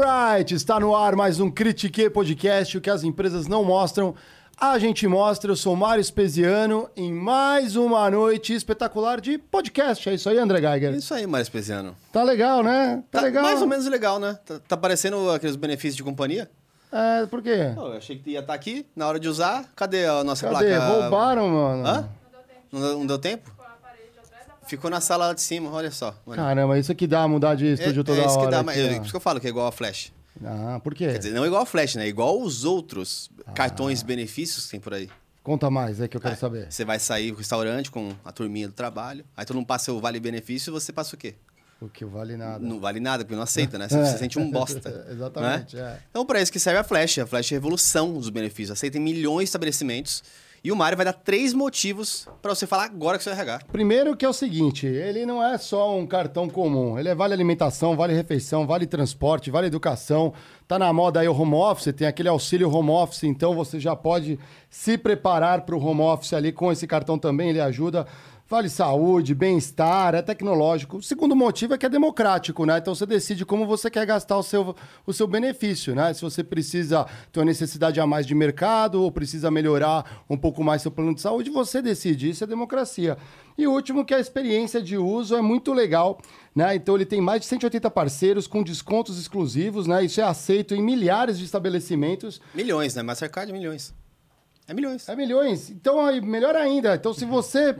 Alright, está no ar mais um Critique Podcast, o que as empresas não mostram, a gente mostra. Eu sou Mário Espesiano em mais uma noite espetacular de podcast. É isso aí, André Geiger? Isso aí, Mário Espesiano. Tá legal, né? Tá, Tá legal. mais ou menos legal, né? Tá, tá parecendo aqueles benefícios de companhia. É, por quê? Pô, eu achei que ia estar aqui na hora de usar. Cadê a nossa Cadê? placa? Roubaram, mano. Hã? Não deu, não deu tempo? Ficou na sala lá de cima, olha só. mano. Caramba, isso aqui dá mudar de é, estúdio é toda isso hora. que dá, mas, é, por isso que eu falo que é igual a Flash. Ah, por quê? Quer dizer, não igual a Flash, né? Igual os outros Ah. cartões benefícios que tem por aí. Conta mais, é que eu quero saber. Você vai sair do restaurante com a turminha do trabalho, aí todo mundo passa o vale benefício e você passa o quê? O que vale nada. Não vale nada, porque não aceita, né? Você É. se sente um bosta. Exatamente, né? é. Então, para isso que serve a Flash. A Flash é a revolução dos benefícios. Aceita em milhões de estabelecimentos. E o Mário vai dar três motivos para você falar agora que você vai RH. Primeiro que é o seguinte, ele não é só um cartão comum, ele é vale alimentação, vale refeição, vale transporte, vale educação. Tá na moda aí o home office, tem aquele auxílio home office, então você já pode se preparar para o home office ali com esse cartão também, ele ajuda. Vale saúde, bem-estar, é tecnológico. O segundo motivo é que é democrático, né? Então você decide como você quer gastar o seu, o seu benefício, né? Se você precisa ter uma necessidade a mais de mercado ou precisa melhorar um pouco mais seu plano de saúde, você decide. Isso é democracia. E o último, que é a experiência de uso é muito legal, né? Então ele tem mais de 180 parceiros com descontos exclusivos, né? Isso é aceito em milhares de estabelecimentos. Milhões, né? Mastercard, milhões. É milhões. É milhões. Então, melhor ainda. Então, se você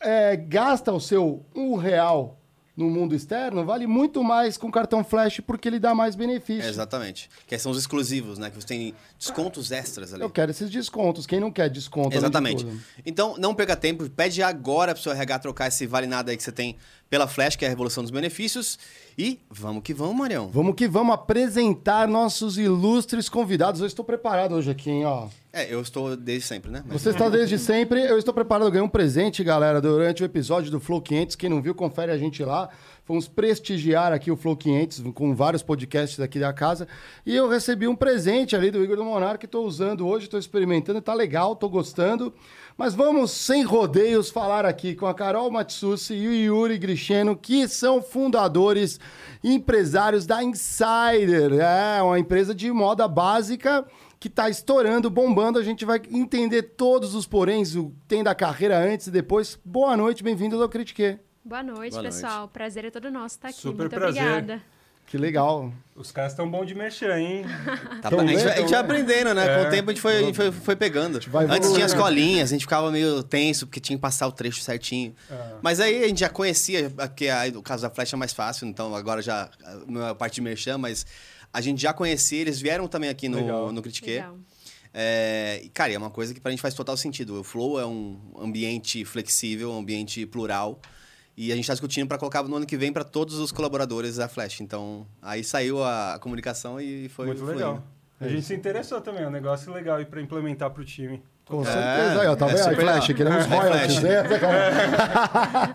é, gasta o seu um real no mundo externo, vale muito mais com cartão flash porque ele dá mais benefício. É, exatamente. Que são os exclusivos, né? Que você tem descontos extras ali. Eu quero esses descontos. Quem não quer desconto? de Exatamente. Então, não perca tempo. Pede agora pro seu RH trocar esse vale nada aí que você tem pela Flash, que é a revolução dos benefícios. E vamos que vamos, Marião. Vamos que vamos apresentar nossos ilustres convidados. Eu estou preparado hoje aqui, hein, ó. É, eu estou desde sempre, né? Mas- Você está desde sempre. Eu estou preparado. Eu ganhei um presente, galera, durante o episódio do Flow 500. Quem não viu, confere a gente lá. Fomos prestigiar aqui o Flow 500 com vários podcasts aqui da casa. E eu recebi um presente ali do Igor do Monarca que estou usando hoje, estou experimentando. Tá legal, estou gostando. Mas vamos, sem rodeios, falar aqui com a Carol Matsushi e o Yuri Grisheno, que são fundadores e empresários da Insider. É uma empresa de moda básica que está estourando, bombando. A gente vai entender todos os poréns, o que tem da carreira antes e depois. Boa noite, bem-vindo ao Critique. Boa noite, Boa pessoal. Prazer é todo nosso estar aqui. Super Muito prazer. obrigada. Que legal. Os caras estão bons de mexer, hein? Tá, a, gente, vai- a gente vai aprendendo, né? Com É. o tempo a gente foi, a gente foi, foi pegando. vai Antes tinha as colinhas, a gente ficava meio tenso, porque tinha que passar o trecho certinho. É. Mas aí a gente já conhecia, porque aí o caso da Flash é mais fácil, então agora já não é a parte de merchan, mas a gente já conhecia, eles vieram também aqui no, Legal. no Critique. Legal. É, e, cara, é uma coisa que pra gente faz total sentido. O Flow é um ambiente flexível, um ambiente plural. E a gente está discutindo para colocar no ano que vem para todos os colaboradores da Flash. Então, aí saiu a comunicação e foi Muito fluindo. legal. A gente se interessou também, é um negócio legal aí pra implementar pro time. Com É, certeza. Aí, ó, tá é vendo? Aí, Flash, legal. queremos É, royalties, Flash. né?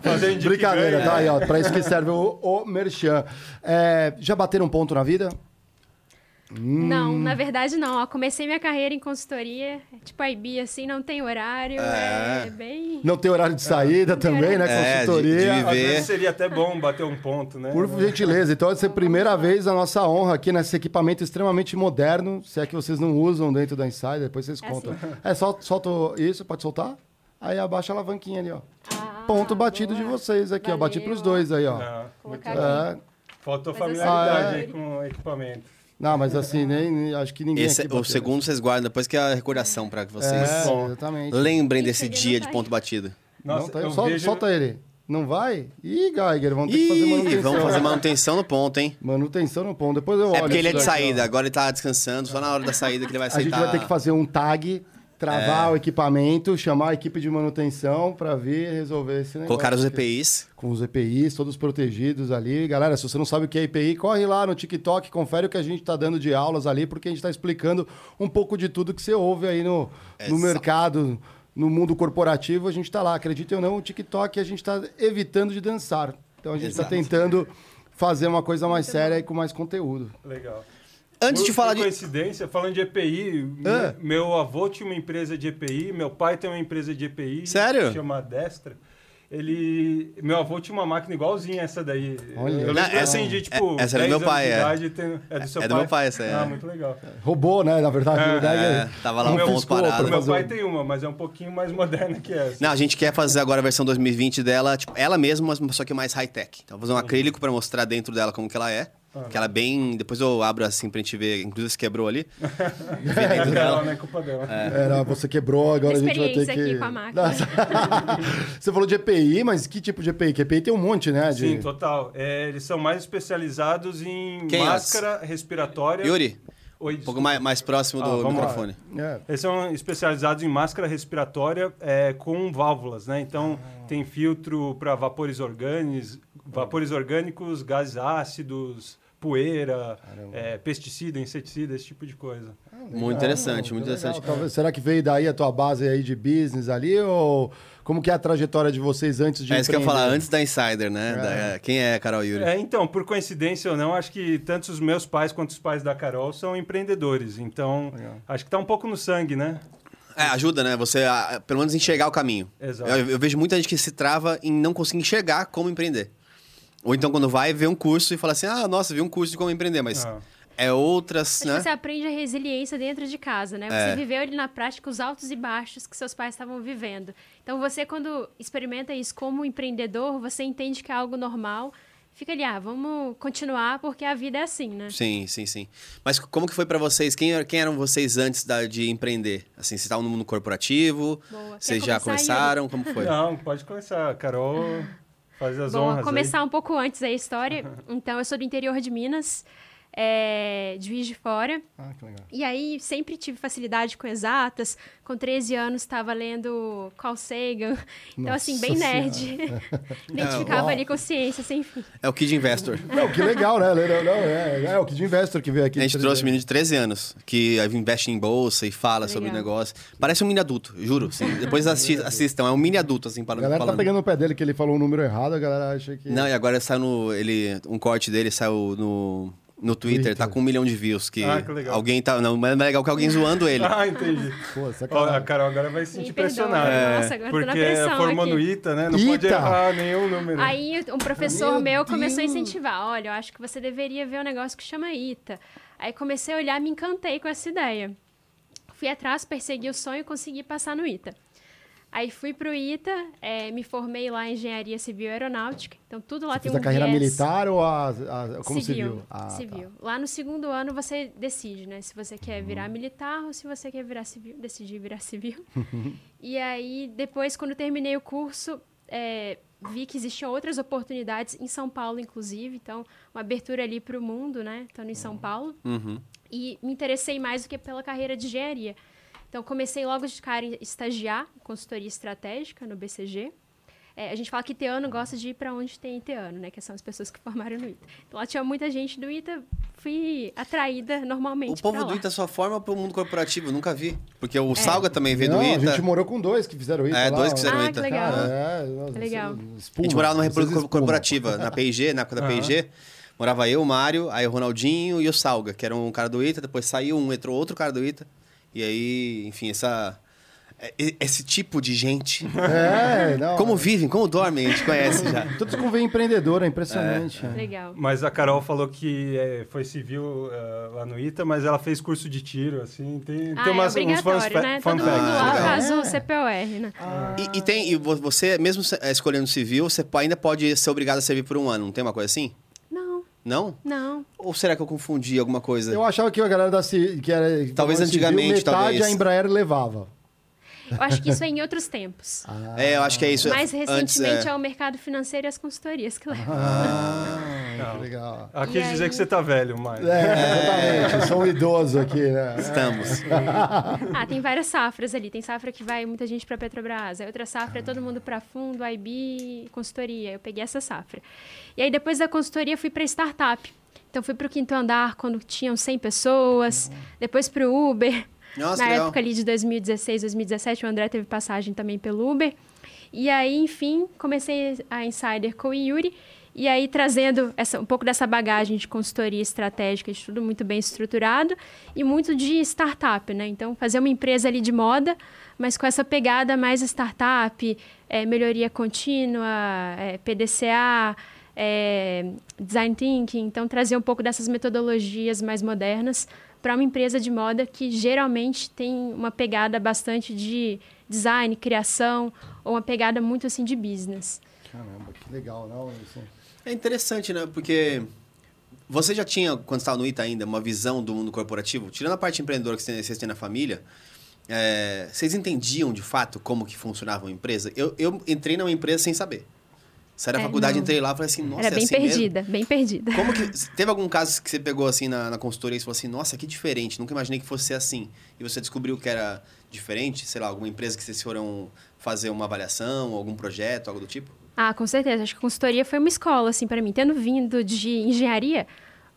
Fazer indique Brincadeira, tá aí, ó. Pra isso que serve o, o Merchan. É, já bateram um ponto na vida? Hum. Não, na verdade não. Ó, comecei minha carreira em consultoria, é tipo IB, assim, não tem horário, É. é, bem... Não tem horário de saída também, né? É, de- Consultoria. de Às viver. vezes seria até bom bater um ponto, né? Por gentileza. Então, essa é a primeira vez a nossa honra aqui nesse equipamento extremamente moderno. Se é que vocês não usam dentro da Insider, depois vocês É contam. É, só solta isso, pode soltar? Aí abaixa a alavanquinha ali, ó. Ah, Ponto batido boa. de vocês aqui, ó. Bati Valeu, pros dois aí, ó. É. aqui. faltou assim- familiaridade Ah, é. aí com o equipamento. Não, mas assim, nem, nem- acho que ninguém Esse, aqui o segundo vocês guardam depois que é a recordação para que vocês É, Bom. exatamente. lembrem desse dia de vai. ponto batido. Nossa, Não, tá- eu sol- vejo... Solta ele. Não vai? Ih, Geiger, vamos ter que fazer Ih, manutenção. vamos fazer manutenção no ponto, hein? Manutenção no ponto. Depois eu olho. É porque ele é de saída, agora ele tá descansando, só na hora da saída que ele vai A gente aceitar. vai ter que fazer um tag, travar o equipamento, chamar a equipe de manutenção para vir resolver esse negócio. Colocar os. EPIs. Com os EPIs, todos protegidos ali. Galera, se você não sabe o que é EPI, corre lá no TikTok, confere o que a gente está dando de aulas ali, porque a gente está explicando um pouco de tudo que você ouve aí no, no mercado, no mundo corporativo. A gente está lá. Acreditem ou não, o TikTok a gente está evitando de dançar. Então a gente está tentando fazer uma coisa mais séria e com mais conteúdo. Legal. Antes Por- de falar por de. coincidência, falando de EPI, É. meu avô tinha uma empresa de EPI, meu pai tem uma empresa de EPI. Sério? que Chama Destra. Ele. Meu avô tinha uma máquina igualzinha essa daí. Olha. eu Não, lembro essa- assim de tipo. é- essa era do 10 meu pai, é. idade, tem- é do seu É pai. do meu pai, essa é. Ah, muito legal. Roubou, né? Na verdade, É, na verdade, é, tava lá um ponto parado. meu pai tem uma, mas é um pouquinho mais moderna que essa. Não, a gente quer fazer agora a versão 2020 dela, tipo, ela mesma, mas só que mais high-tech. Então, fazer um acrílico pra mostrar dentro dela como que ela é. Que ela é bem... Depois eu abro assim pra gente ver. Inclusive, se quebrou ali. Não, dela. não é culpa dela. Era, você quebrou, agora a gente vai ter Experiência que... aqui com a máquina. Você falou de EPI, mas que tipo de EPI? Que EPI tem um monte, né? De... Sim, total. É, eles são mais especializados em Quem é? máscara respiratória. Yuri, Oi, um pouco mais, mais próximo Ah, do microfone. É. Eles são especializados em máscara respiratória é, com válvulas, né? Então tem filtro para vapores orgânicos, vapores orgânicos, gases ácidos, poeira, é, pesticida, inseticida, esse tipo de coisa. Muito interessante, muito interessante. Talvez- será que veio daí a tua base aí de business ali? Ou como que é a trajetória de vocês antes de É isso que eu ia falar, antes da Insider, né? Da- quem é a Carol Yuri? É, então, por coincidência ou não, acho que tanto os meus pais quanto os pais da Carol são empreendedores. Então, Legal. acho que tá um pouco no sangue, né? É, ajuda, né? Você, ah, pelo menos, enxergar o caminho. Exato. Eu, eu vejo muita gente que se trava em não conseguir enxergar como empreender. Ou então, quando vai, vê um curso e fala assim, ah, nossa, vi um curso de como empreender, mas Ah. é outras, Acho né? você aprende a resiliência dentro de casa, né? Você É. viveu ali na prática os altos e baixos que seus pais estavam vivendo. Então, você, quando experimenta isso como empreendedor, você entende que é algo normal. Fica ali, ah, vamos continuar porque a vida é assim, né? Sim, sim, sim. Mas como que foi pra vocês? Quem, quem eram vocês antes da- de empreender? Assim, vocês estavam no mundo corporativo? Boa. Vocês Quer já começar, começaram? Como foi? Não, pode começar. Carol, faz as Vou honras. aí. começar um pouco antes a história. Então, eu sou do interior de Minas, é, de Juiz de Fora. Ah, que legal. E aí, sempre tive facilidade com exatas. Com 13 anos, estava lendo Carl Sagan. Então, assim, Nossa bem nerd. Identificava Uau. ali com ciência, sem fim. É o Kid Investor. Não, que legal, né? Não, não, é, é o Kid Investor que veio aqui. A gente trouxe um 13 menino de 13 anos, que investe em bolsa e fala sobre o Legal. negócio. Parece um mini adulto, juro. assim. Depois assi- assistam, é um mini adulto, assim, A falando. galera tá falando. pegando o pé dele que ele falou o número errado, a galera acha que... Não, e agora saiu no. Ele, um corte dele saiu no, no Twitter, Twitter. tá com um milhão de views. Que, Ah, que legal. alguém tá. Não, mas é legal que alguém zoando ele. Ah, entendi. Pô, Ó, a sacanagem. Carol agora vai se sentir Me perdoa. pressionada. Nossa, agora tô na porque pressão formou aqui. no ITA, né? Não pode ITA. errar nenhum número. Aí, um professor Meu meu começou a incentivar. Olha, eu acho que você deveria ver um negócio que chama ITA. Aí, comecei a olhar, me encantei com essa ideia. Fui atrás, persegui o sonho e consegui passar no ITA. Aí fui pro ITA, eh, me formei lá em Engenharia Civil e Aeronáutica. Então, tudo lá Você tem fez um a carreira viés militar ou a, a- como civil? Ah, tá. civil. Lá no segundo ano você decide, né? Se você quer Uhum. virar militar ou se você quer virar civil, decidir virar civil. e aí, depois, quando terminei o curso, é, vi que existiam outras oportunidades em São Paulo, inclusive. Então, uma abertura ali para o mundo, né? Estando em São Paulo. Uhum. E me interessei mais do que pela carreira de engenharia. Então, comecei logo de cara a estagiar em consultoria estratégica no BCG. É, a gente fala que Iteano gosta de ir para onde tem Iteano, né? Que são as pessoas que formaram no ITA. Então, lá tinha muita gente do ITA, fui atraída normalmente O povo do. Ita só forma pro mundo corporativo, nunca vi. Porque o Salga também veio Não, do a Ita. gente morou com dois que fizeram isso É, lá, dois que fizeram Ah, Ita. que legal. Cara, é, nossa, Legal. espuma, A gente morava numa república corporativa, na PIG, na época da PIG. Morava eu, o Mário, aí o Ronaldinho e o Salga, que era um cara do Ita, depois saiu um, entrou outro cara do Ita. E aí, enfim, essa. é- Esse tipo de gente. É, não. Como vivem, como dormem, a gente conhece já. Todos com veio empreendedor, é impressionante. é. Legal. Mas a Carol falou que é, foi civil eh, lá no ITA, mas ela fez curso de tiro, assim. Tem, Ah, tem umas, é uns obrigatório, né? fun Todo mundo lá faz É. o CPOR, né? E, e tem, e vo- você, mesmo escolhendo civil, você ainda pode ser obrigado a servir por um ano, não tem uma coisa assim? Não, Não? Ou será que eu confundi alguma coisa? Eu achava que a galera da ci- que era Talvez civil, antigamente, metade talvez. a Embraer levava. Eu acho que isso é em outros tempos. É, eu acho que é isso. Mais Antes, recentemente é. é o mercado financeiro e as consultorias que levam. Ah, que legal. Ela quis aí- dizer que você tá velho, mas... É, exatamente. Eu sou um idoso aqui, né? Estamos. Ah, tem várias safras ali. Tem safra que vai muita gente para Petrobras. Aí outra safra é todo mundo para fundo, IB, consultoria. Eu peguei essa safra. E aí depois da consultoria fui para startup. Então fui para o quinto andar quando tinham 100 pessoas. Depois para o Uber. Nossa, Na época ali de 2016, 2017, o André teve passagem também pelo Uber. E aí, enfim, comecei a Insider com o Yuri. E aí, trazendo essa, um pouco dessa bagagem de consultoria estratégica, de tudo muito bem estruturado, e muito de startup, né? Então, fazer uma empresa ali de moda, mas com essa pegada mais startup, é, melhoria contínua, é, PDCA, é, design thinking. Então, trazer um pouco dessas metodologias mais modernas para uma empresa de moda que geralmente tem uma pegada bastante de design, criação, ou uma pegada muito assim de business. Caramba, que legal, não? Isso... É interessante, né? Porque você já tinha, quando estava no ITA ainda, uma visão do mundo corporativo? Tirando a parte empreendedora que vocês têm na família, é, vocês entendiam de fato como que funcionava uma empresa? Eu, eu entrei numa empresa sem saber. Saí da É, faculdade, não. entrei lá e falei assim, nossa, Era é bem assim mesmo? perdida, bem perdida. Como que. Teve algum caso que você pegou assim na, na consultoria e falou assim, nossa, que diferente, nunca imaginei que fosse assim. E você descobriu que era diferente? Sei lá, alguma empresa que vocês foram fazer uma avaliação, algum projeto, algo do tipo? Ah, com certeza. Acho que consultoria foi uma escola, assim, para mim. Tendo vindo de engenharia,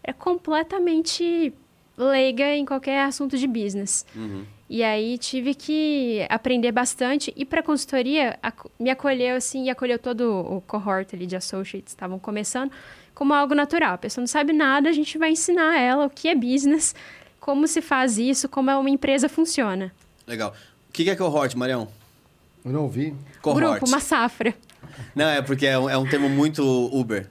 é completamente leiga em qualquer assunto de business. Uhum. E aí tive que aprender bastante. E para consultoria, aco- me acolheu, assim, e acolheu todo o cohort ali de associates, estavam começando, como algo natural. A pessoa não sabe nada, a gente vai ensinar ela o que é business, como se faz isso, como uma empresa funciona. Legal. O que que é cohort, Marião? Eu não vi. Cohort. Grupo, uma safra. Não, é porque é um, é um termo muito Uber.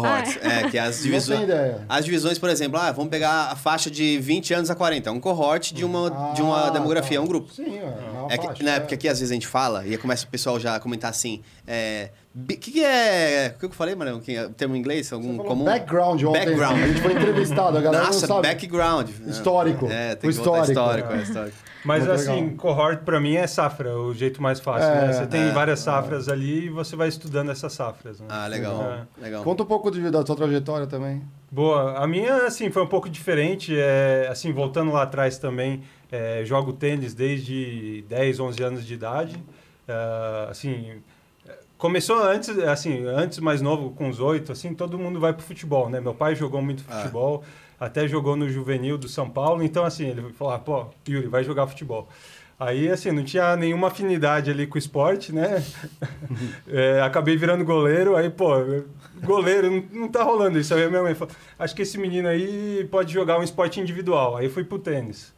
Cohort. Ah, é. que as Não divisões. tem ideia. As divisões, por exemplo, ah, vamos pegar a faixa de 20 anos a 40. É um cohort de uma, de uma Ah, demografia, é tá. um grupo. Sim, é uma É que, faixa, né, é. porque aqui às vezes a gente fala e aí começa o pessoal já a comentar assim. É, o que, que é. O que eu falei, Marião? Que é o termo em inglês? Algum Você falou comum? Background ontem. Background. A gente foi entrevistado, a galera Nossa, não sabe. background. Histórico. É, tem O que histórico. histórico. É, histórico. Mas Muito assim, legal. cohort pra mim é safra, o jeito mais fácil, É, né? Você tem é, várias safras ali e você vai estudando essas safras, né? Ah, legal. É. legal. Conta um pouco de, da sua trajetória também. Boa. A minha, assim, foi um pouco diferente. É, assim, voltando lá atrás também, é, jogo tênis desde 10, 11 anos de idade. É, assim, começou antes, assim, antes mais novo, com os 8, assim, todo mundo vai pro futebol, né? Meu pai jogou muito Ah. futebol, até jogou no juvenil do São Paulo. Então, assim, ele falou, ah, pô, Yuri, vai jogar futebol. Aí, assim, não tinha nenhuma afinidade ali com o esporte, né? É, acabei virando goleiro, aí, pô, goleiro, não, não tá rolando isso. Aí a minha mãe falou, acho que esse menino aí pode jogar um esporte individual. Aí fui pro tênis.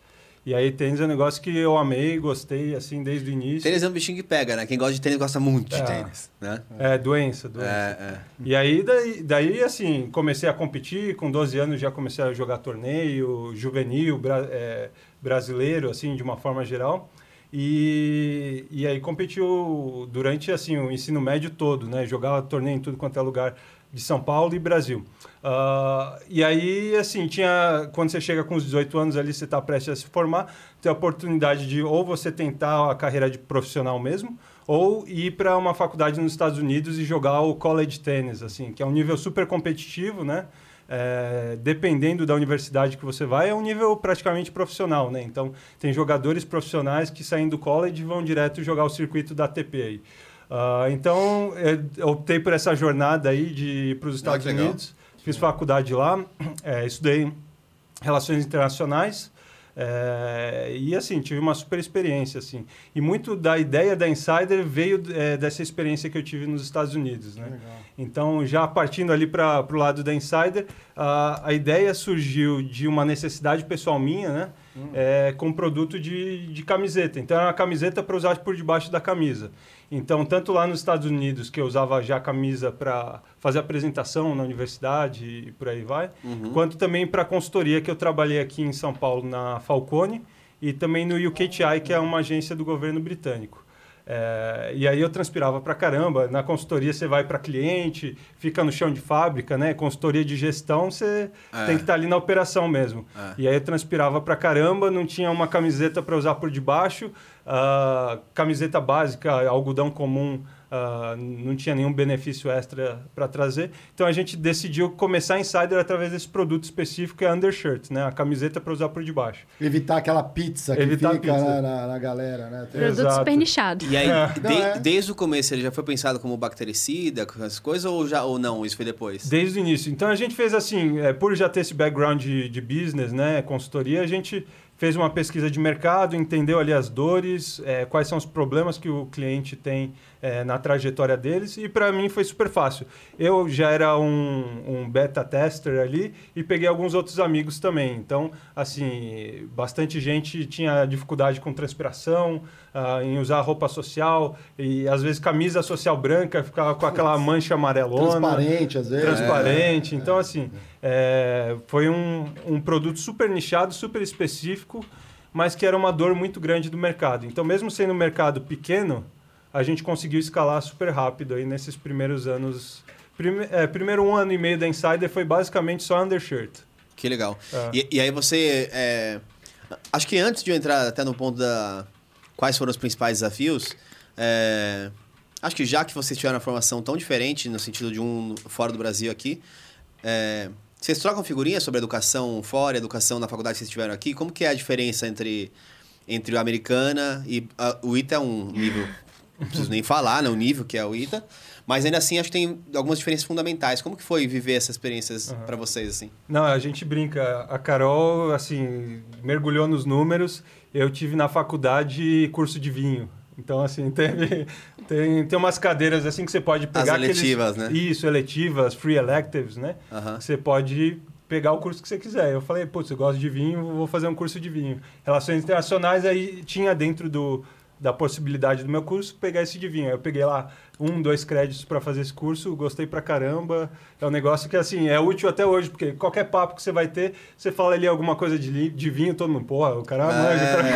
E aí tênis é um negócio que eu amei, gostei, assim, desde o início. Tênis é um bichinho que pega, né? Quem gosta de tênis gosta muito de É. tênis, né? É, doença, doença. É, é. E aí, daí, daí, assim, comecei a competir, com 12 anos já comecei a jogar torneio, juvenil, bra- é, brasileiro, assim, de uma forma geral. E, e aí competiu durante, assim, o ensino médio todo, né? Jogava torneio em tudo quanto é lugar de São Paulo e Brasil. Ah, e aí, assim, tinha... Quando você chega com os 18 anos ali, você está prestes a se formar, tem a oportunidade de ou você tentar a carreira de profissional mesmo, ou ir para uma faculdade nos Estados Unidos e jogar o college tennis, assim, que é um nível super competitivo, né? É, dependendo da universidade que você vai, é um nível praticamente profissional, né? Então, tem jogadores profissionais que saem do college e vão direto jogar o circuito da ATP aí. Ah, então, eu optei por essa jornada aí de ir para os Ah, Estados legal. Unidos. Fiz faculdade lá, é, estudei relações internacionais, é, e assim, tive uma super experiência, assim. E muito da ideia da Insider veio é, dessa experiência que eu tive nos Estados Unidos, né? Legal. Então, já partindo ali para o lado da Insider, a, a ideia surgiu de uma necessidade pessoal minha, né? É, com produto de, de camiseta. Então, era uma camiseta para usar por debaixo da camisa. Então, tanto lá nos Estados Unidos, que eu usava já a camisa para fazer apresentação na universidade e por aí vai, Uhum. quanto também para a consultoria que eu trabalhei aqui em São Paulo, na Falcone, e também no UKTI, que é uma agência do governo britânico. É, e aí eu transpirava pra caramba. Na consultoria você vai para cliente, fica no chão de fábrica, né? Consultoria de gestão, você É. tem que estar ali na operação mesmo. É. E aí eu transpirava pra caramba, não tinha uma camiseta para usar por debaixo, ah, camiseta básica, algodão comum, ah, não tinha nenhum benefício extra para trazer. Então a gente decidiu começar a Insider através desse produto específico, que é a undershirt, né? A camiseta para usar por debaixo. Evitar aquela pizza que Evitar a fica pizza. Na, na- galera, né? Tem- Produto Exato. super nichado. E aí, É. de- Não, é. desde o começo, ele já foi pensado como bactericida, com essas coisas, ou, já, ou não? Isso foi depois? Desde o início. Então a gente fez assim, é, por já ter esse background de, de business, né, consultoria, a gente fez uma pesquisa de mercado, entendeu ali as dores, é, quais são os problemas que o cliente tem é, na trajetória deles e para mim foi super fácil. Eu já era um, um, beta tester ali e peguei alguns outros amigos também. Então, assim, bastante gente tinha dificuldade com transpiração, uh, em usar roupa social e às vezes camisa social branca ficava com aquela mancha amarelona. Transparente, às vezes. Transparente. É. Então, assim, é, foi um, um produto super nichado, super específico, mas que era uma dor muito grande do mercado. Então, mesmo sendo um mercado pequeno, a gente conseguiu escalar super rápido aí nesses primeiros anos. Prime, é, primeiro um ano e meio da Insider foi basicamente só undershirt. Que legal. É. E, e, aí você. É, acho que antes de eu entrar até no ponto da. Quais foram os principais desafios? É, acho que já que vocês tiveram uma formação tão diferente, no sentido de um fora do Brasil aqui, é, vocês trocam figurinhas sobre educação fora, educação na faculdade que vocês tiveram aqui? Como que é a diferença entre, entre a americana e a, o ITA é um nível não preciso nem falar, né, o nível que é o ITA. Mas ainda assim, acho que tem algumas diferenças fundamentais. Como que foi viver essas experiências uhum. para vocês, assim? Não, a gente brinca. A Carol, assim, mergulhou nos números. Eu tive na faculdade curso de vinho. Então, assim, teve, tem, tem umas cadeiras assim que você pode pegar. As eletivas, aqueles, né? Isso, eletivas, free electives, né? Uhum. Você pode pegar o curso que você quiser. Eu falei, putz, eu gosto de vinho, vou fazer um curso de vinho. Relações internacionais, aí tinha dentro do, da possibilidade do meu curso pegar esse de vinho. Eu peguei lá um, dois créditos para fazer esse curso, gostei pra caramba. É um negócio que, assim, é útil até hoje, porque qualquer papo que você vai ter, você fala ali alguma coisa de, de vinho, todo mundo, porra, o cara é. manja, o cara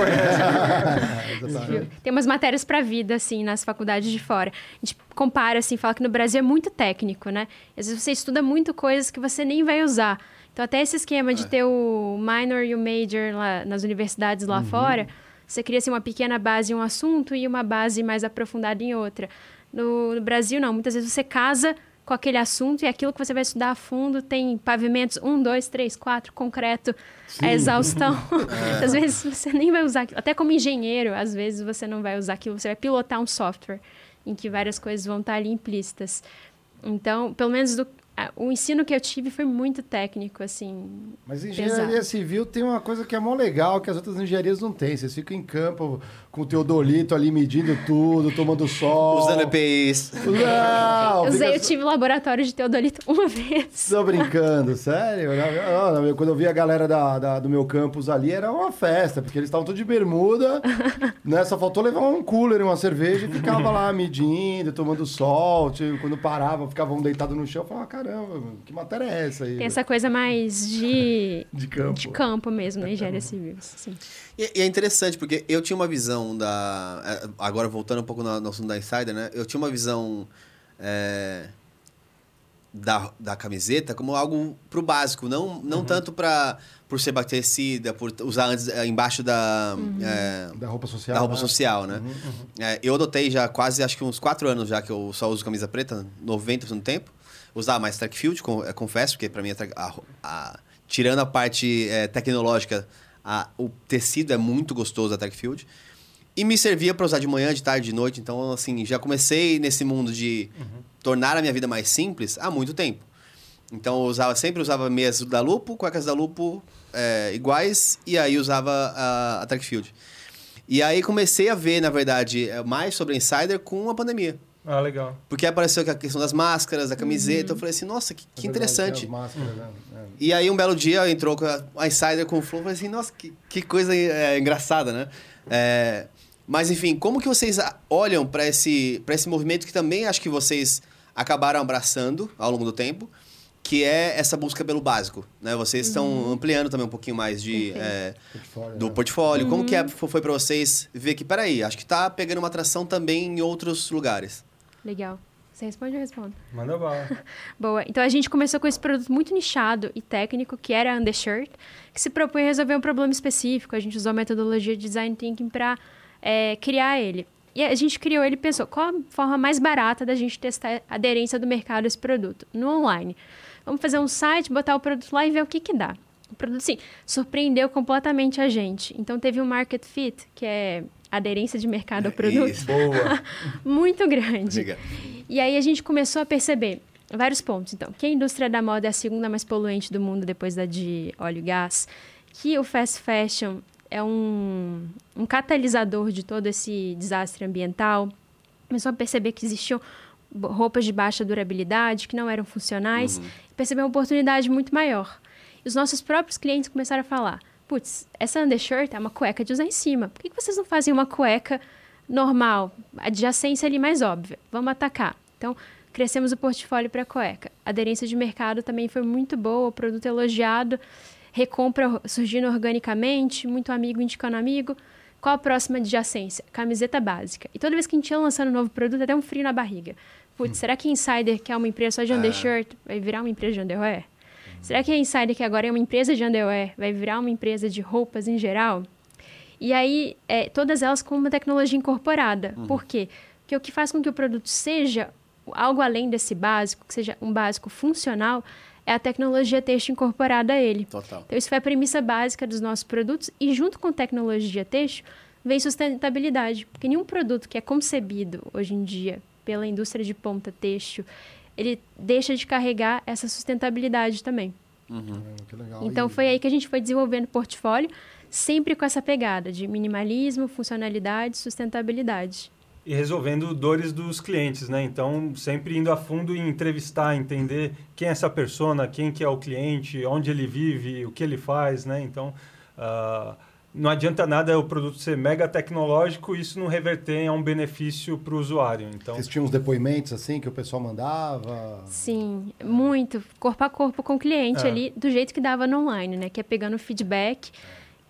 conhece. Tem umas matérias para vida, assim, nas faculdades de fora. A gente compara, assim, fala que no Brasil é muito técnico, né? Às vezes você estuda muito coisas que você nem vai usar. Então, até esse esquema de é. ter o minor e o major lá, nas universidades lá uhum. fora você cria assim, uma pequena base em um assunto e uma base mais aprofundada em outra. No, no Brasil, não. Muitas vezes você casa com aquele assunto e aquilo que você vai estudar a fundo tem pavimentos um, dois, três, quatro, concreto, Sim. a exaustão. É. Às vezes você nem vai usar aquilo. Até como engenheiro, às vezes você não vai usar aquilo. Você vai pilotar um software em que várias coisas vão estar ali implícitas. Então, pelo menos do, o ensino que eu tive foi muito técnico, assim. Mas engenharia pesado. civil tem uma coisa que é mó legal, que as outras engenharias não têm. Vocês ficam em campo com o teodolito ali medindo tudo, tomando sol. Usando EPIs. Não! Eu, usei, eu tive laboratório de teodolito uma vez. Tô brincando, sério? Não, não, quando eu vi a galera da, da, do meu campus ali, era uma festa, porque eles estavam todos de bermuda, né? Só faltou levar um cooler, uma cerveja e ficava lá medindo, tomando sol. Tipo, quando paravam, ficavam deitados no chão, eu falava, caramba, que matéria é essa aí? Tem essa coisa mais de... de campo. De campo mesmo, na engenharia civil, sim. E, e, é interessante, porque eu tinha uma visão da. É, agora, voltando um pouco no, no assunto da Insider, né? Eu tinha uma visão é, da, da camiseta como algo pro básico, não, não uhum. tanto para por ser bactericida, por usar antes é, embaixo da. Uhum. É, da roupa social. Da roupa né? social, né? Uhum, uhum. É, eu adotei já quase, acho que uns quatro anos já que eu só uso camisa preta, 90% do tempo. Usar mais track field, confesso, porque para mim a, a, tirando a parte tecnológica a, o tecido é muito gostoso da Techfield. E me servia para usar de manhã, de tarde, de noite. Então, assim, já comecei nesse mundo de uhum. tornar a minha vida mais simples há muito tempo. Então, eu usava, sempre usava meias da Lupo, cuecas da Lupo é, iguais, e aí usava a, a Trackfield. E aí comecei a ver, na verdade, é, mais sobre a Insider com a pandemia. Ah, legal. Porque apareceu a questão das máscaras, da camiseta. Uhum. Eu falei assim, nossa, que, que é interessante. Máscaras, né? é. E aí, um belo dia, entrou a Insider com o Flow. Eu falei assim, nossa, que, que coisa é, engraçada, né? É, mas, enfim, como que vocês olham para esse, esse movimento que também acho que vocês acabaram abraçando ao longo do tempo, que é essa busca pelo básico, né? Vocês estão uhum. ampliando também um pouquinho mais de, é, portfólio, do né? portfólio. Uhum. Como que é, uhum. foi para vocês ver que, peraí, acho que está pegando uma atração também em outros lugares? Legal. Você responde ou eu respondo? Manda bala. Boa. Então a gente começou com esse produto muito nichado e técnico, que era a Undershirt, que se propõe a resolver um problema específico. A gente usou a metodologia de Design Thinking para é, criar ele. E a gente criou ele e pensou qual a forma mais barata da gente testar a aderência do mercado a esse produto? No online. Vamos fazer um site, botar o produto lá e ver o que, que dá. O produto, sim, surpreendeu completamente a gente. Então teve um market fit, que é aderência de mercado ao produto. Isso. Boa. muito grande. E aí a gente começou a perceber vários pontos. Então, que a indústria da moda é a segunda mais poluente do mundo depois da de óleo e gás, que o fast fashion é um, um catalisador de todo esse desastre ambiental. Começou a perceber que existiam roupas de baixa durabilidade, que não eram funcionais, uhum. percebeu uma oportunidade muito maior. E os nossos próprios clientes começaram a falar: putz, essa undershirt é uma cueca de usar em cima. Por que vocês não fazem uma cueca normal, adjacência ali mais óbvia? Vamos atacar. Então, crescemos o portfólio para cueca. A aderência de mercado também foi muito boa, o produto elogiado, recompra surgindo organicamente, muito amigo indicando amigo. Qual a próxima adjacência? Camiseta básica. E toda vez que a gente ia lançando um novo produto, até um frio na barriga. Putz, hum. será que a Insider, que é uma empresa só de undershirt, vai virar uma empresa de underwear? Será que a Insider, que agora é uma empresa de underwear, vai virar uma empresa de roupas em geral? E aí, é, todas elas com uma tecnologia incorporada. Uhum. Por quê? Porque o que faz com que o produto seja algo além desse básico, que seja um básico funcional, é a tecnologia texto incorporada a ele. Total. Então, isso foi a premissa básica dos nossos produtos e, junto com tecnologia texto, vem sustentabilidade. Porque nenhum produto que é concebido hoje em dia pela indústria de ponta texto, ele deixa de carregar essa sustentabilidade também. Uhum. Então, foi aí que a gente foi desenvolvendo o portfólio, sempre com essa pegada de minimalismo, funcionalidade, sustentabilidade e resolvendo dores dos clientes, né? Então, sempre indo a fundo em entrevistar, entender quem é essa persona, quem que é o cliente, onde ele vive, o que ele faz, né? Então, uh, não adianta nada o produto ser mega tecnológico e isso não reverter a um benefício para o usuário. Então, Vocês tinham uns depoimentos assim que o pessoal mandava? Sim, muito. Corpo a corpo com o cliente é. ali, do jeito que dava no online, né? Que é pegando feedback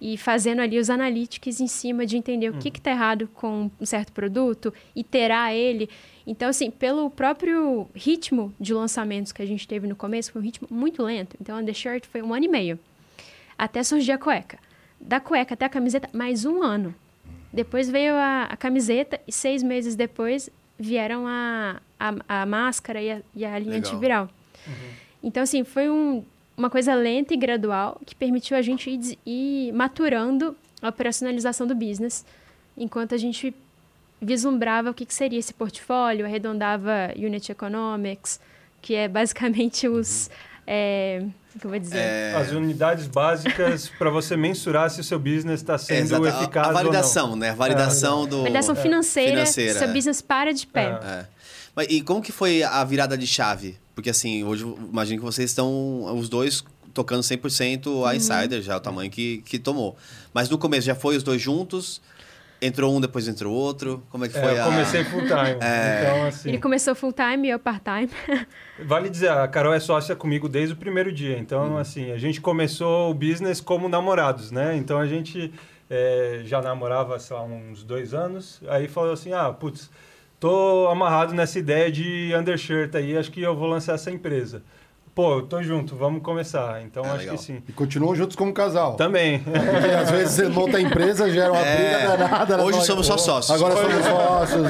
e fazendo ali os analytics em cima de entender o que está errado com um certo produto, iterar ele. Então, assim, pelo próprio ritmo de lançamentos que a gente teve no começo, foi um ritmo muito lento. Então, a The Shirt foi um ano e meio, até surgir a cueca. Da cueca até a camiseta, mais um ano. Depois veio a, a camiseta e seis meses depois vieram a, a, a máscara e a, e a linha Legal. antiviral. Uhum. Então, assim, foi um uma coisa lenta e gradual que permitiu a gente ir, ir maturando a operacionalização do business, enquanto a gente vislumbrava o que, que seria esse portfólio, arredondava Unit Economics, que é basicamente os. É, o que eu vou dizer? É... As unidades básicas para você mensurar se o seu business está sendo é, eficaz a, a validação, ou não. né? A validação é. do... Validação financeira, financeira, seu business para de pé. É. Mas, e como que foi a virada de chave? Porque assim, hoje imagino que vocês estão os dois tocando 100% a uhum. Insider, já é o tamanho que, que tomou. Mas no começo já foi os dois juntos? Entrou um, depois entrou outro? Como é que foi? É, eu comecei full time. É... Então, assim... Ele começou full time e eu part time. vale dizer, a Carol é sócia comigo desde o primeiro dia. Então, uhum. assim, a gente começou o business como namorados, né? Então a gente é, já namorava há uns dois anos. Aí falou assim: ah, putz tô amarrado nessa ideia de undershirt aí, acho que eu vou lançar essa empresa. Pô, tô junto, vamos começar. Então é, acho legal. que sim. E continuam juntos como casal. Também. Porque às vezes você monta a empresa, gera uma é... briga danada. Hoje somos só sócios. Agora somos sócios.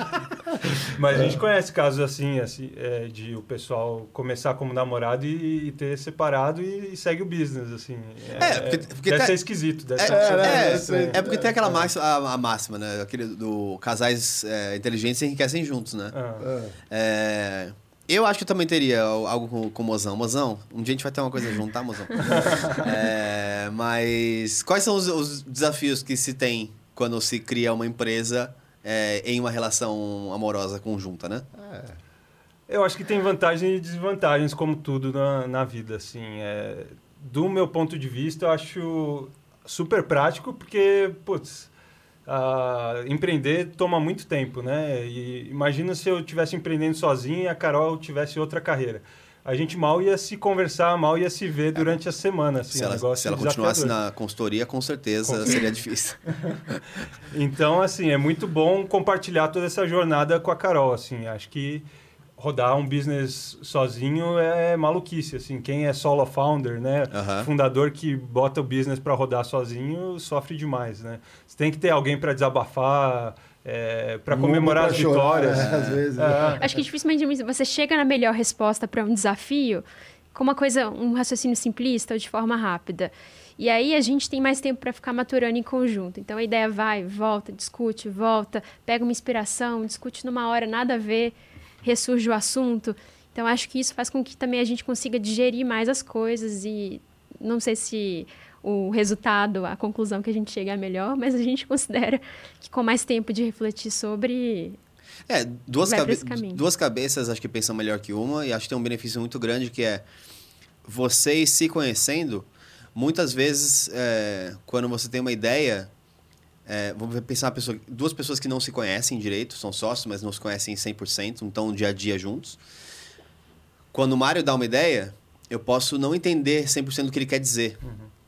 Mas a gente conhece casos assim, assim é, de o pessoal começar como namorado e, e ter separado e, e, segue o business, assim. É, é porque, porque deve tá... ser esquisito. Deve é, ser é, é, é, porque tem aquela máxima, a, a, máxima, né? Aquele do casais inteligentes enriquecem juntos, né? Ah. É... Eu acho que eu também teria algo com, com o Mozão. Mozão, um dia a gente vai ter uma coisa junto, tá, Mozão? é, mas quais são os, os, desafios que se tem quando se cria uma empresa é, em uma relação amorosa conjunta, né? É. Eu acho que tem vantagens e desvantagens, como tudo na, na vida, assim. É, do meu ponto de vista, eu acho super prático, porque, putz, Empreender toma muito tempo, né? E imagina se eu tivesse empreendendo sozinho e a Carol tivesse outra carreira. A gente mal ia se conversar, mal ia se ver durante a semana. Assim, se ela, se ela continuasse na consultoria, com certeza com seria difícil. então, assim, é muito bom compartilhar toda essa jornada com a Carol. Assim, acho que rodar um business sozinho é maluquice, assim. Quem é solo founder, né? Uhum. Fundador que bota o business para rodar sozinho sofre demais, né? Você tem que ter alguém para desabafar, é, para comemorar as vitórias. Chorar, né? Às vezes. É. Acho que dificilmente você chega na melhor resposta para um desafio com uma coisa, um raciocínio simplista ou de forma rápida. E aí a gente tem mais tempo para ficar maturando em conjunto. Então a ideia vai, volta, discute, volta, pega uma inspiração, discute numa hora nada a ver ressurge o assunto. Então, acho que isso faz com que também a gente consiga digerir mais as coisas e não sei se o resultado, a conclusão que a gente chega é melhor, mas a gente considera que com mais tempo de refletir sobre. É, duas, cabe duas cabeças acho que pensam melhor que uma, e acho que tem um benefício muito grande que é vocês se conhecendo. Muitas vezes, é, quando você tem uma ideia, é, vamos pensar pessoa, duas pessoas que não se conhecem direito, são sócios, mas não se conhecem 100%, não estão dia a dia juntos. Quando o Mário dá uma ideia, eu posso não entender 100% do que ele quer dizer.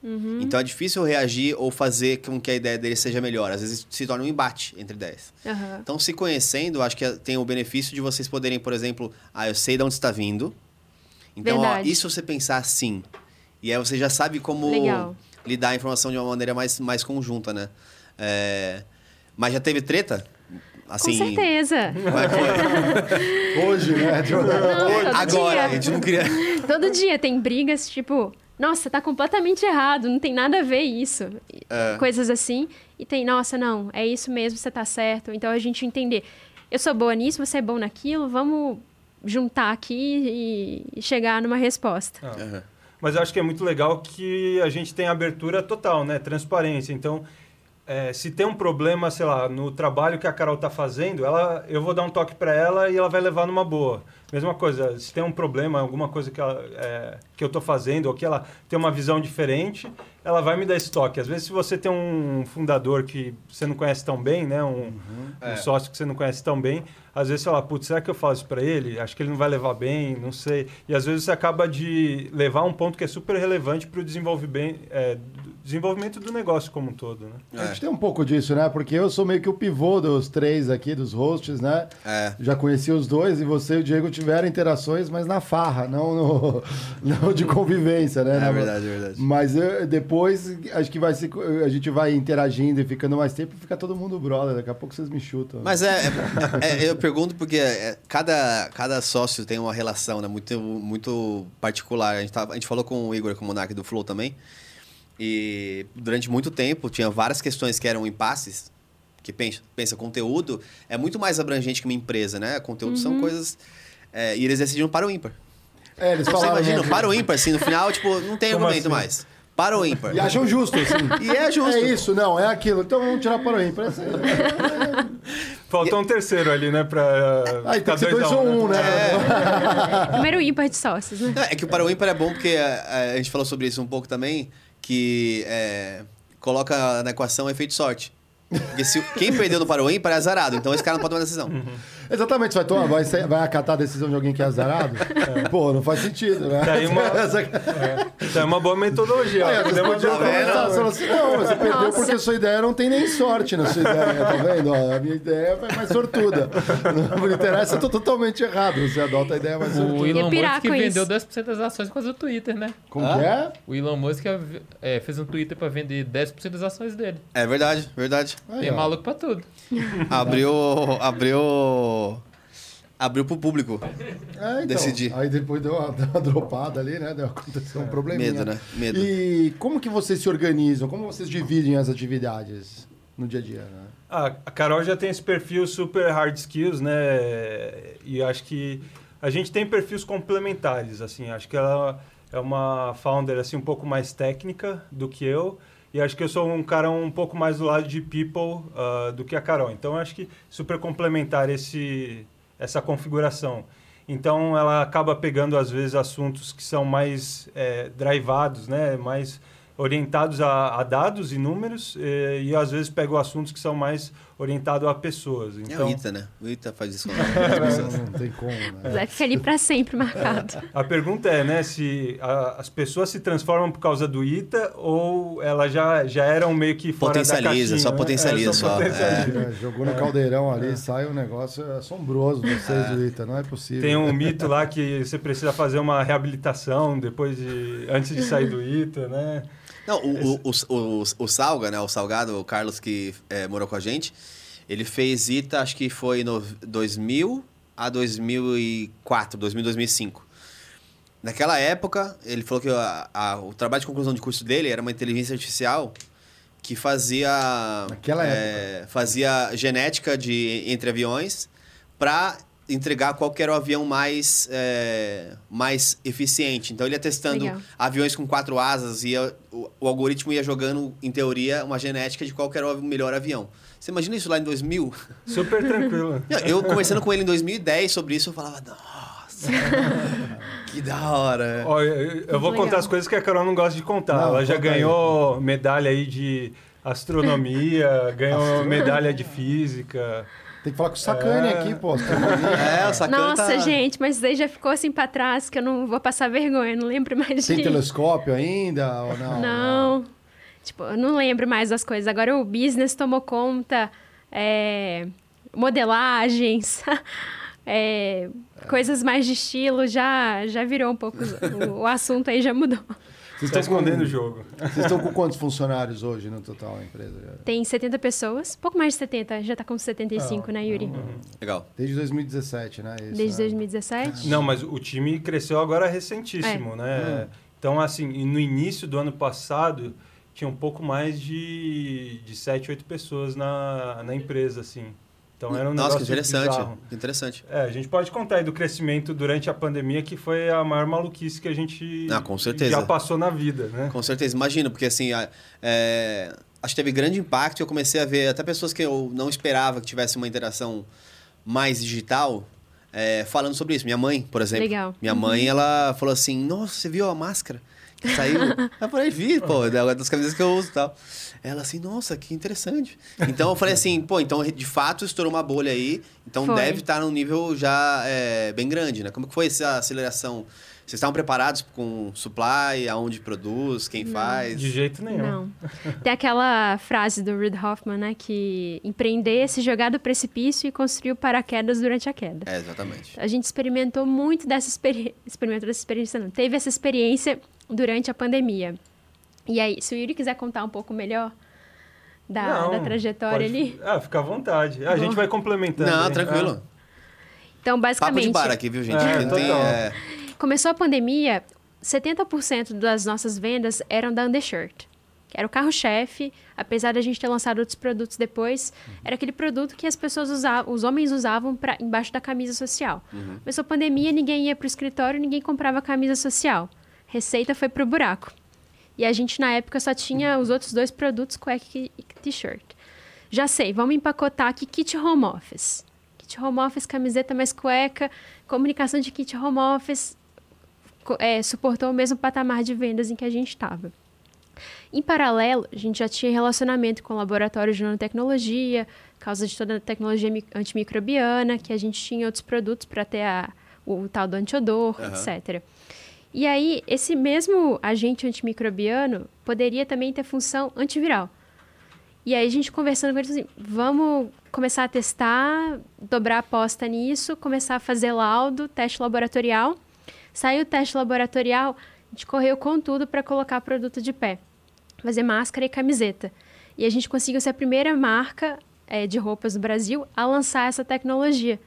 Uhum. Então é difícil reagir ou fazer com que a ideia dele seja melhor. Às vezes se torna um embate entre ideias. Aham. Então, se conhecendo, acho que tem o benefício de vocês poderem, por exemplo, ah, eu sei de onde está vindo. Então, ó, Verdade. se você pensar assim? E aí você já sabe como Legal. lidar a informação de uma maneira mais, mais conjunta, né? É, Mas já teve treta? Assim, Com certeza. é? Hoje, né? Não, Agora, dia. a gente não queria. Todo dia tem brigas, tipo, nossa, tá completamente errado, não tem nada a ver isso. É. Coisas assim. E tem, nossa, não, é isso mesmo, você tá certo. Então a gente entender, eu sou boa nisso, você é bom naquilo, vamos juntar aqui e, chegar numa resposta. Aham. Mas eu acho que é muito legal que a gente tem abertura total, né? Transparência. Então, é, se tem um problema, sei lá, no trabalho que a Carol tá fazendo, ela, eu vou dar um toque para ela e ela vai levar numa boa. Mesma coisa, se tem um problema, alguma coisa que, ela, é, que eu tô fazendo ou que ela tem uma visão diferente, ela vai me dar esse toque. Às vezes, se você tem um fundador que você não conhece tão bem, né? Um, um É. sócio que você não conhece tão bem, às vezes você fala, putz, será que eu falo isso para ele? Acho que ele não vai levar bem, não sei. E às vezes você acaba de levar um ponto que é super relevante para o desenvolvimento, é, do- desenvolvimento do negócio como um todo, né? A gente tem um pouco disso, né? Porque eu sou meio que o pivô dos três aqui, dos hosts, né? É. Já conheci os dois e você e o Diego tiveram interações, mas na farra, não, no, não de convivência, né? É Na- verdade, é verdade. Mas eu- depois acho que vai ser, a gente vai interagindo e ficando mais tempo, fica todo mundo brother. Daqui a pouco vocês me chutam. Mas é, é- é- eu pergunto porque é, cada, cada sócio tem uma relação né, muito, muito particular. A gente, tava- a gente falou com o Igor, com o Monark do Flow também. E durante muito tempo tinha várias questões que eram impasses. Que pensa, pensa conteúdo é muito mais abrangente que uma empresa, né? Conteúdo são coisas. é, e eles decidiram para o ímpar. É, eles Você falaram. imagina, né? para o ímpar, assim, no final, tipo, não tem Como argumento assim? mais. Para o ímpar. E acham justo, assim. E é justo. É isso, não, é aquilo. Então vamos tirar para o ímpar. Esse- Faltou um terceiro ali, né? Pra Aí tem ficar que ser dois dois a ou um, um, né? Número ímpar de sócios, né? Não, é que o para o ímpar é bom porque é, a, gente falou sobre isso um pouco também, que é, coloca na equação efeito sorte. Porque se, quem perdeu no para o ímpar é azarado, então esse cara não pode tomar decisão. Exatamente, vai, tomar, vai, vai acatar a decisão de alguém que é azarado? Pô, não faz sentido, né? Tá aí uma- Essa- Então é uma boa metodologia. Ó. você pode você fala assim, não, você perdeu Nossa. porque a sua ideia não tem nem sorte na sua ideia, tá vendo? Ó, a minha ideia foi mais sortuda. Não me interessa, eu tô totalmente errado. Você adota a ideia mais O sortuda. Elon pirar Musk com vendeu isso. 10% das ações por causa do Twitter, né? Como que é? O Elon Musk é, fez um Twitter pra vender 10% das ações dele. É verdade, verdade. Aí, Tem ó. maluco pra tudo. Abriu. Abriu. Abriu pro público. É, então. Decidi. Aí depois deu uma, deu uma dropada ali, né? Deu, aconteceu um probleminha. Medo, né? Medo. E como que vocês se organizam? Como vocês dividem as atividades no dia a dia, né? Ah, a Carol já tem esse perfil super hard skills, né? E acho que a gente tem perfis complementares, assim. Acho que ela é uma founder assim um pouco mais técnica do que eu. E acho que eu sou um cara um pouco mais do lado de people ah, do que a Carol. Então acho que super complementar esse essa configuração. Então ela acaba pegando às vezes assuntos que são mais é, drivados, né? Mais orientados a, a dados e números eh, e às vezes pego assuntos que são mais orientados a pessoas. É Então o Ita, né? O Ita faz isso com Não, não tem como, né? Vai ficar ali pra sempre marcado. a pergunta é, né, se a- as pessoas se transformam por causa do ITA ou elas já, já eram meio que fora Potencializa, da caixinha, só né? potencializa, É, só, potencializa. É, jogou no caldeirão ali, sai um negócio assombroso vocês do Ita, não é possível. Tem um mito lá que você precisa fazer uma reabilitação depois de antes de sair do ITA, né? Não, o, o, o, o, Salga, né? O Salgado, o Carlos que é, morou com a gente, ele fez ITA, acho que foi no 2000 a 2004, 2000, 2005. Naquela época, ele falou que a- a- o trabalho de conclusão de curso dele era uma inteligência artificial que fazia Naquela é, fazia genética de entre aviões para entregar qual que era o avião mais, é, mais eficiente. Então ele ia testando Legal. aviões com quatro asas e o, o algoritmo ia jogando, em teoria, uma genética de qual que era o melhor avião. Você imagina isso lá em 2000? Super tranquilo. Eu conversando com ele em 2010 sobre isso, eu falava, nossa, que da hora. Ó, eu, eu vou legal. contar as coisas que a Carol não gosta de contar. Não, Ela já conta aí. ganhou medalha aí de astronomia, ganhou medalha de física. Tem que falar com o Sacane É. aqui, pô. É, o sacana Nossa, tá... gente, mas daí já ficou assim pra trás que eu não vou passar vergonha, não lembro mais Tem de. telescópio ainda ou não? Não. Tipo, eu não lembro mais das coisas. Agora o business tomou conta, é, modelagens, é, coisas mais de estilo, já, já virou um pouco. O, o assunto aí já mudou. Vocês Tá estão com, escondendo o jogo. vocês estão com quantos funcionários hoje no total, a empresa? Tem 70 pessoas, pouco mais de 70, já tá com 75, Ah, né, Yuri? Legal. Desde 2017, né? Isso, Desde né? 2017. Não, mas o time cresceu agora recentíssimo, É. né? Então, assim, no início do ano passado, tinha um pouco mais de, de 7, 8 pessoas na, na empresa, assim. Então era um Nossa, negócio que interessante. bizarro. Interessante. É, a gente pode contar aí do crescimento durante a pandemia, que foi a maior maluquice que a gente Ah, com certeza. já passou na vida, né? Com certeza, imagino, porque assim, a- é, acho que teve grande impacto e eu comecei a ver até pessoas que eu não esperava que tivesse uma interação mais digital é, falando sobre isso. Minha mãe, por exemplo. Legal. Minha mãe, ela falou assim, nossa, você viu a máscara que saiu? eu falei, vi, pô, é uma das camisas que eu uso e tal. Ela assim, nossa, que interessante. Então eu falei assim, pô, então de fato estourou uma bolha aí, então Foi. deve estar num nível já é, bem grande, né? Como que foi essa aceleração? Vocês estavam preparados com supply, aonde produz, quem faz? De jeito nenhum. Não. Tem aquela frase do Reid Hoffman, né? Que empreender é se jogar do precipício e construir o paraquedas durante a queda. É, exatamente. A gente experimentou muito dessa experiência. Experimentou dessa experiência, não. Teve essa experiência durante a pandemia. E aí, se o Yuri quiser contar um pouco melhor da, Não, da trajetória pode- ali. Ah, fica à vontade. A gente vai complementando. Não, aí. tranquilo. Então, Papo basicamente. de bar aqui, viu, gente? É, tem, é, Começou a pandemia, 70% das nossas vendas eram da Undershirt. Que era o carro-chefe, apesar da gente ter lançado outros produtos depois, era aquele produto que as pessoas usavam, os homens usavam pra, embaixo da camisa social. Começou a pandemia, ninguém ia para o escritório, ninguém comprava camisa social. Receita foi pro buraco. E a gente, na época, só tinha os outros dois produtos, cueca e t-shirt. Já sei, vamos empacotar aqui kit home office. Kit home office, camiseta mais cueca, comunicação de kit home office, é, suportou o mesmo patamar de vendas em que a gente estava. Em paralelo, a gente já tinha relacionamento com o laboratório de nanotecnologia, causa de toda a tecnologia mi- antimicrobiana, que a gente tinha outros produtos para ter a- o tal do antiodor, Aham. etc. E aí, esse mesmo agente antimicrobiano poderia também ter função antiviral. E aí, a gente conversando com eles assim, vamos começar a testar, dobrar a aposta nisso, começar a fazer laudo, teste laboratorial. Saiu o teste laboratorial, a gente correu com tudo para colocar produto de pé. Fazer máscara e camiseta. E a gente conseguiu ser a primeira marca eh, de roupas do Brasil a lançar essa tecnologia.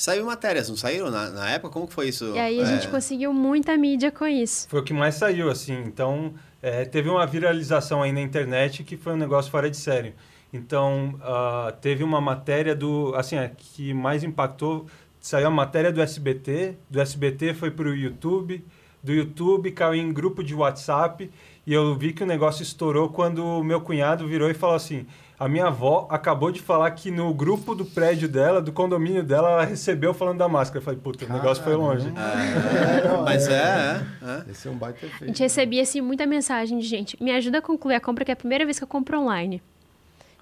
Saiu matérias, não saíram na, na época? Como que foi isso? E aí a É, gente conseguiu muita mídia com isso. Foi o que mais saiu, assim. Então, é, teve uma viralização aí na internet que foi um negócio fora de série. Então, ah, teve uma matéria do... Assim, a que mais impactou... Saiu a matéria do SBT. Do SBT foi para o YouTube. Do YouTube caiu em grupo de WhatsApp. E eu vi que o negócio estourou quando o meu cunhado virou e falou assim... A minha avó acabou de falar que no grupo do prédio dela, do condomínio dela, ela recebeu falando da máscara. Eu falei, puta, o negócio foi longe. É, não, Mas é. é, é, é. Esse é um baita A efeito. gente recebia assim, muita mensagem de gente, me ajuda a concluir a compra, que é a primeira vez que eu compro online.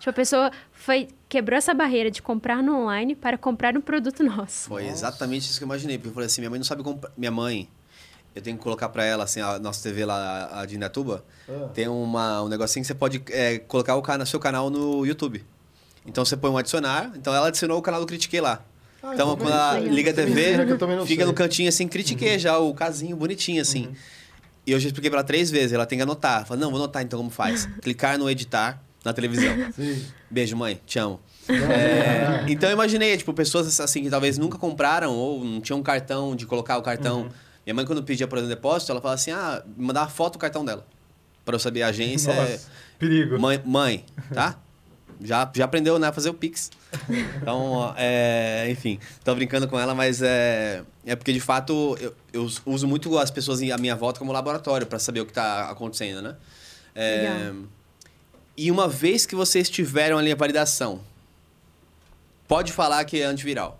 Tipo, a pessoa foi, quebrou essa barreira de comprar no online para comprar um produto nosso. Foi exatamente isso que eu imaginei. Porque eu falei assim, minha mãe não sabe comprar... Minha mãe, eu tenho que colocar pra ela, assim, a nossa TV lá, a de Indatuba, Ah. tem uma, um negocinho que você pode é, colocar o cana, seu canal no YouTube. Então você põe um adicionar, então ela adicionou o canal do Critiquei lá. Ah, então, quando ela liga a TV, fica sei. no cantinho assim, critiquei já o casinho bonitinho assim. E eu já expliquei pra ela três vezes, ela tem que anotar. Fala, não, vou anotar então como faz. Clicar no editar na televisão. Sim. Beijo, mãe. Te amo. É, então eu imaginei, tipo, pessoas assim que talvez nunca compraram ou não tinham um cartão de colocar o cartão. Minha mãe, quando pedia por exemplo depósito, ela falava assim: ah, me mandava foto do cartão dela. Pra eu saber a agência. é- Nossa, perigo. Mãe, mãe, tá? Já, já aprendeu né, a fazer o Pix. Então, é, enfim, tô brincando com ela, mas é, é porque de fato eu, eu uso muito as pessoas à minha volta como laboratório para saber o que está acontecendo, né? É, e uma vez que vocês tiveram ali a validação, pode falar que é antiviral.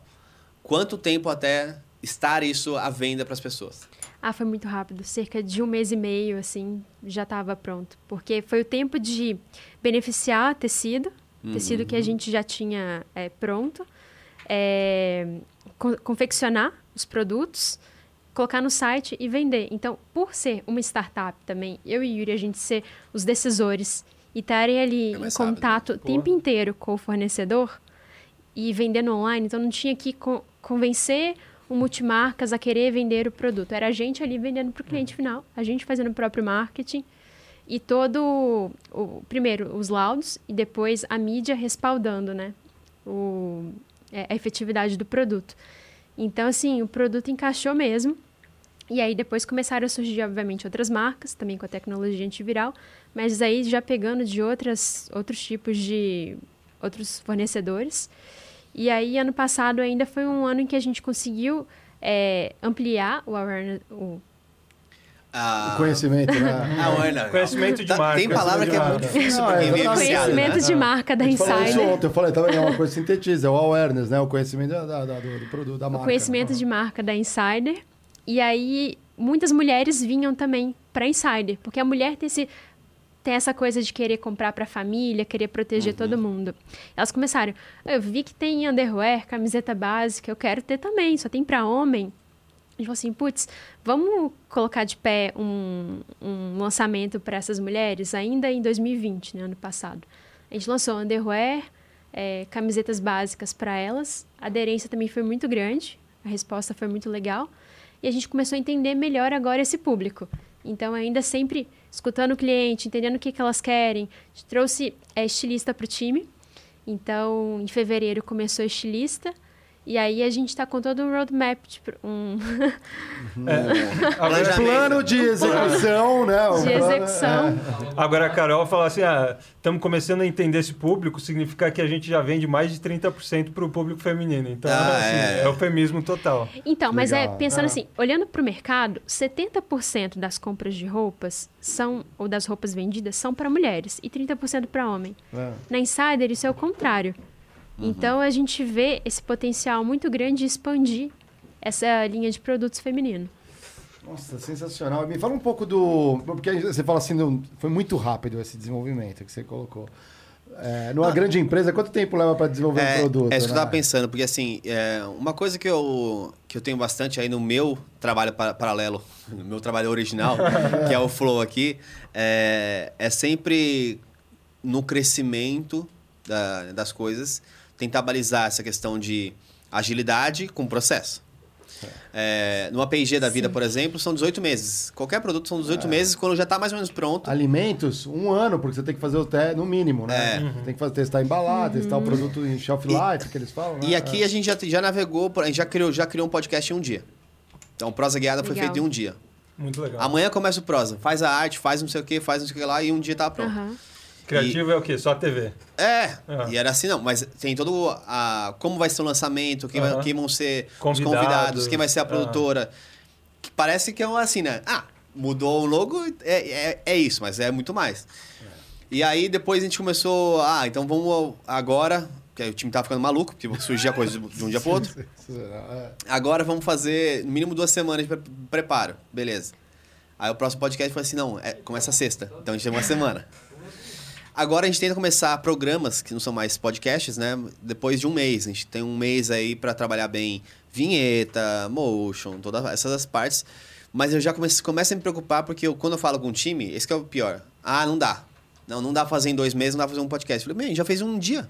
Quanto tempo até estar isso à venda para as pessoas? Ah, foi muito rápido. Cerca de um mês e meio, assim, já estava pronto. Porque foi o tempo de beneficiar tecido, tecido que a gente já tinha é, pronto, é, co- confeccionar os produtos, colocar no site e vender. Então, por ser uma startup também, eu e Yuri, a gente ser os decisores e estarem ali É em rápido, contato o tempo inteiro com o fornecedor e vendendo online, então não tinha que co- convencer o multimarcas a querer vender o produto. Era a gente ali vendendo para o cliente final, a gente fazendo o próprio marketing e todo o primeiro os laudos e depois a mídia respaldando, né, o, é, a efetividade do produto. Então assim o produto encaixou mesmo. E aí depois começaram a surgir obviamente outras marcas também com a tecnologia antiviral, mas aí já pegando de outras outros tipos de outros fornecedores. E aí, ano passado ainda foi um ano em que a gente conseguiu é, ampliar o awareness, o, Ah, O conhecimento, né? Ah, Werner. Conhecimento de Tá- marca. Tem palavra que é muito difícil marca. pra quem é viciado, conhecimento né? de marca da falou isso Insider. ontem, eu falei, também é uma coisa sintetiza, é o awareness, né? O conhecimento da, da- da- do, do produto, da o marca. conhecimento de marca da Insider. E aí, muitas mulheres vinham também para Insider, porque a mulher tem, esse, tem essa coisa de querer comprar para a família, querer proteger todo mundo. Elas começaram, eu vi que tem underwear, camiseta básica, eu quero ter também, só tem para homem. A gente falou assim, putz, vamos colocar de pé um, um lançamento para essas mulheres, ainda em 2020, né, ano passado. A gente lançou underwear, é, camisetas básicas para elas. A aderência também foi muito grande, a resposta foi muito legal. E a gente começou a entender melhor agora esse público. Então, ainda sempre escutando o cliente, entendendo o que, que elas querem. Trouxe é, estilista para o time. Então, em fevereiro começou estilista. E aí a gente está com todo um roadmap, tipo, um Agora, Plano de execução, né? O de plano- execução. agora a Carol fala assim: ah, estamos começando a entender esse público, significa que a gente já vende mais de 30% para o público feminino. Então, Ah, assim, é. é. eufemismo total. Então, mas é Legal. pensando Ah. assim, olhando para o mercado, 70% das compras de roupas são ou das roupas vendidas são para mulheres e 30% para homem. É. Na Insider isso é o contrário. Então a gente vê esse potencial muito grande de expandir essa linha de produtos feminino. Nossa, sensacional. Me fala um pouco do. Porque você fala assim, foi muito rápido esse desenvolvimento que você colocou. É, numa grande empresa, quanto tempo leva para desenvolver um É, produto? é isso que eu né? tava pensando, porque assim, é, uma coisa que eu, que eu tenho bastante aí no meu trabalho pa- paralelo, no meu trabalho original, que é o Flow aqui, é, é sempre no crescimento da- das coisas, tentar balizar essa questão de agilidade com processo. É, numa PIG da vida, por exemplo, são 18 meses. Qualquer produto são 18 meses quando já está mais ou menos pronto. Alimentos, um ano, porque você tem que fazer o teste no mínimo, né? É. Tem que fazer, testar embalar, testar o produto em shelf life, que eles falam. né? E aqui a gente já, já navegou, por- a gente já criou, já criou um podcast em um dia. Então, prosa guiada foi feito em um dia. Muito legal. Amanhã começa o prosa. Faz a arte, faz não sei o que, faz não sei o que lá e um dia tá pronto. Aham. Criativo é o quê? Só TV. É, Ah. e era assim não, mas tem todo a como vai ser o lançamento, quem, vai- Aham. quem vão ser Convidados. os convidados, quem vai ser a Ah. produtora. Que parece que é um assim, né? Ah, mudou o logo, é, é, é isso, mas é muito mais. E aí depois a gente começou, ah, então vamos agora, que aí o time tava ficando maluco, porque surgia coisa de um dia pro outro. É. Agora vamos fazer no mínimo duas semanas de pre- preparo. Beleza. Aí o próximo podcast foi assim, não, é, começa sexta. Então a gente tem uma semana. Agora a gente tenta começar programas, que não são mais podcasts, né? Depois de um mês. A gente tem um mês aí pra trabalhar bem vinheta, motion, todas essas partes. Mas eu já começo, começo a me preocupar porque eu, quando eu falo com o time, esse é o pior. Ah, não dá. Não, não dá pra fazer em dois meses, não dá pra fazer um podcast. Eu falei, bem, já fez um dia.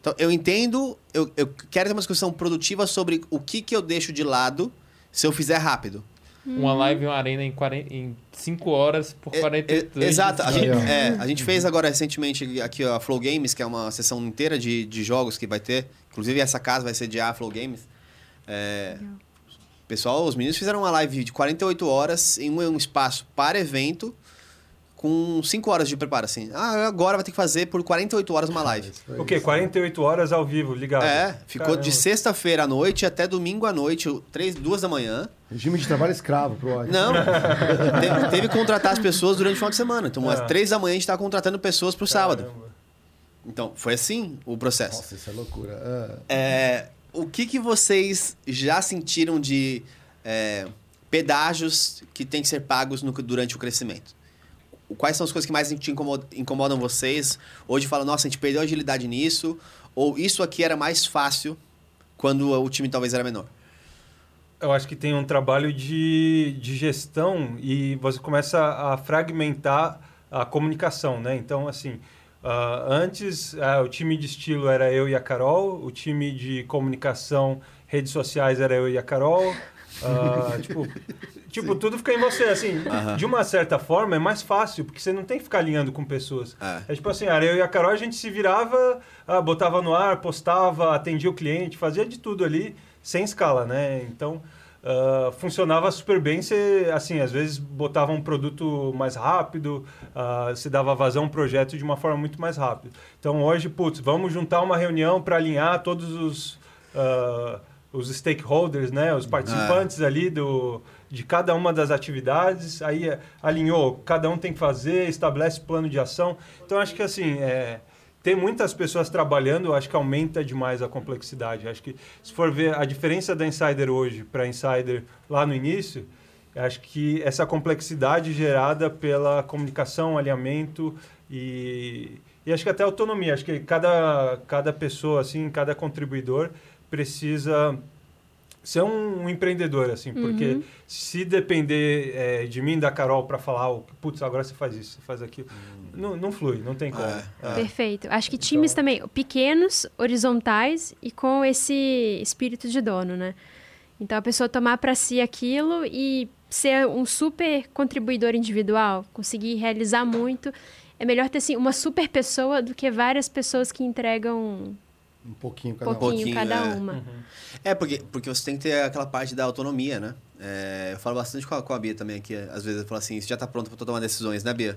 Então, eu entendo, eu, eu quero ter uma discussão produtiva sobre o que, que eu deixo de lado se eu fizer rápido. Uma live e uma arena em 5 horas por É, 42 é, Exato. A gente, é, a gente fez agora recentemente aqui a Flow Games, que é uma sessão inteira de, de jogos que vai ter. Inclusive, essa casa vai sediar a Flow Games. É, pessoal, os meninos fizeram uma live de 48 horas em um, um espaço para evento, com 5 horas de preparo, assim. Ah, agora vai ter que fazer por 48 horas uma live. Foi O quê? 48 horas ao vivo, ligado? É, ficou Caramba. de sexta-feira à noite até domingo à noite, três, duas da manhã. Regime de trabalho escravo pro ódio. Não, teve, teve que contratar as pessoas durante o final de semana. Então, às Ah. três da manhã a gente tava contratando pessoas pro sábado. Caramba. Então, foi assim o processo. Nossa, isso é loucura. Ah, É, o que, que vocês já sentiram de é, pedágios que têm que ser pagos no- durante o crescimento? Quais são as coisas que mais te incomodam, incomodam vocês? Hoje fala, nossa, a gente perdeu agilidade nisso, ou isso aqui era mais fácil quando o time talvez era menor. Eu acho que tem um trabalho de, de gestão e você começa a fragmentar a comunicação, né? Então, assim, ah, antes ah, o time de estilo era eu e a Carol, o time de comunicação, redes sociais era eu e a Carol. ah, tipo, tipo, tudo fica em você, assim. Aham. De uma certa forma é mais fácil, porque você não tem que ficar alinhando com pessoas. É. É tipo assim, era eu e a Carol, a gente se virava, botava no ar, postava, atendia o cliente, fazia de tudo ali, sem escala, né? Então, ah, funcionava super bem. Você, assim, às vezes botava um produto mais rápido, ah, você dava vazão ao projeto de uma forma muito mais rápida. Então, hoje, putz, vamos juntar uma reunião para alinhar todos os... ah, os stakeholders, né, os participantes ali do, de cada uma das atividades, aí eh, alinhou, cada um tem que fazer, estabelece plano de ação. Então, acho que assim, é, tem muitas pessoas trabalhando, eu acho que aumenta demais a complexidade. Acho que se for ver a diferença da Insider hoje para Insider lá no início, eu acho que essa complexidade gerada pela comunicação, alinhamento e, e acho que até autonomia. Acho que cada, cada pessoa, assim, cada contribuidor precisa ser um, um empreendedor, assim, porque se depender eh, de mim, da Carol, para falar, oh, putz, agora você faz isso, você faz aquilo, não, não flui, não tem como. É, É. Perfeito. Acho que Então- times também pequenos, horizontais e com esse espírito de dono, né? Então a pessoa tomar para si aquilo e ser um super contribuidor individual, conseguir realizar muito. É melhor ter assim uma super pessoa do que várias pessoas que entregam um pouquinho cada um. pouquinho, cada é. uma. É, porque, porque você tem que ter aquela parte da autonomia, né? É, eu falo bastante com a, com a Bia também aqui. Às vezes eu falo assim, você já tá pronto pra tomar decisões, né, Bia?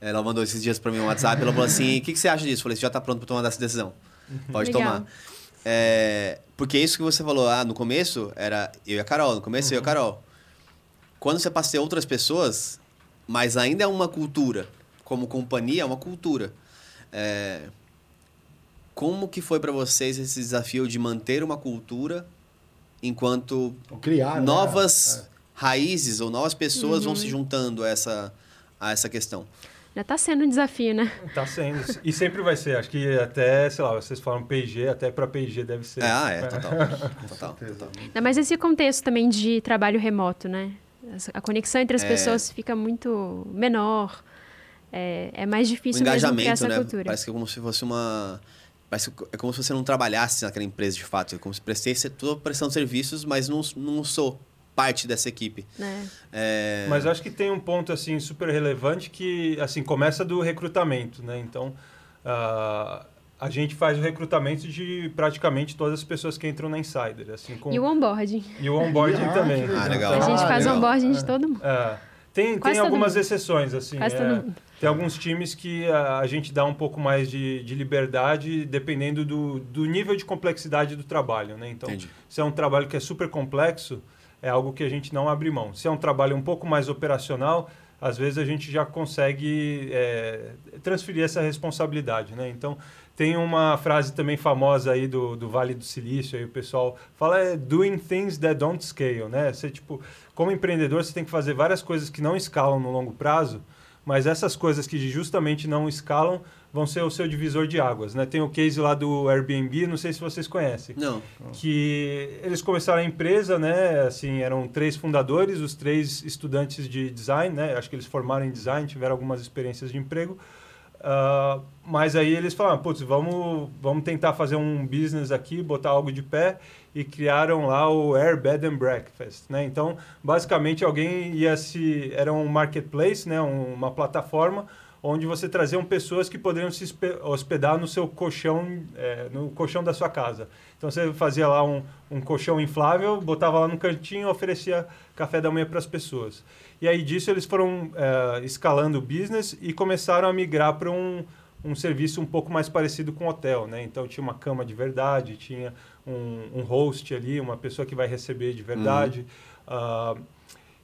Ela mandou esses dias pra mim um WhatsApp, ela falou assim, o que, que você acha disso? Eu falei, você já tá pronto pra tomar essa decisão. Pode Legal. tomar. É, porque isso que você falou, ah, no começo era eu e a Carol, no começo eu e a Carol. Quando você passa a ter outras pessoas, mas ainda é uma cultura, como companhia, é uma cultura. É, como que foi pra vocês esse desafio de manter uma cultura enquanto Ou criar, né? novas raízes ou novas pessoas vão Uhum. se juntando a essa, a essa questão? Já tá sendo um desafio, né? Tá sendo. E sempre vai ser. Acho que até, sei lá, vocês falam P&G, até para P&G deve ser. Ah, é, total. total, total. Ainda mais esse contexto também de trabalho remoto, né? A conexão entre as É. pessoas fica muito menor. É, é mais O difícil mesmo criar engajamento, essa né? cultura. Parece que é como se fosse uma... Parece que é como se você não trabalhasse naquela empresa de fato. É como se prestasse toda prestando serviços, mas não, não sou parte dessa equipe. né? É... Mas acho que tem um ponto assim super relevante que assim começa do recrutamento, né? Então ah, a gente faz o recrutamento de praticamente todas as pessoas que entram na Insider, assim com E o onboarding. e o onboarding Ah, também. Ah, legal. a gente Ah, faz legal. onboarding de todo mundo. É, tem Quase tem algumas mundo. exceções assim. É. Tem alguns times que a, a gente dá um pouco mais de, de liberdade dependendo do, do nível de complexidade do trabalho, né? Então, Entendi. se é um trabalho que é super complexo, é algo que a gente não abre mão. Se é um trabalho um pouco mais operacional, às vezes a gente já consegue é, transferir essa responsabilidade, né? Então, tem uma frase também famosa aí do, do Vale do Silício, aí o pessoal fala é doing things that don't scale, né? Você, tipo, como empreendedor, você tem que fazer várias coisas que não escalam no longo prazo, mas essas coisas que justamente não escalam vão ser o seu divisor de águas, né? Tem o case lá do Airbnb, não sei se vocês conhecem Não. que eles começaram a empresa, né? Assim, eram três fundadores, os três estudantes de design, né? Acho que eles formaram em design, tiveram algumas experiências de emprego. Ah, mas aí eles falaram, putz, vamos, vamos tentar fazer um business aqui, botar algo de pé e criaram lá o Air Bed and Breakfast, né? Então, basicamente alguém ia se era um marketplace, né? Um- uma plataforma onde você traziam pessoas que poderiam se hospedar no seu colchão, é, no colchão da sua casa. Então você fazia lá um, um colchão inflável, botava lá no cantinho e oferecia café da manhã para as pessoas. E aí disso eles foram é, escalando o business e começaram a migrar para um, um serviço um pouco mais parecido com hotel, né? Então tinha uma cama de verdade, tinha um, um host ali, uma pessoa que vai receber de verdade. Ah,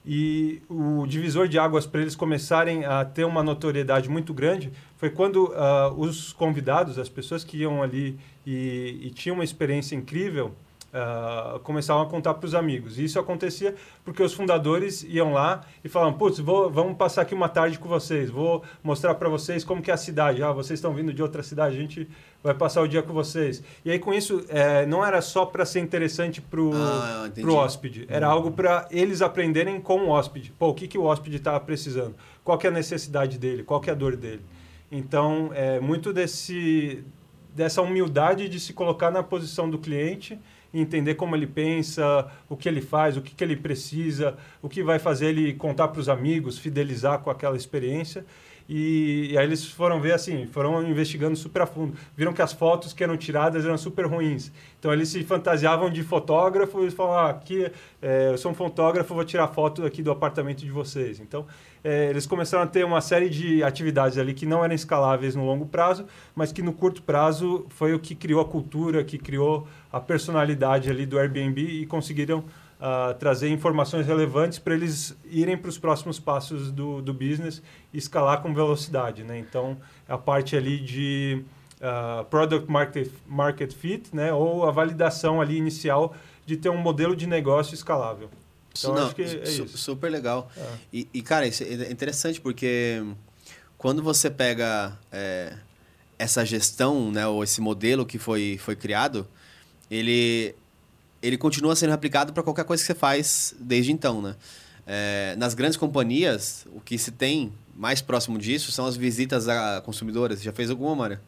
e o divisor de águas para eles começarem a ter uma notoriedade muito grande foi quando ah, os convidados, as pessoas que iam ali e, e tinham uma experiência incrível, ah, começavam a contar para os amigos. E isso acontecia porque os fundadores iam lá e falavam: Putz, vou, vamos passar aqui uma tarde com vocês, vou mostrar para vocês como que é a cidade. Ah, vocês estão vindo de outra cidade, a gente vai passar o dia com vocês. E aí, com isso, eh, não era só para ser interessante para o Ah, hóspede. Era algo para eles aprenderem com o hóspede. Pô, o que, que o hóspede estava precisando? Qual que é a necessidade dele? Qual que é a dor dele? Então, é muito desse, dessa humildade de se colocar na posição do cliente entender como ele pensa, o que ele faz, o que, que ele precisa, o que vai fazer ele contar para os amigos, fidelizar com aquela experiência. E, e aí eles foram ver assim, foram investigando super a fundo. Viram que as fotos que eram tiradas eram super ruins. Então eles se fantasiavam de fotógrafo e falavam: ah, aqui é, eu sou um fotógrafo, vou tirar foto aqui do apartamento de vocês. Então é, eles começaram a ter uma série de atividades ali que não eram escaláveis no longo prazo, mas que no curto prazo foi o que criou a cultura, que criou a personalidade ali do Airbnb e conseguiram ah, trazer informações relevantes para eles irem para os próximos passos do, do business e escalar com velocidade. Né? Então, a parte ali de ah, product market, market fit, né? ou a validação ali inicial de ter um modelo de negócio escalável. Então, não, acho que é su- isso. super legal. É. E, e, cara, isso é interessante porque quando você pega é, essa gestão, né, ou esse modelo que foi, foi criado, ele, ele continua sendo aplicado para qualquer coisa que você faz desde então, né? É, nas grandes companhias, o que se tem mais próximo disso são as visitas a consumidores. Já fez alguma, Mário?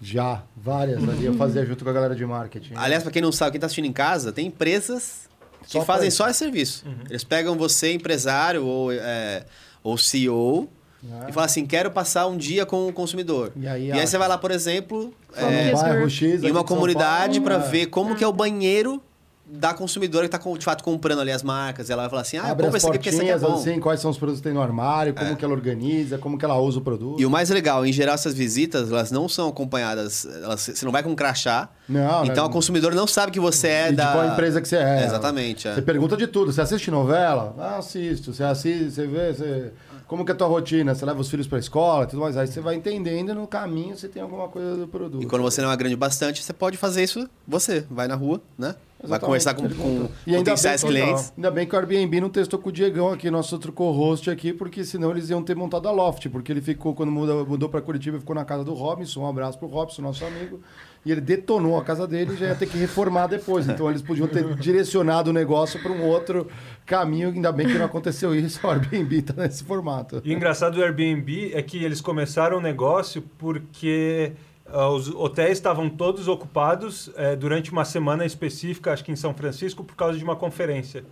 Já, várias ali. Eu fazia junto com a galera de marketing. Aliás, para quem não sabe, quem está assistindo em casa, tem empresas que Só fazem só esse serviço. Eles pegam você, empresário ou, é, ou CEO, Ah. e falam assim: quero passar um dia com o consumidor. E aí, E aí você vai lá, por exemplo, é, bairro. X. em uma comunidade para é. ver como que é o banheiro da consumidora que está de fato comprando ali as marcas. Ela vai falar assim: ah, Abre compra as esse aqui porque esse aqui é bom. assim, quais são os produtos que tem no armário, como que ela organiza, como que ela usa o produto. E o mais legal, em geral, essas visitas, elas não são acompanhadas, elas, você não vai com crachá. Não, então né? a consumidora não sabe que você é E de da. qual empresa que você é. Exatamente. é. Você pergunta de tudo. Você assiste novela? Ah, assisto. Você assiste, você vê, você... como que é a tua rotina? Você leva os filhos pra escola e tudo mais. Aí você vai entendendo no caminho você tem alguma coisa do produto. E quando você não é grande bastante, você pode fazer isso você. Vai na rua, né? Vai conversar com, com E ainda potenciais bem- clientes. Ainda bem que o Airbnb não testou com o Diegão aqui, nosso outro co-host aqui, porque senão eles iam ter montado a Loft, porque ele ficou, quando mudou, mudou pra Curitiba, ficou na casa do Robinson, um abraço pro Robinson, nosso amigo, e ele detonou a casa dele e já ia ter que reformar depois. Então eles podiam ter direcionado o negócio para um outro caminho, ainda bem que não aconteceu isso, o Airbnb tá nesse formato. E o engraçado do Airbnb é que eles começaram o negócio porque os hotéis estavam todos ocupados eh, durante uma semana específica, acho que em São Francisco, por causa de uma conferência.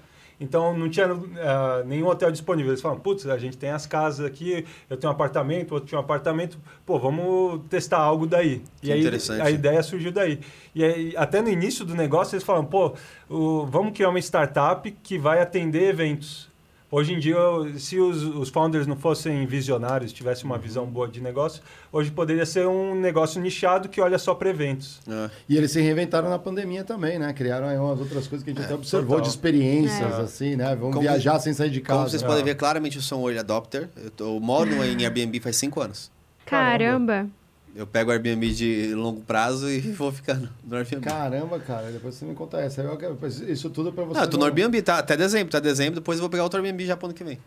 Então não tinha ah, nenhum hotel disponível. Eles falaram, putz, a gente tem as casas aqui, eu tenho um apartamento, outro tinha um apartamento, pô, vamos testar algo daí. Que e aí interessante. a ideia surgiu daí. E aí, até no início do negócio eles falaram, pô, o- vamos criar uma startup que vai atender eventos. Hoje em dia, se os, os founders não fossem visionários, tivessem uma visão boa de negócio, hoje poderia ser um negócio nichado que olha só para eventos. É. E eles se reinventaram na pandemia também, né? Criaram aí umas outras coisas que a gente até observou total. de experiências, É. assim, né? Vamos Como- viajar sem sair de Como casa. vocês podem ver, claramente eu sou um early adopter. Eu, tô, eu moro em Airbnb faz cinco anos. Caramba. Eu pego o Airbnb de longo prazo e vou ficando no Airbnb. Caramba, cara, depois você me conta essa. Eu Isso tudo é pra você. não, eu tô no Airbnb, tá? Até dezembro, tá dezembro, depois eu vou pegar outro Airbnb já pro ano que vem.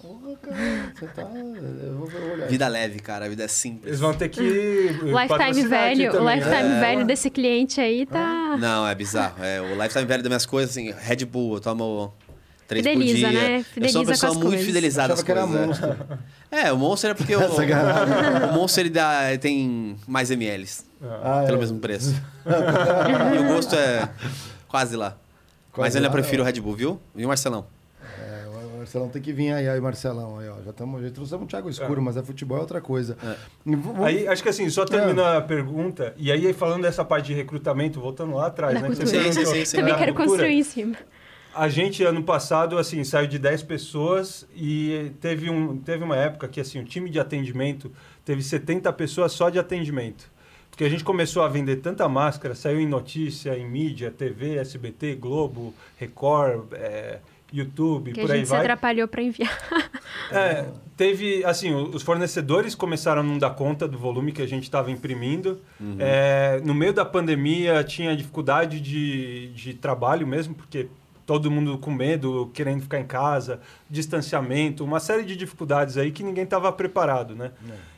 Porra, cara, você tá. Eu vou eu vou olhar. Vida leve, cara, a vida é simples. Eles vão ter que. Lifetime patrocinar aqui velho, o também, lifetime né? velho desse cliente aí tá. Não, é bizarro. É, o lifetime velho das minhas coisas, assim, Red Bull, eu tomo três Fideliza, por dia. né? eu sou Fideliza uma com pessoa muito coisas. fidelizada às Achava que era coisas. monstro. É. é, o Monster é porque o, o Monster ele dá, ele tem mais mls, Ah, pelo é. mesmo preço. e o gosto é quase lá. Quase Mas eu ainda lá, prefiro o. Red Bull, viu? E o Marcelão? É, Marcelão tem que vir aí, aí, Marcelão. Aí, ó. Já, tamo, já trouxemos um Thiago Escuro, É. mas é futebol é outra coisa. E v- v- Aí, acho que assim, só terminando a pergunta, e aí falando dessa parte de recrutamento, voltando lá atrás, Da né? cultura. Sim, sim, perguntou sim, sim. Também quero cultura. construir em cima. A gente, ano passado, assim, saiu de 10 pessoas e teve, um, teve uma época que, assim, o time de atendimento teve 70 pessoas só de atendimento. Porque a gente começou a vender tanta máscara, saiu em notícia, em mídia, TV, SBT, Globo, Record, é, YouTube, Que a por aí gente se vai. atrapalhou pra enviar. É, teve, assim, os fornecedores começaram a não dar conta do volume que a gente estava imprimindo. É, no meio da pandemia tinha dificuldade de, de trabalho mesmo, porque todo mundo com medo, querendo ficar em casa, distanciamento, uma série de dificuldades aí que ninguém estava preparado, né?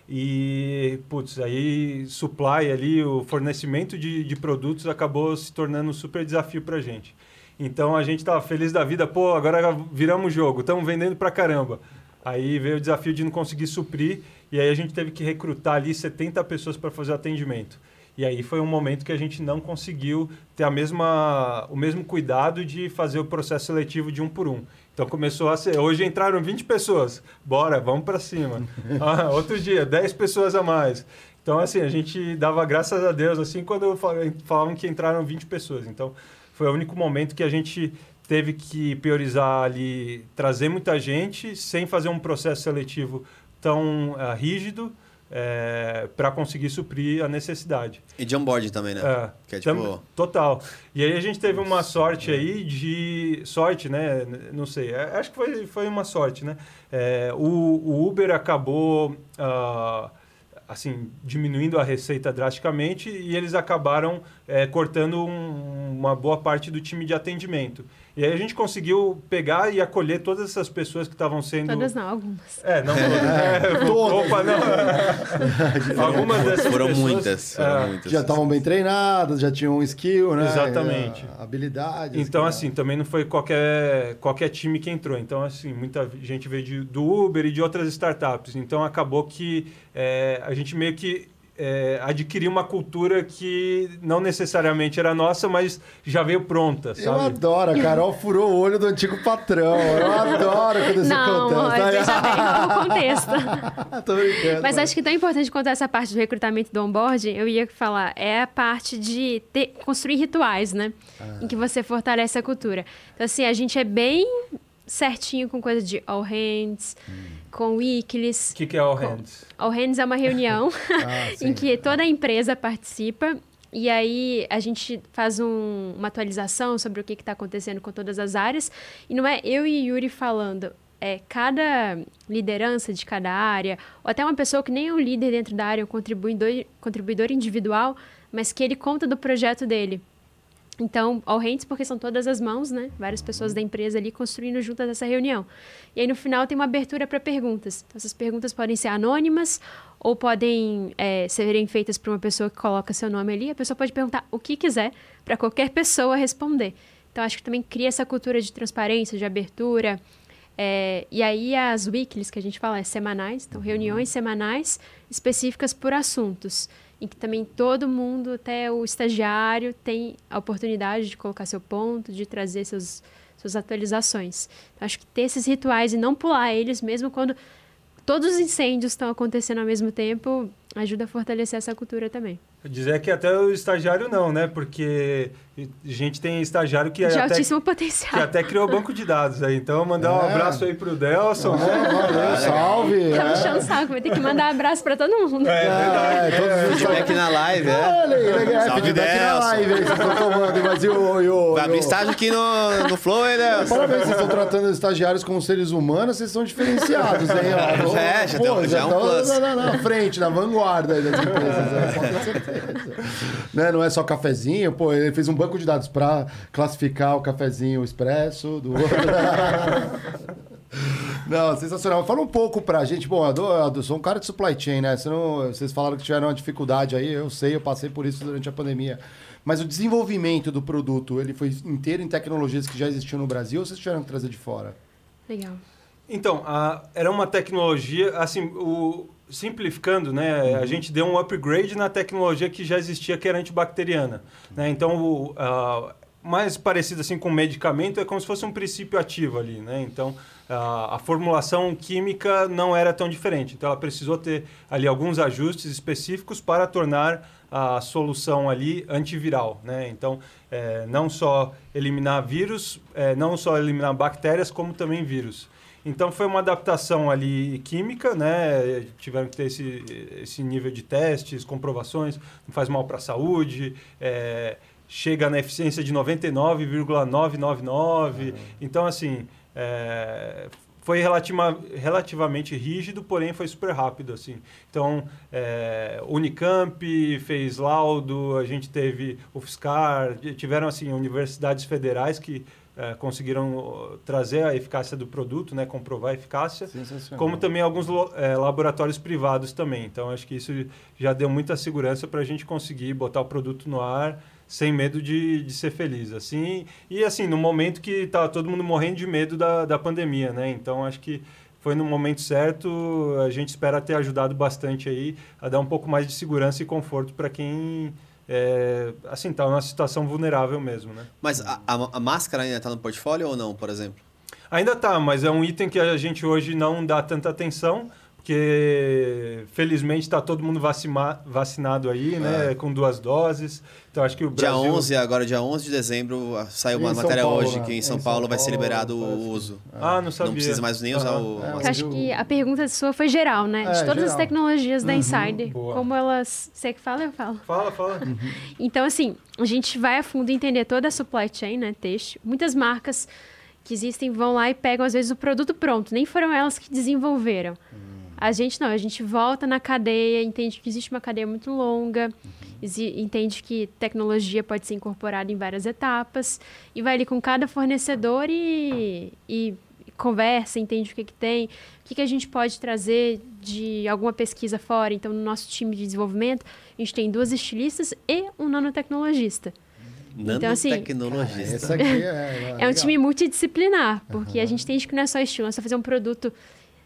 E, putz, aí supply ali, o fornecimento de, de produtos acabou se tornando um super desafio para gente. Então a gente estava feliz da vida, pô, agora viramos o jogo, estamos vendendo pra caramba. Aí veio o desafio de não conseguir suprir, e aí a gente teve que recrutar ali 70 pessoas para fazer atendimento. E aí foi um momento que a gente não conseguiu ter a mesma, o mesmo cuidado de fazer o processo seletivo de um por um. Então começou a ser. Hoje entraram 20 pessoas. Bora, vamos para cima. Ah, outro dia, 10 pessoas a mais. Então, assim, a gente dava graças a Deus, assim, quando fal- falavam que entraram 20 pessoas. Então, foi o único momento que a gente teve que priorizar ali, trazer muita gente, sem fazer um processo seletivo tão ah, rígido, para conseguir suprir a necessidade. E de onboard também, né? É, Que é tipo. Total. E aí a gente teve uma sorte aí de. Sorte, né? Não sei. é, Acho que foi, foi uma sorte, né? É, o, o Uber acabou. ah, assim, diminuindo a receita drasticamente e eles acabaram é, cortando um- uma boa parte do time de atendimento. E aí a gente conseguiu pegar e acolher todas essas pessoas que estavam sendo... Todas não, algumas. É, não todas. É, Todas. Opa, não. Algumas dessas Foram pessoas, muitas. Foram é, muitas. Já estavam bem treinadas, já tinham um skill, né? Exatamente. A- Habilidades. Então, assim, também não foi qualquer, qualquer time que entrou. Então, assim, muita gente veio de, do Uber e de outras startups. Então, acabou que é, a gente meio que é, adquiriu uma cultura que não necessariamente era nossa, mas já veio pronta, Eu sabe? adoro, a Carol furou o olho do antigo patrão. Eu adoro quando isso Não, acontece. veja bem o contexto. Tô brincando. Mas acho que tão importante quanto essa parte do recrutamento do onboarding, eu ia falar, é a parte de ter- construir rituais, né? Em que você fortalece a cultura. Então, assim, a gente é bem certinho com coisa de all hands, com weeklies. O que, que é All Hands? All hands é uma reunião Ah, em que toda a empresa participa e aí a gente faz um- uma atualização sobre o que está acontecendo com todas as áreas. E não é eu e Yuri falando, é cada liderança de cada área, ou até uma pessoa que nem é um líder dentro da área, um contribuidor, contribuidor individual, mas que ele conta do projeto dele. Então, all hands, porque são todas as mãos, né? Várias pessoas da empresa ali construindo juntas essa reunião. E aí, no final, tem uma abertura para perguntas. Então, essas perguntas podem ser anônimas ou podem é, serem feitas por uma pessoa que coloca seu nome ali. A pessoa pode perguntar o que quiser para qualquer pessoa responder. Então, acho que também cria essa cultura de transparência, de abertura. É, e aí, as weeklies que a gente fala é semanais. Então, reuniões semanais específicas por assuntos em que também todo mundo, até o estagiário, tem a oportunidade de colocar seu ponto, de trazer seus, suas atualizações. Então, acho que ter esses rituais e não pular eles, mesmo quando todos os incêndios estão acontecendo ao mesmo tempo, ajuda a fortalecer essa cultura também. Dizer que até o estagiário não, né? Porque a gente tem estagiário que, de até, altíssimo que potencial. até criou banco de dados aí. Então, mandar um É. abraço aí pro Delson, né? Ah, valeu, salve. Tá é. puxando o saco, vai ter que mandar abraço pra todo mundo. É verdade. É, todos os Feedback na live, é. Olha aí, legal. Salve, feedback na Delson. live, aí, vocês estão tomando. Mas e o... E o Vai abrir estágio aqui no, no Flow, hein, né? Parabéns, vocês estão tratando os estagiários como seres humanos, vocês são diferenciados, hein? ó. É, já tem- já é um estão plus. na, na- na frente, na vanguarda aí das empresas, né? pode ter certeza. Né, Não é só cafezinho, pô, ele fez um banco de dados para classificar o cafezinho expresso do outro. Não, sensacional. Fala um pouco pra gente. Bom, eu, dou- eu sou um cara de supply chain, né? Você não- vocês falaram que tiveram uma dificuldade aí, eu sei, eu passei por isso durante a pandemia. Mas o desenvolvimento do produto, ele foi inteiro em tecnologias que já existiam no Brasil ou vocês tiveram que trazer de fora? Legal. Então, a- era uma tecnologia, assim, o, simplificando, né, a gente deu um upgrade na tecnologia que já existia, que era antibacteriana. Né? Então, o, a- mais parecido assim com medicamento é como se fosse um princípio ativo ali, né? Então a, a, formulação química não era tão diferente. Então ela precisou ter ali alguns ajustes específicos para tornar a solução ali antiviral, né? Então é, não só eliminar vírus, é, não só eliminar bactérias, como também vírus. Então foi uma adaptação ali química, né? Tiveram que ter esse, esse nível de testes, comprovações, não faz mal para a saúde. É, chega na eficiência de 99,999. Uhum. Então, assim, é, foi relativa, relativamente rígido, porém foi super rápido, assim. Então, é, Unicamp fez laudo, a gente teve o FSCAR, tiveram, assim, universidades federais que é, conseguiram trazer a eficácia do produto, né, comprovar a eficácia, como também alguns é, laboratórios privados também. Então, acho que isso já deu muita segurança para a gente conseguir botar o produto no ar sem medo de, de ser feliz, assim. E, assim, no momento que tá todo mundo morrendo de medo da, da pandemia, né? Então, acho que foi no momento certo. A gente espera ter ajudado bastante aí a dar um pouco mais de segurança e conforto para quem é, assim, está numa situação vulnerável mesmo, né? Mas a, a, a máscara ainda está no portfólio ou não, por exemplo? Ainda está, mas é um item que a gente hoje não dá tanta atenção porque felizmente está todo mundo vacina, vacinado aí, né, é. com duas doses. Então acho que o Brasil... Dia 11, agora dia 11 de dezembro, saiu uma matéria Paulo, hoje né? que em São, em Paulo, Paulo vai ser liberado o uso. Ah, não sabia. Não precisa mais nem usar o... É, acho que a pergunta sua foi geral, né? É, de todas geral. as tecnologias da uhum, Insider. Boa. Como elas... Você que fala, eu falo. Fala, fala. Uhum. Então, assim, a gente vai a fundo entender toda a supply chain, né, texto. Muitas marcas que existem vão lá e pegam, às vezes, o produto pronto. Nem foram elas que desenvolveram. Uhum. A gente não, a gente volta na cadeia, entende que existe uma cadeia muito longa, uhum. entende que tecnologia pode ser incorporada em várias etapas, e vai ali com cada fornecedor e, e conversa, entende o que, que tem, o que, que a gente pode trazer de alguma pesquisa fora. Então, no nosso time de desenvolvimento, a gente tem duas estilistas e um nanotecnologista. Então, assim, Nanotecnologista. É, é, é, um time multidisciplinar, porque uhum. a gente entende que não é só estilo, é só fazer um produto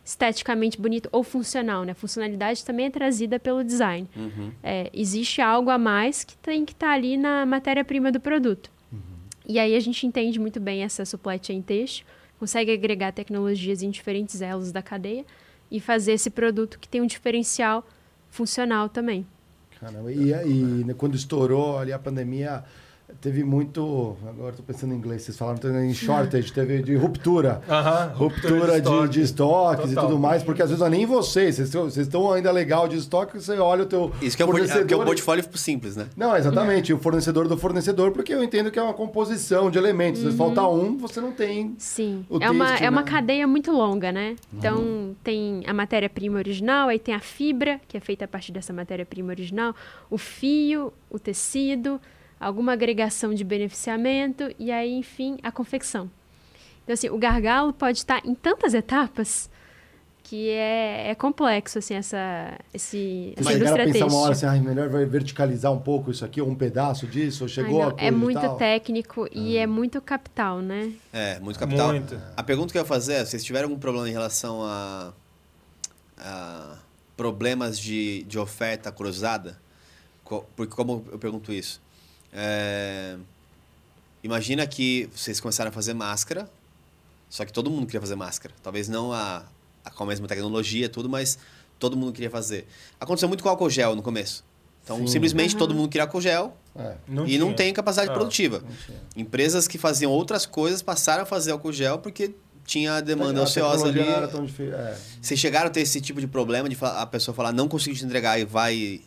esteticamente bonito ou funcional, né? Funcionalidade também é trazida pelo design. Uhum. É, existe algo a mais que tem que estar tá ali na matéria-prima do produto. Uhum. E aí a gente entende muito bem essa supply chain texto, consegue agregar tecnologias em diferentes elos da cadeia e fazer esse produto que tem um diferencial funcional também. Caramba, e, e quando estourou ali a pandemia, teve muito. Agora estou pensando em inglês, vocês falaram em shortage, teve de ruptura. Uh -huh, ruptura, de, de, estoques Total. e tudo mais, porque às vezes não é nem vocês, vocês estão ainda legal de estoque, você olha o teu. Isso que é, fornecedor... o, que é o portfólio simples, né? Não, exatamente, o fornecedor do fornecedor, porque eu entendo que é uma composição de elementos. Uhum. Se faltar um, você não tem. Sim. é, texto, uma, é uma né? cadeia muito longa, né? Então uhum. tem a matéria-prima original, aí tem a fibra, que é feita a partir dessa matéria-prima original, o fio, o tecido alguma agregação de beneficiamento e aí, enfim, a confecção. Então, assim, o gargalo pode estar em tantas etapas que é, é complexo, assim, essa, esse, essa Mas indústria pensar uma hora assim, ah, melhor vai verticalizar um pouco isso aqui, ou um pedaço disso, ou chegou Ai, a É muito técnico e ah. é muito capital, né? É, muito capital. Muito. A pergunta que eu ia fazer é, vocês tiveram algum problema em relação a, a problemas de, de oferta cruzada? Porque como eu pergunto isso? É... Imagina que vocês começaram a fazer máscara, só que todo mundo queria fazer máscara. Talvez não a, a, com a mesma tecnologia, tudo, mas todo mundo queria fazer. Aconteceu muito com álcool gel no começo. Então, Sim. simplesmente uhum. todo mundo queria álcool gel é. não e tinha. não tem capacidade ah, produtiva. Empresas que faziam outras coisas passaram a fazer álcool gel porque tinha demanda a ociosa ali. É. Vocês chegaram a ter esse tipo de problema de a pessoa falar não consigo te entregar e vai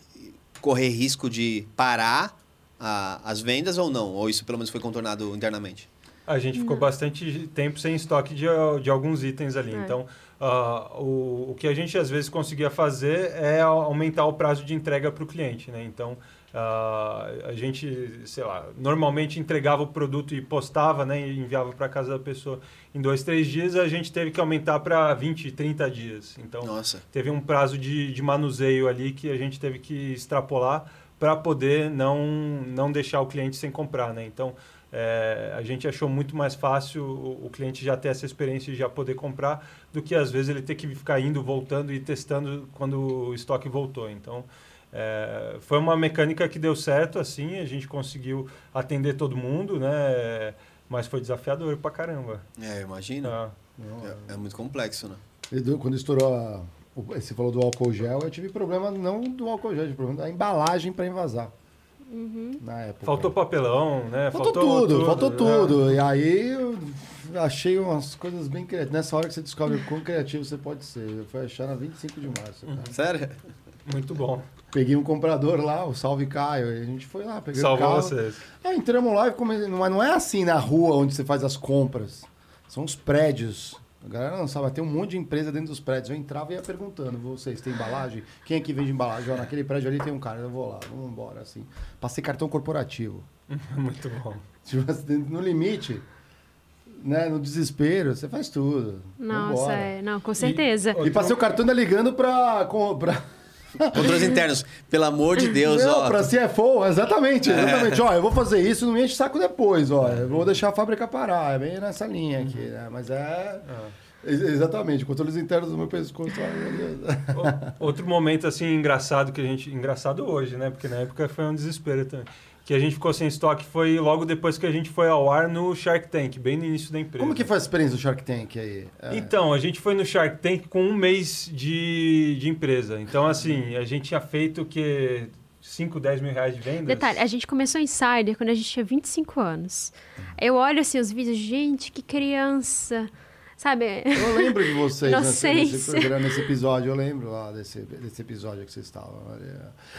correr risco de parar a, as vendas ou não? Ou isso pelo menos foi contornado internamente? A gente ficou bastante tempo sem estoque de, de alguns itens ali. É. Então, uh, o, o que a gente às vezes conseguia fazer é aumentar o prazo de entrega para o cliente. Né? Então, uh, a gente, sei lá, normalmente entregava o produto e postava né, e enviava para casa da pessoa em dois, três dias. A gente teve que aumentar para 20, 30 dias. Então, Nossa. teve um prazo de, de manuseio ali que a gente teve que extrapolar para poder não, não deixar o cliente sem comprar, né? Então, é, a gente achou muito mais fácil o, o, cliente já ter essa experiência e já poder comprar do que às vezes ele ter que ficar indo, voltando e testando quando o estoque voltou. Então, É, foi uma mecânica que deu certo, assim, a gente conseguiu atender todo mundo, né? Mas foi desafiador pra caramba. É, imagina. Ah, É, é muito complexo, né? E do- Quando estourou a, você falou do álcool gel, eu tive problema não do álcool gel, eu tive problema da embalagem para invasar. Na época. faltou papelão, né? Faltou, tudo, faltou né? tudo. E aí eu achei umas coisas bem criativas. Nessa hora que você descobre o quão criativo você pode ser. Eu fui achar na 25 de março. cara. Sério? Muito bom. Peguei um comprador lá, o Salve Caio, e a gente foi lá, peguei Salvou o carro. vocês. É, entramos lá e comecei. Mas não é assim na rua onde você faz as compras. São os prédios. A galera não sabe, tem um monte de empresa dentro dos prédios. Eu entrava e ia perguntando: vocês têm embalagem? Quem aqui vende embalagem? Ó, naquele prédio ali tem um cara, eu vou lá, vamos embora, assim. Passei cartão corporativo. Muito bom. Tipo assim, no limite, né? No desespero, você faz tudo. Nossa, é. Não, com certeza. E passei o cartão ainda ligando pra. com- pra... Controles internos. Pelo amor de Deus, Não, ó. pra CFO, exatamente, exatamente. Ó, eu vou fazer isso, não me enche o saco depois, ó. Eu vou deixar a fábrica parar, é bem nessa linha aqui, né? Mas é. ex- Exatamente, controles internos do meu pescoço. Outro momento, assim, engraçado que a gente... Engraçado hoje, né? Porque na época foi um desespero também. Que a gente ficou sem estoque foi logo depois que a gente foi ao ar no Shark Tank, bem no início da empresa. Como que foi a experiência do Shark Tank aí? É. Então, a gente foi no Shark Tank com um mês de, de empresa. Então, assim, a gente tinha feito o que 5, 10 mil reais de vendas. Detalhe, a gente começou Insider quando a gente tinha 25 anos. Eu olho assim os vídeos, gente, que criança. Sabe? Eu lembro de vocês nesse, nesse programa, nesse episódio, eu lembro lá desse, desse episódio que vocês estavam.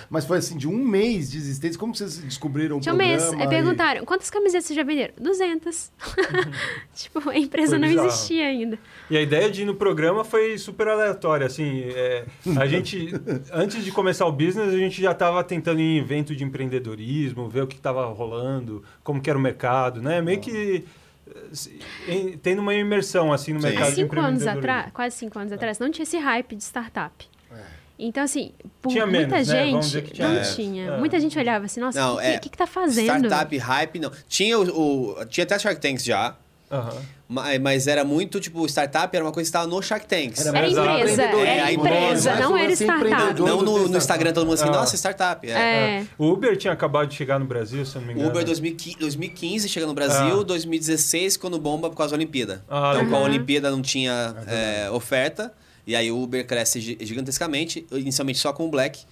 Mas foi assim, de um mês de existência, como vocês descobriram o Tinha um programa? mês. Aí e- perguntaram, quantas camisetas vocês já venderam? 200. tipo, a empresa Foi não bizarro. existia ainda. E a ideia de ir no programa foi super aleatória, assim, é, a gente, antes de começar o business, a gente já estava tentando ir em evento de empreendedorismo, ver o que estava rolando, como que era o mercado, né? Meio que eh, em- tendo uma imersão, assim, no Sim. mercado de cinco anos empreendedorismo. atrás, quase cinco anos atrás, não tinha esse hype de startup. Então, assim, por Tinha muita menos, né? Gente, que tinha não menos. tinha. É. Muita gente olhava assim, nossa, o que, é, que, que tá fazendo? Startup hype, não. Tinha o, o- Tinha até Shark Tanks já. Aham. Ma- Mas era muito, tipo, startup era uma coisa que estava no Shark Tanks. Era Exato. empresa, É, era a empresa, empresa. não era startup. empreendedor. Não no, no. Instagram todo mundo assim, Ah. nossa, startup. É. É. O Uber tinha acabado de chegar no Brasil, se eu não me O engano. Uber 2015, 2015 chega no Brasil, Ah. 2016 quando bomba por causa da Olimpíada. Ah, então, com a. Olimpíada não tinha é, oferta, e aí o Uber cresce gi- gigantescamente, inicialmente só com o Black,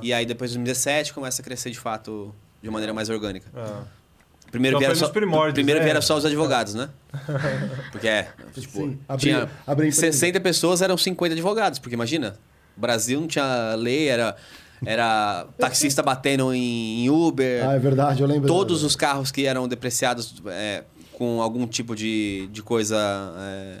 e aí depois de 2017 começa a crescer de fato de maneira mais orgânica. Primeiro Então vieram foi só, primeiro né? vieram só os advogados, né? Porque é, tipo, Sim, abrir- tinha empresa. 60 pessoas, eram 50 advogados, porque imagina, o Brasil não tinha lei, era, era taxista batendo em, em Uber, Ah, é verdade, eu lembro. todos os carros que eram depreciados é, com algum tipo de, de coisa é,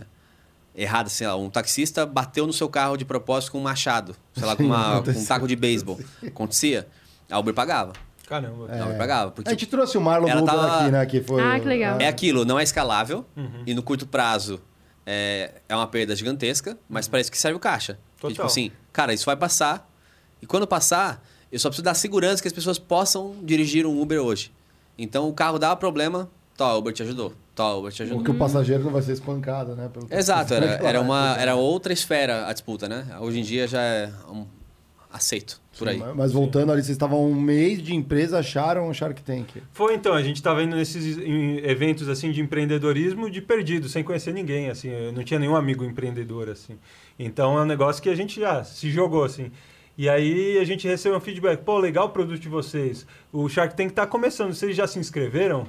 errada, sei lá, um taxista bateu no seu carro de propósito com um machado, sei lá, com, uma- com um taco de beisebol. Acontecia, a Uber pagava. Caramba. A Uber pagava. Porque, A gente trouxe o Marlon Ela tava- aqui, né? Que foi, Ah, que legal. É aquilo, não é escalável Uhum. e no curto prazo é, é uma perda gigantesca, mas para isso que serve o caixa. Que, tipo Total. assim, cara, isso vai passar e quando passar, eu só preciso dar segurança que as pessoas possam dirigir um Uber hoje. Então o carro dá problema, tá, o Uber te ajudou. Tá, o Uber te ajudou. O que o passageiro não vai ser espancado, né? pelo- Exato, era, era, uma, É, era outra esfera a disputa, né? Hoje em dia já é um aceito por aí. Mas voltando ali, vocês estavam um mês de empresa, acharam o Shark Tank. Foi então, a gente estava indo nesses eventos assim de empreendedorismo de perdido, sem conhecer ninguém, assim, eu não tinha nenhum amigo empreendedor assim. Então é um negócio que a gente já se jogou assim. E aí a gente recebeu um feedback, pô, legal o produto de vocês. O Shark Tank tá começando, vocês já se inscreveram?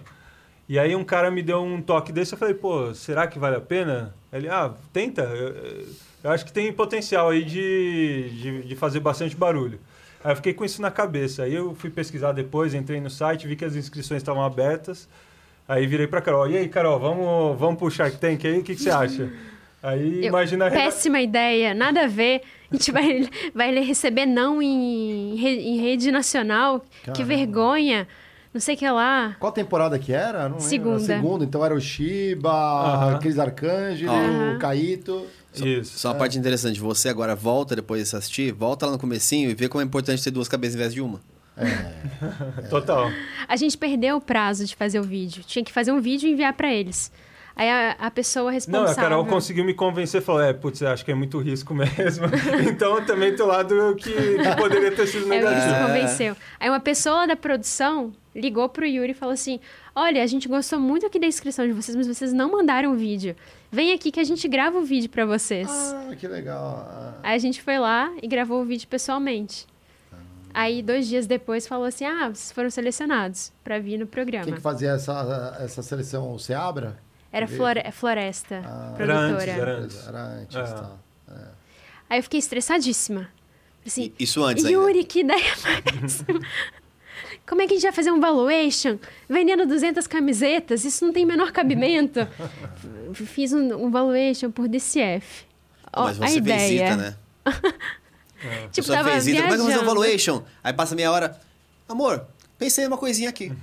E aí um cara me deu um toque desse, eu falei, pô, será que vale a pena? Ele, ah, tenta. Eu, eu acho que tem potencial aí de, de, de fazer bastante barulho. Aí eu fiquei com isso na cabeça. Aí eu fui pesquisar depois, entrei no site, vi que as inscrições estavam abertas. Aí virei pra Carol. E aí, Carol, vamos, vamos pro Shark Tank aí? O que, que você acha? Aí Eu- imagina Péssima ideia, nada a ver. A gente vai, vai receber não em, em rede nacional. Que Caramba. vergonha. Não sei o que lá. Qual temporada que era? Não. Segunda. Segunda, então era o Shiba, Aham. Cris Arcangeli, Aham. o Caíto. Isso. Só uma parte interessante, você agora volta depois de assistir, volta lá no comecinho e vê como é importante ter duas cabeças em vez de uma. Total. A gente perdeu o prazo de fazer o vídeo. Tinha que fazer um vídeo e enviar pra eles. Aí a, a pessoa Não, responsável... a Carol conseguiu me convencer, falou, é, putz, acho que é muito risco mesmo. então eu também do que, que poderia ter sido É, o Yuri negativo. se convenceu. Aí uma pessoa da produção ligou pro Yuri e falou assim: Olha, a gente gostou muito aqui da inscrição de vocês, mas vocês não mandaram o vídeo. Vem aqui que a gente grava o vídeo pra vocês. Ah, que legal. Ah. Aí a gente foi lá e gravou o vídeo pessoalmente. Aí, dois dias depois, falou assim: Ah, vocês foram selecionados pra vir no programa. Quem que fazia essa, essa seleção? O Seabra? Era Flore- Floresta, Ah. Era antes, produtora. era antes. Era antes, É. tá. Aí eu fiquei estressadíssima. Assim, Isso antes ainda. Yuri, que ideia péssima. Como é que a gente vai fazer um valuation vendendo 200 camisetas? Isso não tem menor cabimento. Fiz um, um valuation por DCF. Ó, Mas a você ideia. visita, né? Tipo, Tipo, tava visita. Como é que eu vou fazer um viajando. valuation? Aí passa meia hora. Amor, pensei numa coisinha aqui.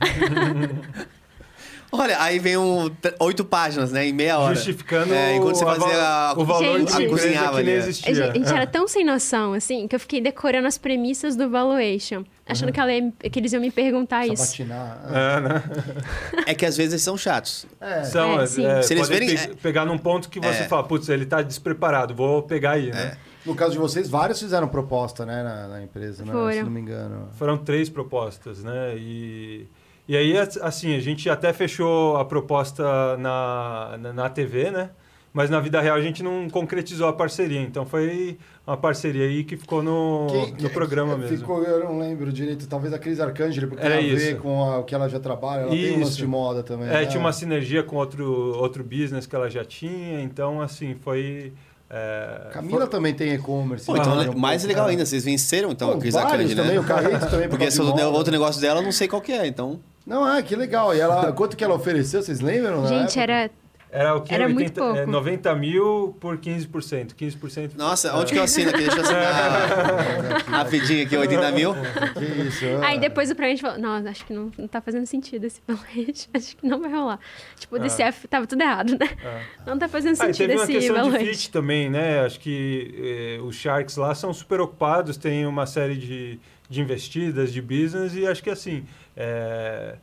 Olha, aí vem um, oito páginas, né? Em meia hora. Justificando É, enquanto você a fazia a, o valor Gente. de a cozinhava que ali, nem é. A existia. gente, a gente era tão sem noção, assim, que eu fiquei decorando as premissas do valuation. Achando que, ela ia que eles iam me perguntar isso. Sabatinar. É, né? É que às vezes eles são chatos. É. São, É, é, sim. é, Se eles verem- pe- pegar num ponto que você É. fala, putz, ele tá despreparado, vou pegar aí, né? No caso de vocês, vários fizeram proposta, né, na, na empresa, né? Se não me engano. Foram três propostas, né? E, e aí, assim, a gente até fechou a proposta na, na, na TV, né? Mas na vida real a gente não concretizou a parceria. Então foi uma parceria aí que ficou no, Quem- no programa mesmo. Ficou, eu não lembro direito, talvez a Cris Arcangeli, porque Era tem a ver isso. com a- o que ela já trabalha, ela tem um lance Isso. de moda também. É, né? tinha uma sinergia com outro, outro business que ela já tinha. Então, assim, foi... é, Camila também tem e-commerce. Pô, então, um mais legal né? ainda, vocês venceram então Pô, a Cris Arcangeli, também, né? o Carreto também. por Porque causa se de o moda. outro negócio dela, eu não sei qual que é, então... Não, é, que legal. E ela, quanto que ela ofereceu, vocês lembram? Gente, era. Era o que? Era muito pouco. é, 90 mil por 15%. 15%. Nossa, onde que eu assino aqui? Deixa eu assinar rapidinho aqui, 80 mil. Que isso? é. Aí depois o Prime falou: Não, acho que não, não tá fazendo sentido esse valuation. Acho que não vai rolar. Tipo, o Ah. DCF tava tudo errado, né? Ah. Não tá fazendo Ah, sentido teve uma esse questão de fit também, né? Acho que eh, os Sharks lá são super ocupados, tem uma série de, de investidas, de business, e acho que assim, é,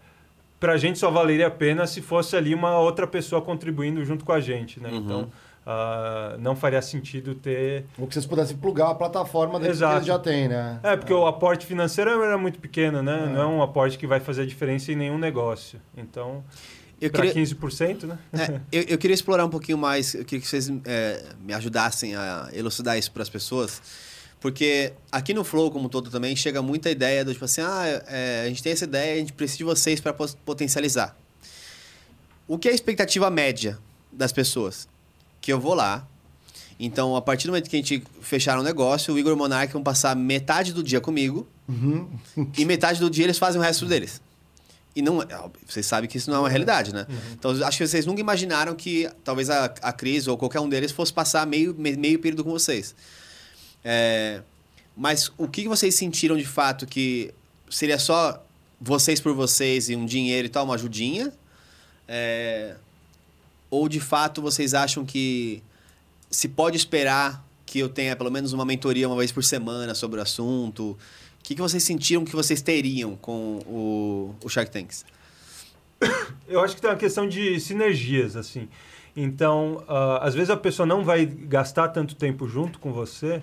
pra gente só valeria a pena se fosse ali uma outra pessoa contribuindo junto com a gente, né? Uhum. Então, ah, não faria sentido ter... Ou que vocês pudessem plugar a plataforma dentro que eles já têm, né? É, porque o aporte financeiro era muito pequeno, né? Não é um aporte que vai fazer diferença em nenhum negócio. Então, Eu para queria, 15%, né? é, eu, eu queria explorar um pouquinho mais, eu queria que vocês é, me ajudassem a elucidar isso para as pessoas. Porque aqui no Flow, como todo também, chega muita ideia do tipo assim, ah, é, a gente tem essa ideia, a gente precisa de vocês para potencializar. O que é a expectativa média das pessoas? Que eu vou lá, então a partir do momento que a gente fechar um negócio, o Igor e o Monark vão passar metade do dia comigo Uhum. e metade do dia eles fazem o resto deles. E não, é, vocês sabem que isso não é uma realidade, né? Então, acho que vocês nunca imaginaram que talvez a, a Cris ou qualquer um deles fosse passar meio, me- meio período com vocês. É, mas o que vocês sentiram de fato que seria só vocês por vocês e um dinheiro e tal, uma ajudinha? É, ou de fato vocês acham que se pode esperar que eu tenha pelo menos uma mentoria uma vez por semana sobre o assunto? O que, que vocês sentiram que vocês teriam com o, o Shark Tanks? Eu acho que tem uma questão de sinergias, assim. Então, ah, às vezes a pessoa não vai gastar tanto tempo junto com você,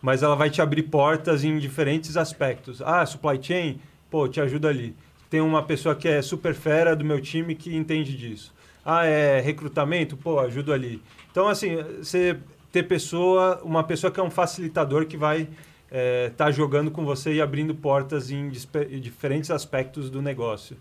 mas ela vai te abrir portas em diferentes aspectos. Ah, supply chain, pô, te ajuda ali. Tem uma pessoa que é super fera do meu time que entende disso. Ah, é recrutamento, pô, ajudo ali. Então, assim, você ter pessoa, uma pessoa que é um facilitador que vai estar jogando com você e abrindo portas em dispe- diferentes aspectos do negócio.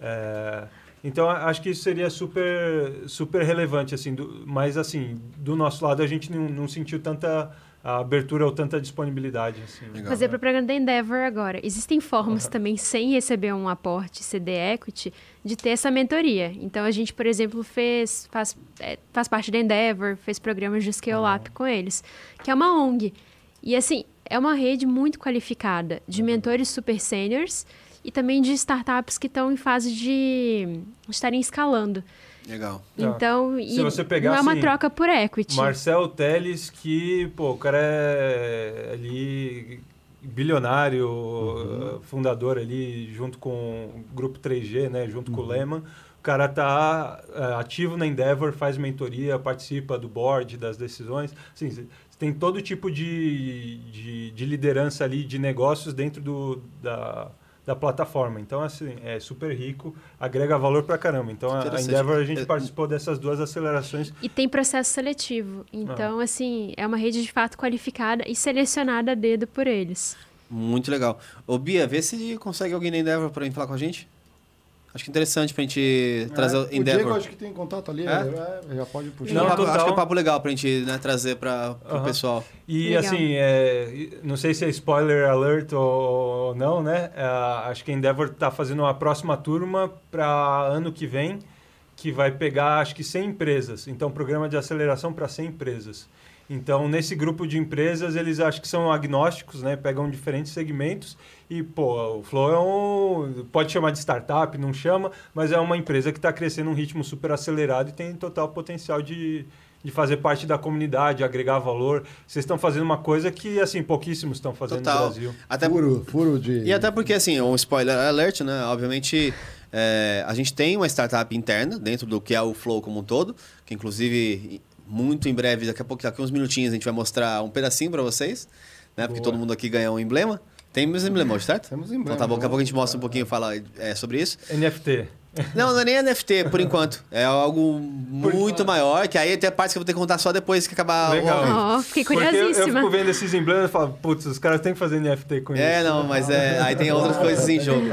É, então acho que isso seria super super relevante assim, do- mas assim do nosso lado a gente não, não sentiu tanta abertura ou tanta disponibilidade assim. Legal. Fazer propaganda da Endeavor agora. Existem formas também, sem receber um aporte CD Equity, de ter essa mentoria. Então, a gente, por exemplo, fez, faz, é, faz parte da Endeavor, fez programas de Scale Up com eles, que é uma ONG. E, assim, é uma rede muito qualificada de mentores super seniors e também de startups que estão em fase de estarem escalando. Legal. Tá. Então, Se e você pegar, não é uma assim, troca por equity. Marcel Teles que pô o cara é ali bilionário fundador ali junto com o grupo 3G né junto com o Lehman O cara tá é, ativo na Endeavor, faz mentoria, participa do board, das decisões. Assim, você tem todo tipo de, de, de liderança ali, de negócios dentro do, da, da plataforma. Então, assim, é super rico, agrega valor pra caramba. Então, a. Endeavor, a gente É, participou dessas duas acelerações. E tem processo seletivo. Então, assim, é uma rede de fato qualificada e selecionada a dedo por eles. Muito legal. Ô, Bia, vê se consegue alguém da Endeavor pra vir falar com a gente. Acho que é interessante pra gente trazer É, o o Diego Endeavor. acho que tem contato ali, É? é, já pode puxar. Não, total. Acho que é um papo legal pra gente né, trazer pra, pro Aham. pessoal. E Legal. assim, é, não sei se é spoiler alert ou não, né? É, acho que a Endeavor está fazendo uma próxima turma para ano que vem, que vai pegar acho que 100 empresas. Então, programa de aceleração para 100 empresas. Então, nesse grupo de empresas, eles acho que são agnósticos, né? Pegam diferentes segmentos e, pô, o Flow é um... Pode chamar de startup, não chama, mas é uma empresa que está crescendo num ritmo super acelerado e tem total potencial de, de fazer parte da comunidade, agregar valor. Vocês estão fazendo uma coisa que, assim, pouquíssimos estão fazendo Total. no Brasil. Até, Furo, furo de... e até porque, assim, um spoiler alert, né? Obviamente, é, a gente tem uma startup interna dentro do que é o Flow como um todo, que inclusive, muito em breve, daqui a pouco, daqui a uns minutinhos, a gente vai mostrar um pedacinho pra vocês, né? Porque Boa. todo mundo aqui ganha um emblema. Tem meus emblemas hoje, certo? Temos emblema. Então tá bom, daqui a pouco a gente mostra um pouquinho e fala é, sobre isso. NFT. Não, não é nem NFT, por enquanto. É algo muito maior, que aí tem partes que eu vou ter que contar só depois que acabar Legal. o. Ó, fiquei Porque eu, eu curiosíssima. fico vendo esses emblemas e falo, putz, os caras têm que fazer NFT com É, isso. não, mas é, aí tem outras coisas em jogo.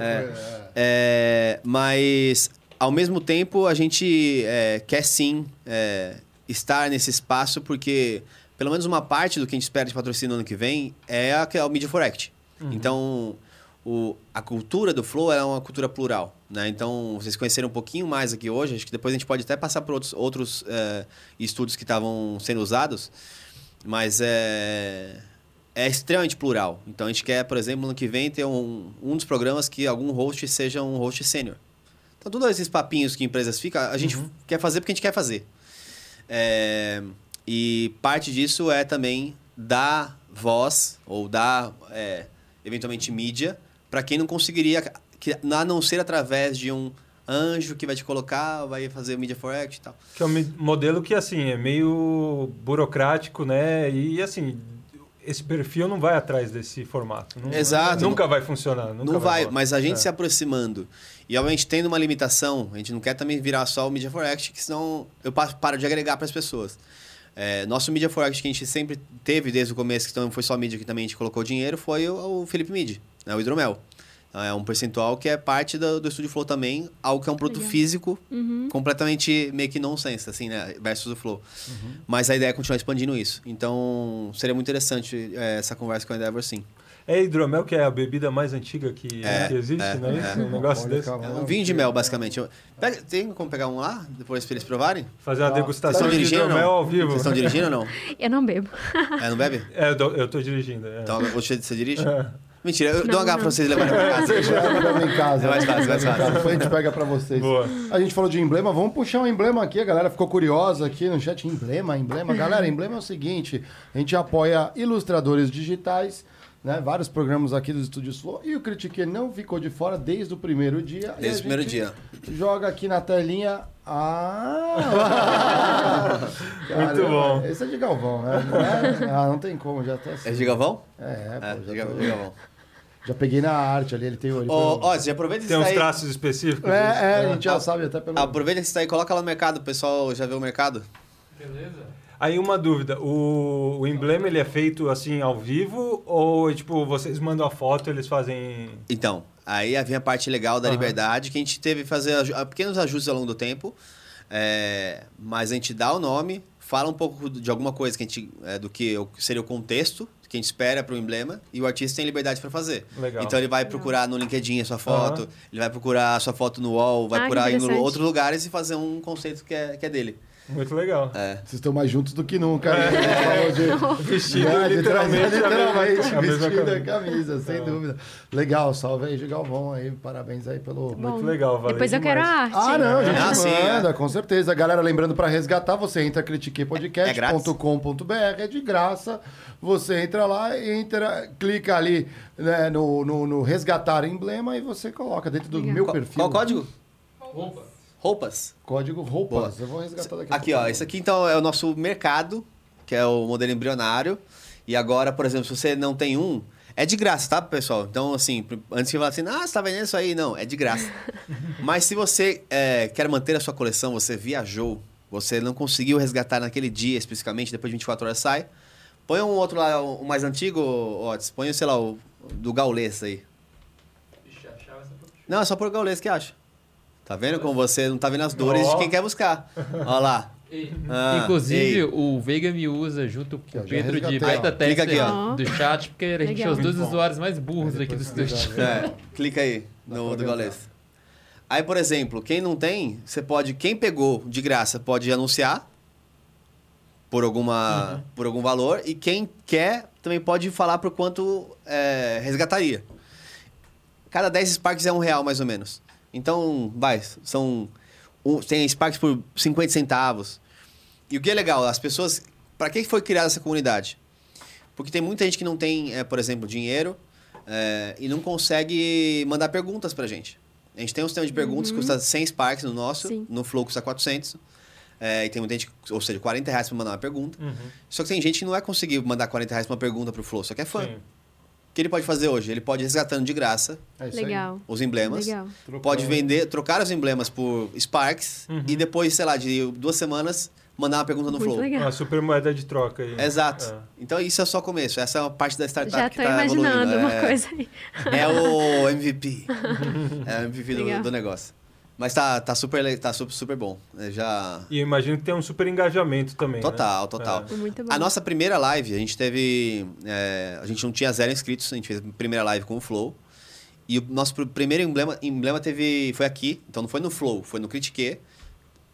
É. é. É, mas, ao mesmo tempo, a gente é, quer sim é, estar nesse espaço, porque pelo menos uma parte do que a gente espera de patrocínio no ano que vem é, a, é o Media for Act. Então, o, a cultura do Flow é uma cultura plural. Né? Então, vocês conheceram um pouquinho mais aqui hoje, acho que depois a gente pode até passar por outros, outros é, estudos que estavam sendo usados, mas é, é extremamente plural. Então, a gente quer, por exemplo, no ano que vem ter um, um dos programas que algum host seja um host sênior. Então, todos esses papinhos que empresas ficam, a gente quer fazer porque a gente quer fazer. É, e parte disso é também dar voz ou dar, é, eventualmente, mídia para quem não conseguiria, que, a não ser através de um anjo que vai te colocar, vai fazer Media for Act e tal. Que é um modelo que, assim, é meio burocrático, né? E, assim, esse perfil não vai atrás desse formato. Não- Exato. Nunca vai funcionar. Nunca não vai, rolar. mas a gente É. se aproximando e obviamente tendo uma limitação, a gente não quer também virar só o Media for Act, que senão eu pa- paro de agregar para as pessoas. É, nosso Media for Act que a gente sempre teve desde o começo, que não foi só mídia que também a gente colocou dinheiro, foi o, o Felipe Mid, né, o Hidromel. Então, É um percentual que é parte do, do Estúdio Flow também, algo que é um produto Legal. físico Uhum. completamente meio que nonsense, assim, né? Versus o Flow. Mas a ideia é continuar expandindo isso. Então, seria muito interessante é, essa conversa com a Endeavor, sim. É hidromel, que é a bebida mais antiga que, É, que existe, é, não é isso? é. Um negócio desse. É um vinho de mel, basicamente. Eu- Pega- tem como pegar um lá, depois pra eles provarem? Fazer uma Tá. degustação Vocês estão de dirigindo ou hidromel não? ao vivo. Vocês estão dirigindo ou não? Eu não bebo. É, não bebe? É, eu tô, eu tô dirigindo. É. Então, você, você dirige? É. Mentira, eu Não, dou uma garrafa pra vocês levarem pra casa. Leva em casa. É mais fácil, mais fácil. Depois a gente pega pra vocês. Boa. A gente falou de emblema, vamos puxar um emblema aqui. A galera ficou curiosa aqui no chat. Emblema, emblema. Galera, emblema é o seguinte: a gente apoia ilustradores digitais, né? Vários programas aqui dos Estúdios Flow. E o Critique não ficou de fora desde o primeiro dia. E Desde a o primeiro dia. Joga aqui na telinha. Ah! Muito bom. Esse é de Galvão, né? Não é? Ah, não tem como, já tá. É de Gavão? É, É, pô, de já, tô- Gavão. já peguei na arte ali, ele tem o. Ó, ó, você aproveita Tem uns daí. traços específicos. É, é, a gente já Ah, sabe até pelo. Aproveita isso daí, coloca lá no mercado. O pessoal já vê o mercado? Beleza? Aí uma dúvida, o, o emblema ele é feito assim ao vivo ou tipo vocês mandam a foto e eles fazem Então, aí vem a parte legal da Aham. liberdade, que a gente teve que fazer aju- pequenos ajustes ao longo do tempo. é, mas a gente dá o nome, fala um pouco de alguma coisa que a gente, é, do que seria o contexto que a gente espera para o emblema e o artista tem liberdade para fazer. Legal. Então ele vai procurar no LinkedIn a sua foto, Aham. ele vai procurar a sua foto no wall, vai Ah, procurar em outros lugares e fazer um conceito que é, que é dele. Muito legal. É. Vocês estão mais juntos do que nunca. né? Falou de- Vestido É, literalmente, literalmente a mesma vestido a camisa. camisa, sem É. dúvida. Legal, salve aí, Galvão aí, parabéns aí pelo... Bom, Muito legal, valeu Depois eu quero a demais. arte. Ah, não, a gente Ah, sim, manda, com certeza. Galera, lembrando para resgatar, você entra É grátis? critiquepodcast.com.br, é de graça. Você entra lá, entra, clica ali né, no, no, no resgatar emblema e você coloca dentro do Legal. meu Qual, perfil. qual o código? Opa. Roupas. Código roupas. Eu vou resgatar daqui a Aqui, pouco. ó. Esse aqui, então, é o nosso mercado, que é o modelo embrionário. E agora, por exemplo, se você não tem um, é de graça, tá, pessoal? Então, assim, antes de falar assim, ah, você tá vendendo isso aí? Não, é de graça. Mas se você é, quer manter a sua coleção, você viajou, você não conseguiu resgatar naquele dia especificamente, depois de 24 horas sai, põe um outro lá, o mais antigo, Otis. Põe, sei lá, o do Gaulês aí. Não, é só por Gaulês que acha. Tá vendo como você não tá vendo as dores Ó. de quem quer buscar? Olha lá. Ah, Inclusive, ei. o Veiga me usa junto com o Pedro de beta ó. do chat, porque a gente é os dois usuários mais burros aqui do estúdio. É, clica aí no do Gaules. Aí, por exemplo, quem não tem, você pode. Quem pegou de graça pode anunciar por, alguma, por algum valor. E quem quer também pode falar por quanto é, resgataria. Cada 10 Sparks é um real, mais ou menos. Então, vai, são. um- tem Sparks por 50 centavos. E o que é legal, as pessoas. Para que foi criada essa comunidade? Porque tem muita gente que não tem, é, por exemplo, dinheiro é, e não consegue mandar perguntas pra gente. A gente tem um sistema de perguntas que custa 100 Sparks no nosso, Sim. no Flow custa 400. É, e tem muita gente, ou seja, 40 reais pra mandar uma pergunta. Uhum. Só que tem gente que não vai conseguir mandar 40 reais pra uma pergunta pro Flow, só que é fã. Sim. O que ele pode fazer hoje? Ele pode ir resgatando de graça É isso aí. Legal. os emblemas. Legal. Pode vender, trocar os emblemas por Sparks Uhum. e depois, sei lá, de duas semanas, mandar uma pergunta no Muito Flow. legal. Uma super moeda de troca aí. Exato. É. Então isso é só o começo. Essa é uma parte da startup Já que tô tá imaginando evoluindo. uma é, coisa aí. É o MVP. é o MVP do, do negócio. Mas tá, tá, super, tá super, super bom. É, já... E eu imagino que tem um super engajamento também. né? Total, total. Foi Muito bom. A nossa primeira live, a gente teve. é, a gente não tinha zero inscritos, a gente fez a primeira live com o Flow. E o nosso pr- primeiro emblema, emblema teve. Foi aqui, então não foi no Flow, foi no Critique.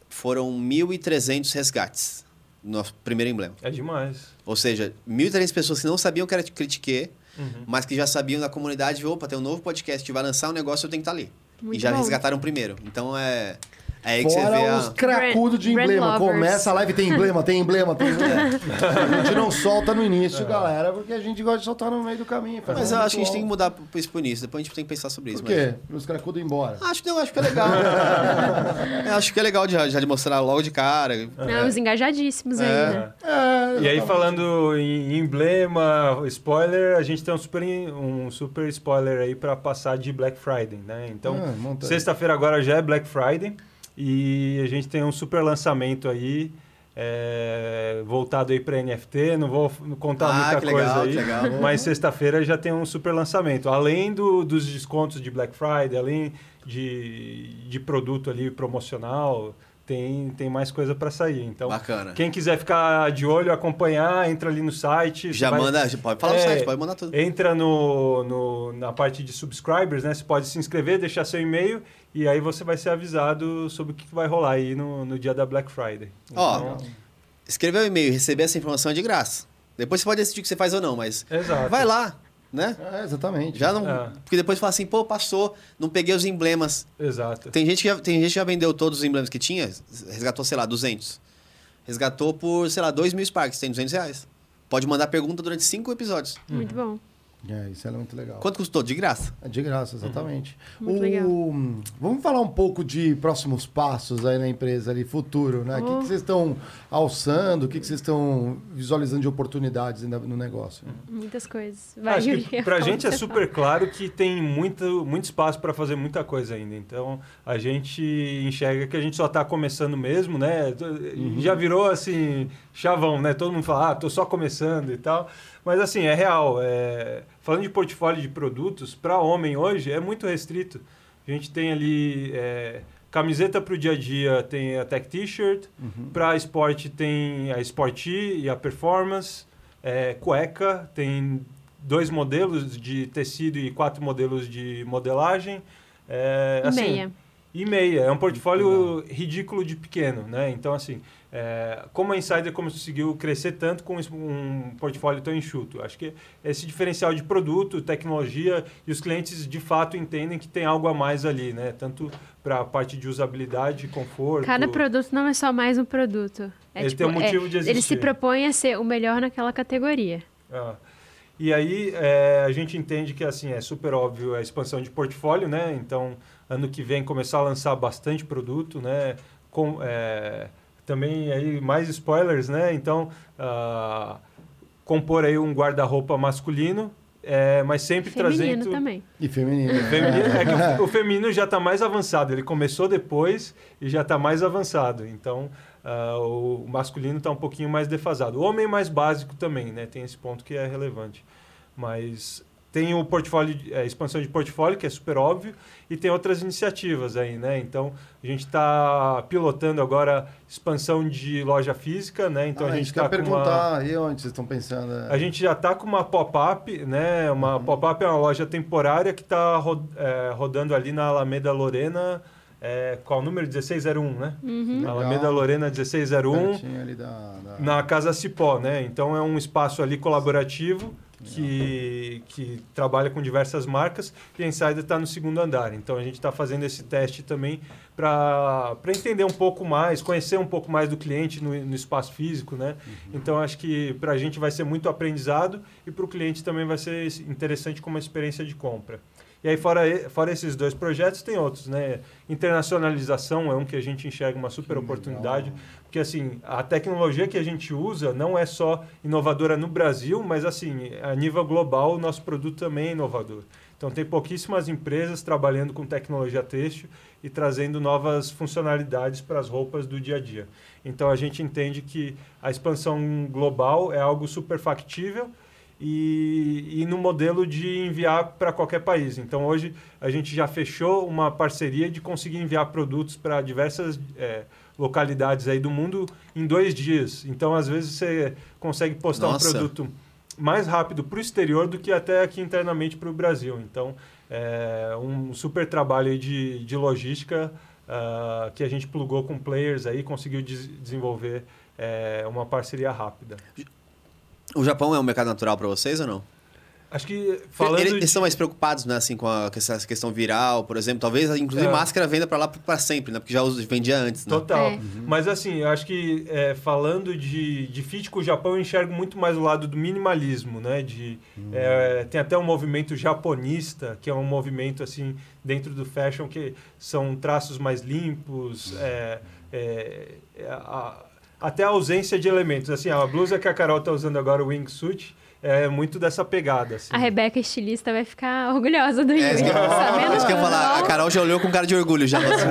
Foram 1.300 resgates no nosso primeiro emblema. É demais. Ou seja, 1.300 pessoas que não sabiam que era Critique, Uhum. mas que já sabiam da comunidade, opa, tem um novo podcast, vai lançar um negócio, eu tenho que estar ali. Muito e já bom. resgataram primeiro. Então é. É aí que você Fora vê os a. cracudos de Brand emblema. lovers. Começa a live, tem emblema, tem emblema, tem emblema. a gente não solta no início, galera, porque a gente gosta de soltar no meio do caminho. Mas um eu acho que a gente tem que mudar pro- isso pro início, depois a gente tem que pensar sobre isso. Por mas- quê? Os cracudos ir embora. Acho que não, acho que é legal. Eu acho que é legal de, já de mostrar logo de cara. Não, os engajadíssimos É. né? É, E aí, falando em emblema, spoiler, a gente tem um super, um super spoiler aí pra passar de Black Friday, né? Então, Ah, aí. sexta-feira agora já é Black Friday e a gente tem um super lançamento aí é, voltado aí para NFT. Não vou contar Ah, muita que coisa legal, aí, que legal. mas sexta-feira já tem um super lançamento. Além do, dos descontos de Black Friday, além de, de produto ali promocional, tem, tem mais coisa para sair. Então, Bacana. quem quiser ficar de olho, acompanhar, entra ali no site. Já vai- manda, pode falar É, no site, pode mandar tudo. Entra no, no- na parte de subscribers, né? Você pode se inscrever, deixar seu e-mail e aí você vai ser avisado sobre o que vai rolar aí no, no dia da Black Friday. Ó, Então, Escrever o e-mail e receber essa informação é de graça. Depois você pode decidir o que você faz ou não, mas exato. vai lá, né? É, exatamente. Já não, É. Porque depois fala assim, pô, passou, não peguei os emblemas. Exato. Tem gente, que já, tem gente que já vendeu todos os emblemas que tinha, resgatou, sei lá, 200. Resgatou por, sei lá, 2 mil Sparks, tem 200 reais. Pode mandar pergunta durante cinco episódios. Muito bom. É, isso é muito legal. Quanto custou? De graça. É de graça, exatamente. Muito O- legal. Vamos falar um pouco de próximos passos aí na empresa ali, futuro, né? O que, Oh. que vocês estão alçando? O que, que vocês estão visualizando de oportunidades no negócio? Muitas coisas. Vai, Acho que pra gente é super claro que tem muito, muito espaço para fazer muita coisa ainda. Então, a gente enxerga que a gente só está começando mesmo, né? Já virou assim, chavão, né? Todo mundo fala, ah, tô só começando e tal. Mas assim, é real. é, Falando de portfólio de produtos, para homem hoje é muito restrito. A gente tem ali é, camiseta para o dia a dia, tem a Tech T-shirt. Para esporte tem a Sporty e a Performance. É, cueca, tem dois modelos de tecido e quatro modelos de modelagem. É, E assim, meia. e meia. É um portfólio ridículo de pequeno, né? Então, assim, é, como a Insider conseguiu crescer tanto com um portfólio tão enxuto? Acho que esse diferencial de produto, tecnologia e os clientes de fato entendem que tem algo a mais ali, né? Tanto para a parte de usabilidade, conforto. Cada produto não é só mais um produto. É, Ele tipo, tem um motivo é, de Ele se existir. propõe a ser o melhor naquela categoria. Ah. E aí é, a gente entende que assim é super óbvio a expansão de portfólio, né? Então ano que vem começar a lançar bastante produto, né? Com, é, também aí mais spoilers, né? Então, ah, compor aí um guarda-roupa masculino, é, mas sempre Feminino trazendo também. E feminino. Feminino, é que o, o feminino já está mais avançado. Ele começou depois e já está mais avançado. Então, ah, o masculino está um pouquinho mais defasado. O homem mais básico também, né? Tem esse ponto que é relevante. Mas tem o portfólio, a expansão de portfólio, que é super óbvio, e tem outras iniciativas aí, né? Então, a gente está pilotando agora expansão de loja física, né? Então, Ah, a gente quer está com uma... perguntar, e onde vocês estão pensando? A gente já está com uma pop-up, né? Uma pop-up é uma loja temporária que está rodando ali na Alameda Lorena, é, qual o número? 1601, né? Uhum. Na Alameda Lorena 1601, Pertinho ali da, da- na Casa Cipó, né? Então é um espaço ali colaborativo que, que trabalha com diversas marcas e a Insider está no segundo andar. Então a gente está fazendo esse teste também para entender um pouco mais, conhecer um pouco mais do cliente no, no espaço físico, né? Então acho que para a gente vai ser muito aprendizado e para o cliente também vai ser interessante como experiência de compra. E aí, fora, fora esses dois projetos, tem outros, né? Internacionalização é um que a gente enxerga uma super oportunidade, porque assim, a tecnologia que a gente usa não é só inovadora no Brasil, mas assim, a nível global, o nosso produto também é inovador. Então, tem pouquíssimas empresas trabalhando com tecnologia têxtil e trazendo novas funcionalidades para as roupas do dia a dia. Então, a gente entende que a expansão global é algo super factível e, e no modelo de enviar para qualquer país. Então, hoje, a gente já fechou uma parceria de conseguir enviar produtos para diversas eh, localidades aí do mundo em dois dias. Então, às vezes, você consegue postar Nossa. um produto mais rápido para o exterior do que até aqui internamente para o Brasil. Então, é um super trabalho de, de logística ah, que a gente plugou com players aí, conseguiu des- desenvolver é, uma parceria rápida. O Japão é um mercado natural para vocês ou não? Acho que falando Eles, de- eles são mais preocupados, né, assim, com a, com essa questão viral, por exemplo. Talvez, inclusive, É. máscara venda para lá para sempre, né? Porque já vendia antes, né? Total. É. Mas assim, eu acho que é, falando de, de fit com o Japão, eu enxergo muito mais o lado do minimalismo, né? De, é, tem até um movimento japonista, que é um movimento assim dentro do fashion que são traços mais limpos, é, é, é, a- até a ausência de elementos. Assim, a blusa que a Carol está usando agora, o wingsuit, é muito dessa pegada. Assim. A Rebeca, estilista, vai ficar orgulhosa do É, Yuri. isso que eu, Sabendo isso que eu ia falar. A? Carol já olhou com cara de orgulho já. Assim,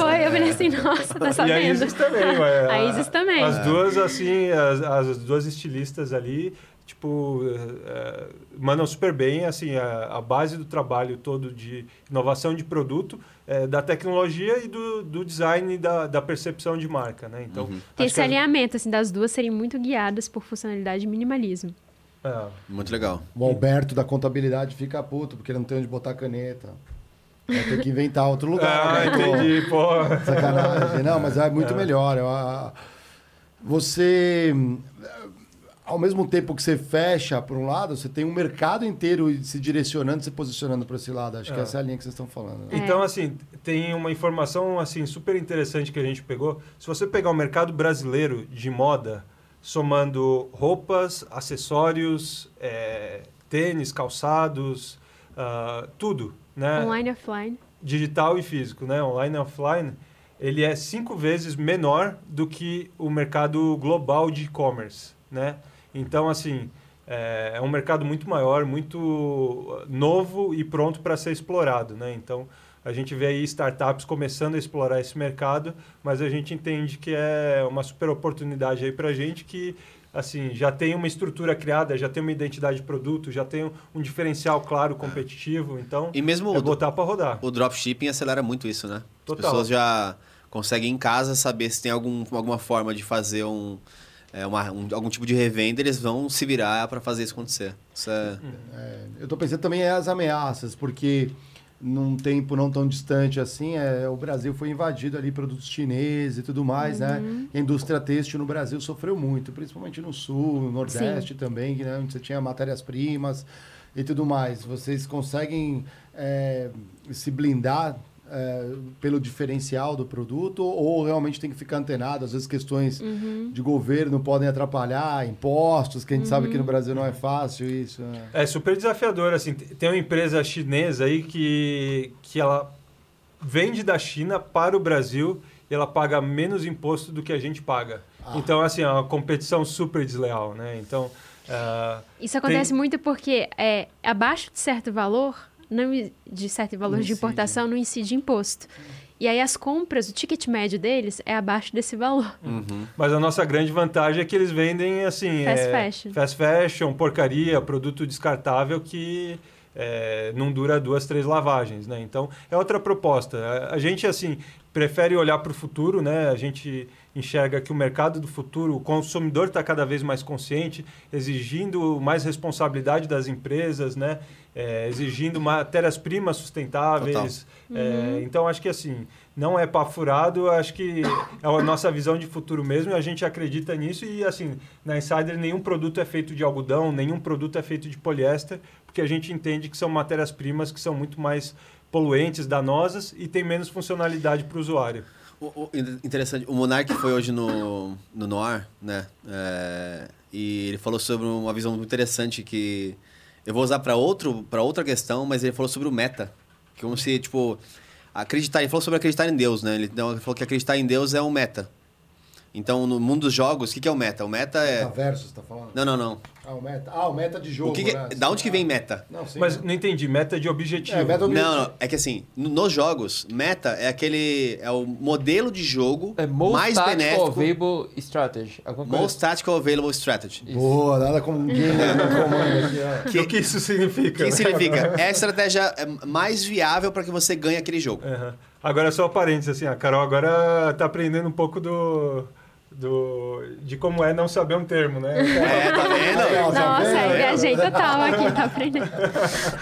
Foi, eu falei assim, nossa, tá E a sabendo. Isis também, ué. A Isis também. As duas, assim, as, as duas estilistas ali, tipo, eh, mandam super bem, assim, a, a base do trabalho todo de inovação de produto, eh, da tecnologia e do, do design e da, da percepção de marca, né? Então, Uhum. Tem esse as- alinhamento, assim, das duas serem muito guiadas por funcionalidade e minimalismo. É, Muito legal. O Alberto da contabilidade fica puto, porque ele não tem onde botar caneta. Vai ter que inventar outro lugar. Ah, né? Entendi, pô. Sacanagem. Não, mas é muito melhor. Eu, a- Você, ao mesmo tempo que você fecha por um lado, você tem um mercado inteiro se direcionando, se posicionando para esse lado. Acho que É. essa é a linha que vocês estão falando. né? Então, assim, tem uma informação assim super interessante que a gente pegou. Se você pegar o mercado brasileiro de moda, somando roupas, acessórios, eh, tênis, calçados, ah, tudo, né? Online e offline. digital e físico, né? Online e offline, ele é cinco vezes menor do que o mercado global de e-commerce, né? Então, assim, é, é um mercado muito maior, muito novo e pronto para ser explorado, né? Então, a gente vê aí startups começando a explorar esse mercado, mas a gente entende que é uma super oportunidade aí para a gente que assim já tem uma estrutura criada, já tem uma identidade de produto, já tem um, um diferencial claro competitivo, então E mesmo é o, botar para rodar. o dropshipping acelera muito isso, né? As Total. pessoas já conseguem em casa saber se tem algum, alguma forma de fazer um, é, uma- um- algum tipo de revenda, eles vão se virar para fazer isso acontecer. Isso é... É, eu tô pensando também as ameaças, porque num tempo não tão distante assim, é, o Brasil foi invadido ali produtos chineses e tudo mais, né? E a indústria têxtil no Brasil sofreu muito, principalmente no sul, no nordeste também, né? onde você tinha matérias-primas e tudo mais. Vocês conseguem é, se blindar é, pelo diferencial do produto ou realmente tem que ficar antenado? Às vezes questões de governo podem atrapalhar, impostos, que a gente sabe que no Brasil não é fácil isso. né? É super desafiador, assim. Tem uma empresa chinesa aí que, que ela vende da China para o Brasil e ela paga menos imposto do que a gente paga. Então, assim, é uma competição super desleal, né? Então, ah, Isso acontece Tem- muito porque é, abaixo de certo valor, não, de certo valor de importação, não incide imposto. E aí as compras, o ticket médio deles é abaixo desse valor. Mas a nossa grande vantagem é que eles vendem assim. Fast é, fashion. Fast fashion, porcaria, produto descartável que é, não dura duas, três lavagens, né? Então é outra proposta. A, a gente assim prefere olhar para o futuro, né? A gente enxerga que o mercado do futuro, o consumidor está cada vez mais consciente, exigindo mais responsabilidade das empresas, né? É, exigindo matérias-primas sustentáveis. É, então, acho que assim, não é papo furado, acho que é a nossa visão de futuro mesmo e a gente acredita nisso. E assim, na Insider, nenhum produto é feito de algodão, nenhum produto é feito de poliéster, porque a gente entende que são matérias-primas que são muito mais poluentes, danosas e tem menos funcionalidade para o usuário. O, o- in- interessante, o Monark foi hoje no, no Noir, né? É, e ele falou sobre uma visão muito interessante que eu vou usar para outro para outra questão, mas ele falou sobre o meta, que como se tipo acreditar, ele falou sobre acreditar em Deus, né? Ele falou que acreditar em Deus é um meta. Então, no mundo dos jogos, o que, que é o meta? O meta é Metaverso, você tá falando? Não, não, não. Ah, o meta, ah, o meta de jogo, O que que- né? da onde que vem meta? Não, sim. Mas não entendi, meta de objetivo. É, meta- Não, não, é que assim, no- nos jogos, meta é aquele é o modelo de jogo É most mais tactical benéfico, available strategy. Alguma coisa most tactical available strategy. Boa, nada como ninguém no comando aqui, ó. O que isso significa? O que significa? É a estratégia é, mais viável para que você ganhe aquele jogo. Aham. Agora, só parênteses, assim, a Carol agora tá aprendendo um pouco do, do, de como é não saber um termo, né? É, tá vendo? Tá Nossa, vendo? eu viajei total aqui, tá aprendendo.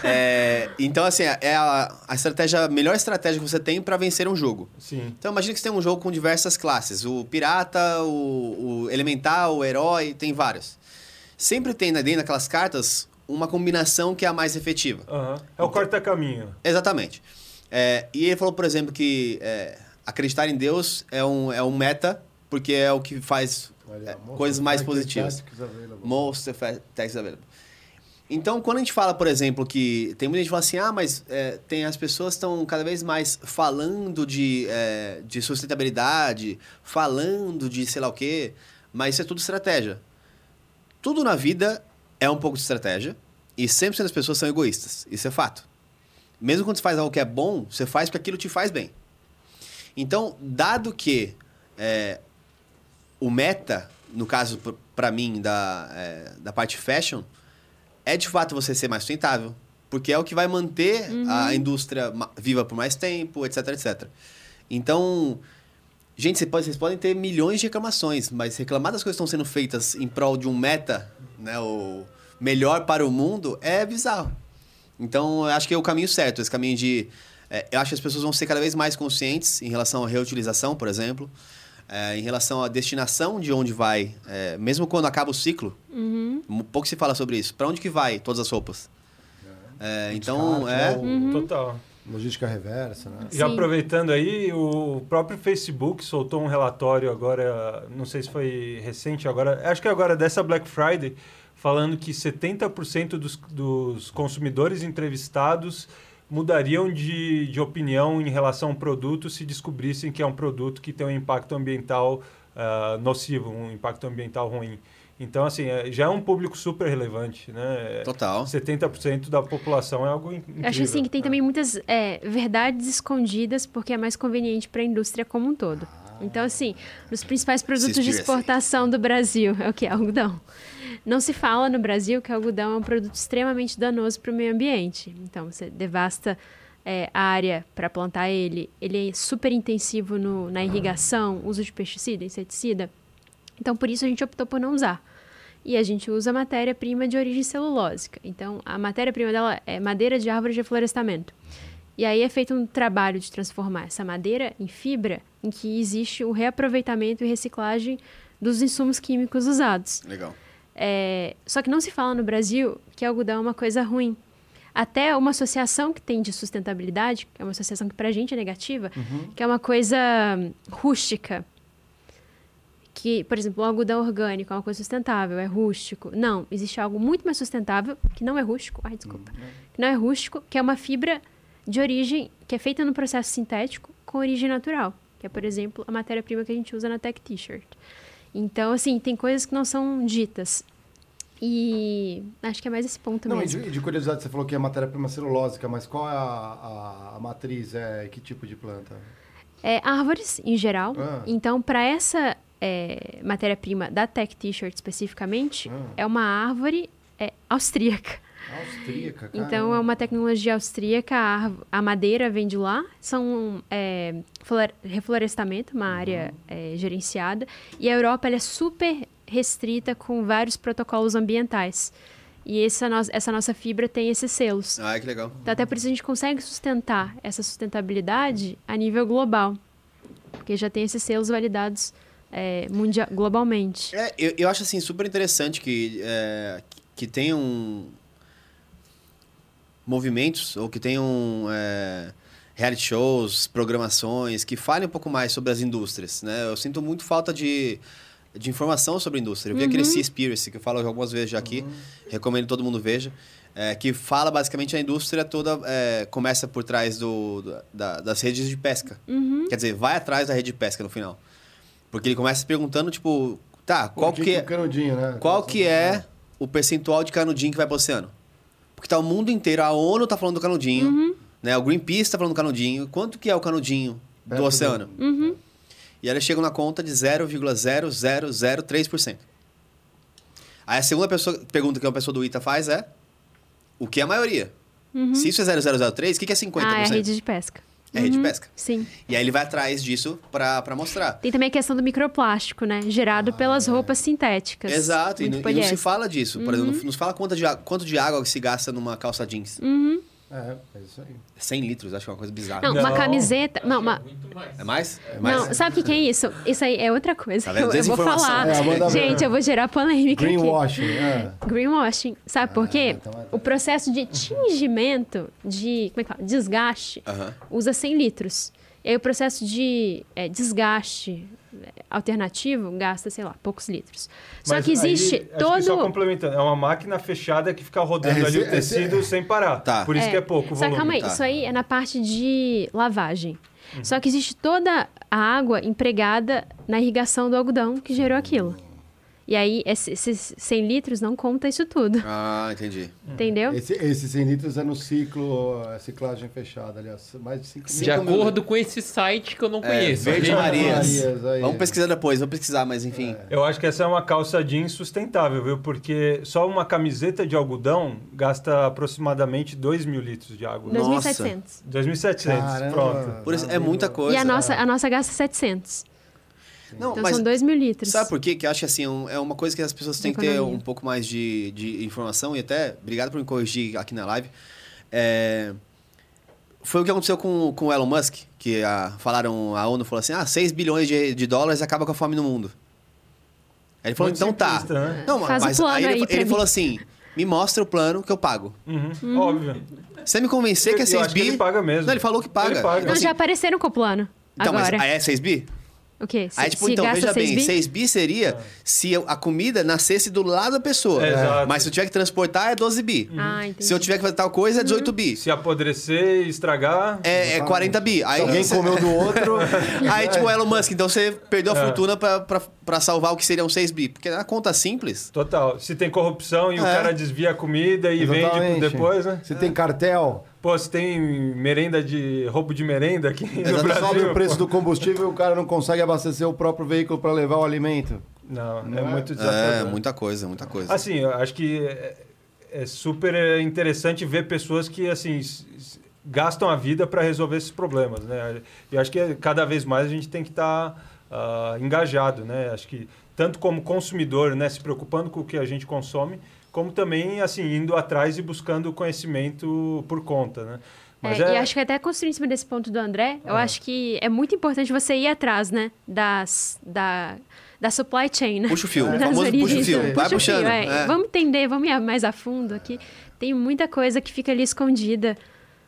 É, então, assim, é a, a estratégia, a melhor estratégia que você tem para vencer um jogo. Sim. Então, imagina que você tem um jogo com diversas classes. O pirata, o, o elemental, o herói, tem vários. Sempre tem né, dentro daquelas cartas uma combinação que é a mais efetiva. Aham. É o corta-caminho. Exatamente. É, e ele falou, por exemplo, que é, acreditar em Deus é um, é um meta, porque é o que faz Olha, é, coisas mais positivas. Most effective tax available. Então, quando a gente fala, por exemplo, que tem muita gente que fala assim, ah, mas é, tem as pessoas estão cada vez mais falando de, é, de sustentabilidade, falando de sei lá o quê, mas isso é tudo estratégia. Tudo na vida é um pouco de estratégia e 100% das pessoas são egoístas. Isso é fato. Mesmo quando você faz algo que é bom, você faz porque aquilo te faz bem. Então, dado que é, o meta, no caso, para mim, da, é, da parte fashion, é de fato você ser mais sustentável. Porque é o que vai manter a indústria viva por mais tempo, etc, etc. Então, gente, você pode- vocês podem ter milhões de reclamações, mas reclamar das coisas que estão sendo feitas em prol de um meta, né, o melhor para o mundo, é bizarro. Então, eu acho que é o caminho certo, esse caminho de... é, eu acho que as pessoas vão ser cada vez mais conscientes em relação à reutilização, por exemplo, é, em relação à destinação de onde vai, é, mesmo quando acaba o ciclo, mu- pouco se fala sobre isso. Para onde que vai todas as roupas? É, então, é... o- Total. Logística reversa, né? Já Sim. aproveitando aí, o próprio Facebook soltou um relatório agora, não sei se foi recente agora, acho que agora dessa Black Friday, falando que 70% dos, dos consumidores entrevistados mudariam de, de opinião em relação ao produto se descobrissem que é um produto que tem um impacto ambiental ah, nocivo, um impacto ambiental ruim. Então, assim, é- já é um público super relevante, né? Total. 70% da população é algo in- incrível. Eu acho assim que tem né? também muitas é, verdades escondidas porque é mais conveniente para a indústria como um todo. Então, assim, nos principais produtos de exportação do Brasil, é o que? Algodão. Não se fala no Brasil que algodão é um produto extremamente danoso para o meio ambiente. Então, você devasta é, a área para plantar ele, ele é super intensivo no- na irrigação, uso de pesticida, inseticida. Então, por isso a gente optou por não usar. E a gente usa matéria-prima de origem celulósica. Então, a matéria-prima dela é madeira de árvore de reflorestamento. E aí é feito um trabalho de transformar essa madeira em fibra, em que existe o reaproveitamento e reciclagem dos insumos químicos usados. Legal. É, só que não se fala no Brasil que algodão é uma coisa ruim. Até uma associação que tem de sustentabilidade, que é uma associação que pra gente é negativa, que é uma coisa rústica. Que, por exemplo, o algodão orgânico é uma coisa sustentável, é rústico. Não, existe algo muito mais sustentável, que não é rústico, ai, desculpa, que não é rústico, que é uma fibra de origem que é feita no processo sintético com origem natural, que é, por exemplo, a matéria-prima que a gente usa na Tech T-shirt. Então, assim, tem coisas que não são ditas. E acho que é mais esse ponto Não, e mesmo. de, de curiosidade, você falou que é matéria-prima celulósica, mas qual é a, a- a matriz? É, que tipo de planta? É, árvores, em geral. Ah. Então, para essa é, matéria-prima da Tech T-shirt especificamente, Ah. é uma árvore é, austríaca. Austríaca, cara. Então, é uma tecnologia austríaca, a, a madeira vem de lá, são é, flore- reflorestamento, uma área é, gerenciada, e a Europa ela é super restrita com vários protocolos ambientais. E essa, no- essa nossa fibra tem esses selos. Ah, que legal. Então, até por isso a gente consegue sustentar essa sustentabilidade a nível global, porque já tem esses selos validados é, mundia- globalmente. É, eu, eu acho assim super interessante que, é, que tenham movimentos ou que tenham é, reality shows, programações que falem um pouco mais sobre as indústrias, né? Eu sinto muito falta de, de informação sobre a indústria. Eu vi aquele Seaspiracy, que eu falo algumas vezes já aqui, recomendo que todo mundo veja, é, que fala basicamente a indústria toda é, começa por trás do, do- da- das redes de pesca. Quer dizer, vai atrás da rede de pesca no final. Porque ele começa perguntando, tipo, tá, qual Por que, é, o canudinho, né? qual que é o percentual de canudinho que vai pro oceano? Porque tá o mundo inteiro, a ONU tá falando do canudinho, né? O Greenpeace tá falando do canudinho. Quanto que é o canudinho Perto do oceano? Uhum. E aí eles chegam na conta de 0,0003%. Aí a segunda pessoa, pergunta que uma pessoa do ITA faz é o que é a maioria? Se isso é 0,003, o que que é 50%? Ah, é a rede de pesca. É rede de Uhum, pesca. Sim. E aí ele vai atrás disso pra, pra mostrar. Tem também a questão do microplástico, né? Gerado pelas roupas sintéticas. Ah, Exato, e, não- e não se fala disso. Por exemplo, não- não se fala quanto de, quanto de água que se gasta numa calça jeans. É, é isso aí. 100 litros, acho que é uma coisa bizarra. Não, uma Não. camiseta. Não, uma, Muito mais. É mais? É mais? não, sabe o que, que é isso? Isso aí é outra coisa. Tá vendo? eu, eu vou falar. É, Gente, eu vou gerar polêmica aqui. Greenwashing, é. Greenwashing. Sabe por quê? então é- O processo de tingimento, de como é que fala? desgaste, Aham. usa 100 litros. E aí o processo de é, desgaste é, alternativo gasta, sei lá, poucos litros. Só Mas que existe aí, acho que só todo... complementando, é uma máquina fechada que fica rodando É, ali o esse- tecido esse- sem parar. Tá. Por isso É, que é pouco Só volume. calma aí, Tá. isso aí é na parte de lavagem. Uhum. Só que existe toda a água empregada na irrigação do algodão que gerou aquilo. E aí, esse- esses 100 litros não conta isso tudo, Ah, entendi. entendeu? Esse, esse 100 litros é no ciclo, a ciclagem fechada, aliás. Mais de 5 De mil- acordo com esse site que eu não É, conheço. Verde Marias. Marias, aí. Vamos pesquisar depois, vamos pesquisar, mas enfim. Eu acho que essa é uma calça jeans sustentável, viu? Porque só uma camiseta de algodão gasta aproximadamente 2 mil litros de água. Nossa. 2.700. 2.700, Caramba. pronto. Por isso, é muita coisa. E a nossa, a nossa gasta 700. Não, Então mas são 2 mil litros. sabe por quê? Que eu acho que assim, um- é uma coisa que as pessoas têm que ter um pouco mais de, de informação e até, obrigado por me corrigir aqui na live. É, foi o que aconteceu com, com o Elon Musk, que a, falaram, a ONU falou assim, ah, 6 bilhões de, de dólares acaba com a fome no mundo. Aí ele falou, Muito então tá. né? Não, Faz o mas plano aí ele, aí ele falou assim, me mostra o plano que eu pago. Uhum, Óbvio. Você me convencer que é Eu 6 acho que bi... ele paga mesmo. Não, ele falou que paga. Ele paga. Então, Não, assim, já apareceram com o plano. então, Agora. mas aí é 6 bi? O quê? Se, Aí, tipo, se então, gasta veja 6 bem, bi? 6 bi seria se eu- a comida nascesse do lado da pessoa. É, exato. Mas se eu tiver que transportar, é 12 bi. Ah, entendi. Se eu tiver que fazer tal coisa, é 18 bi. Se apodrecer e estragar. É, é 40 bi. Aí, Se alguém você- comeu do outro. Aí, tipo, Elon Musk, então você perdeu a fortuna pra, pra, pra salvar o que seriam 6 bi. Porque na conta simples. Total. Se tem corrupção e o É. cara desvia a comida e vende Exatamente. depois, né? Se tem cartel, Pô, se tem merenda de. roubo de merenda aqui no. Brasil. sobe o preço pô. do combustível e o cara não consegue abastecer o próprio veículo para levar o alimento. Não, Não é é? muito É, desafiador. muita coisa, muita coisa. Assim, eu acho que é, é super interessante ver pessoas que, assim, gastam a vida para resolver esses problemas, né? E acho que cada vez mais a gente tem que estar engajado, né? Acho que tanto como consumidor, né, se preocupando com o que a gente consome, como também, assim, indo atrás e buscando conhecimento por conta, né? É, E acho que até construindo em cima desse ponto do André, eu Ah. acho que é muito importante você ir atrás, né? Das, da, da supply chain, né? Puxa o fio, Das famoso puxa o origens, fio. puxa Vai o fio, puxando. é. é. Vamos entender, vamos ir mais a fundo aqui. Tem muita coisa que fica ali escondida.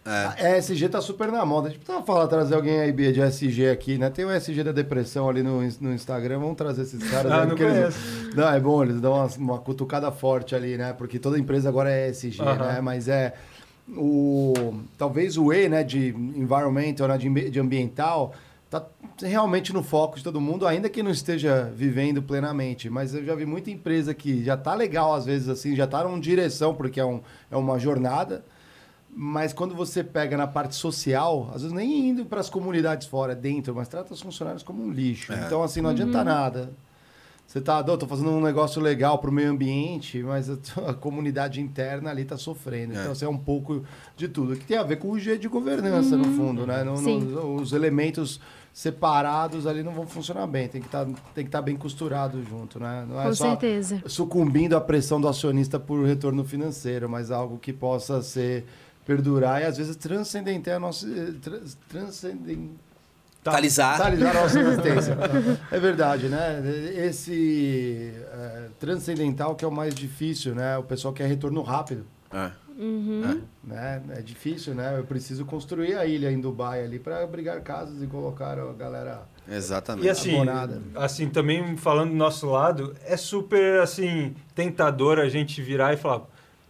A ESG tá super na moda. A gente precisava falar, trazer alguém aí Bia, de ESG aqui, né? Tem o ESG da depressão ali no, no Instagram. Vamos trazer esses caras Ah, aí. não eles- conheço. Não, é bom, eles dão uma, uma cutucada forte ali, né? Porque toda empresa agora é ESG, Aham. né? Mas é. o talvez o E, né, de environmental, né, de, de ambiental, tá realmente no foco de todo mundo, ainda que não esteja vivendo plenamente. Mas eu já vi muita empresa que já tá legal às vezes assim, já tá numa direção porque é, um, é uma jornada. Mas quando você pega na parte social, às vezes nem indo para as comunidades fora, é dentro, mas trata os funcionários como um lixo. Então, assim, não adianta nada. Você tá, "Dô, tô fazendo um negócio legal para o meio ambiente, mas a, a comunidade interna ali tá sofrendo. É. Então, assim, é um pouco de tudo. Que tem a ver com o jeito de governança, no fundo, né? Sim. não- os elementos separados ali não vão funcionar bem. Tem que estar tem que tá bem costurado junto, né? Não é Com só certeza. sucumbindo à pressão do acionista por retorno financeiro, mas algo que possa ser perdurar e às vezes transcendentar a nossa trans, transcenden- Totalizar. totalizar a nossa existência. é verdade, né? Esse é, transcendental que é o mais difícil, né? O pessoal quer retorno rápido. É. Né? É difícil, né? Eu preciso construir a ilha em Dubai ali para abrigar casas e colocar a galera. Exatamente. E assim, Abonada. assim, também falando do nosso lado, é super assim tentador a gente virar e falar: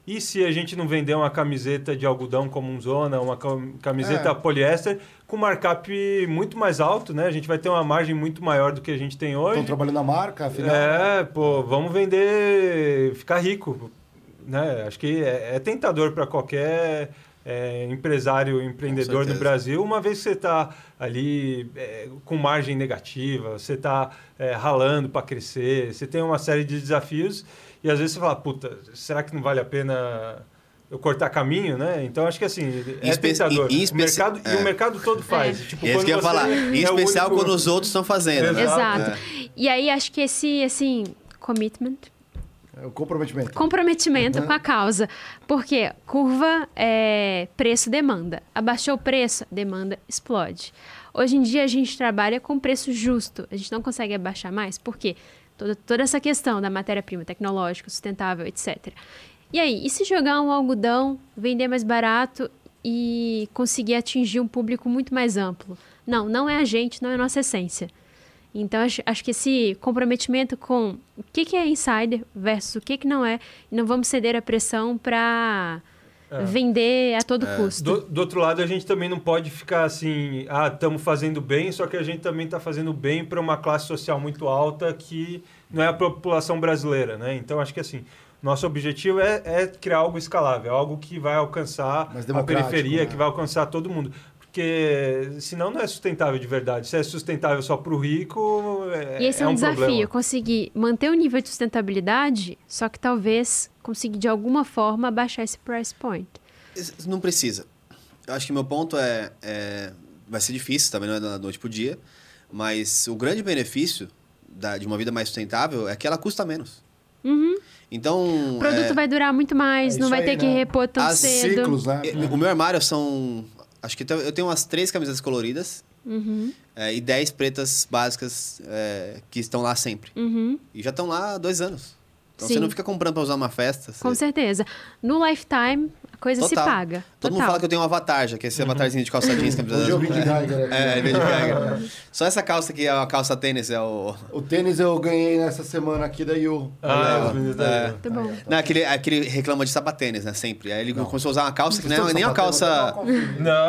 e se a gente não vender uma camiseta de algodão como zona, uma cam- camiseta É. poliéster com markup muito mais alto, né? A gente vai ter uma margem muito maior do que a gente tem hoje. Estão trabalhando a marca, afinal. É, pô, vamos vender, ficar rico, né? Acho que é, é tentador para qualquer é, empresário, empreendedor do certeza. Brasil, uma vez que você está ali é, com margem negativa, você está ralando para crescer, você tem uma série de desafios e às vezes você fala, puta, será que não vale a pena eu cortar caminho, né? Então acho que assim, é Em espe- tentador. em- em o mercado, E é. o mercado todo faz. É. Tipo, E é isso quando que eu ia falar. Em é o especial único- quando os outros estão fazendo. né? Exato. Exato. E aí acho que esse, assim, commitment, É o comprometimento. comprometimento com a causa. Porque curva é preço-demanda. Abaixou o preço, a demanda explode. Hoje em dia a gente trabalha com preço justo. A gente não consegue abaixar mais. Por quê? Toda, toda essa questão da matéria-prima tecnológica, sustentável, etc. E aí, e se jogar um algodão, vender mais barato e conseguir atingir um público muito mais amplo? Não, não é a gente, não é a nossa essência. Então, acho, acho que esse comprometimento com o que, que é insider versus o que, que não é, não vamos ceder à pressão para vender a todo custo. Do, do outro lado, a gente também não pode ficar assim, ah, estamos fazendo bem, só que a gente também está fazendo bem para uma classe social muito alta que não é a população brasileira, né? Então, acho que assim, nosso objetivo é, é criar algo escalável, algo que vai alcançar a periferia, né? que vai alcançar todo mundo. Porque senão não é sustentável de verdade. Se é sustentável só para o rico, é, E esse é, um, desafio, problema. conseguir manter o nível de sustentabilidade, só que talvez conseguir de alguma forma abaixar esse price point. Não precisa. Eu acho que meu ponto é, é- Vai ser difícil, também não é da noite pro dia. Mas o grande benefício da- de uma vida mais sustentável é que ela custa menos. Então. O produto é, vai durar muito mais, É não vai aí, ter que né? repor tão As cedo. ciclos, né? é, O meu armário são. Acho que eu tenho umas três camisetas coloridas Uhum, é, e dez pretas básicas é, que estão lá sempre. uhum, E já estão lá há dois anos. Então Sim. você não fica comprando pra usar uma festa. com você- certeza. No lifetime, a coisa se Total. paga. Todo mundo Total. fala que eu tenho um avatar, já que é esse avatarzinho de calça jeans, Hoje eu azul. vi de Geiger aqui. É, de Geiger. Só essa calça aqui é uma calça tênis, é o. O tênis eu ganhei nessa semana aqui da Yu. Ah, meninos da- É. Muito bom. Não, aquele, aquele reclama de sapatênis, né? Sempre. Aí ele começou a usar uma calça que não é nem uma calça. não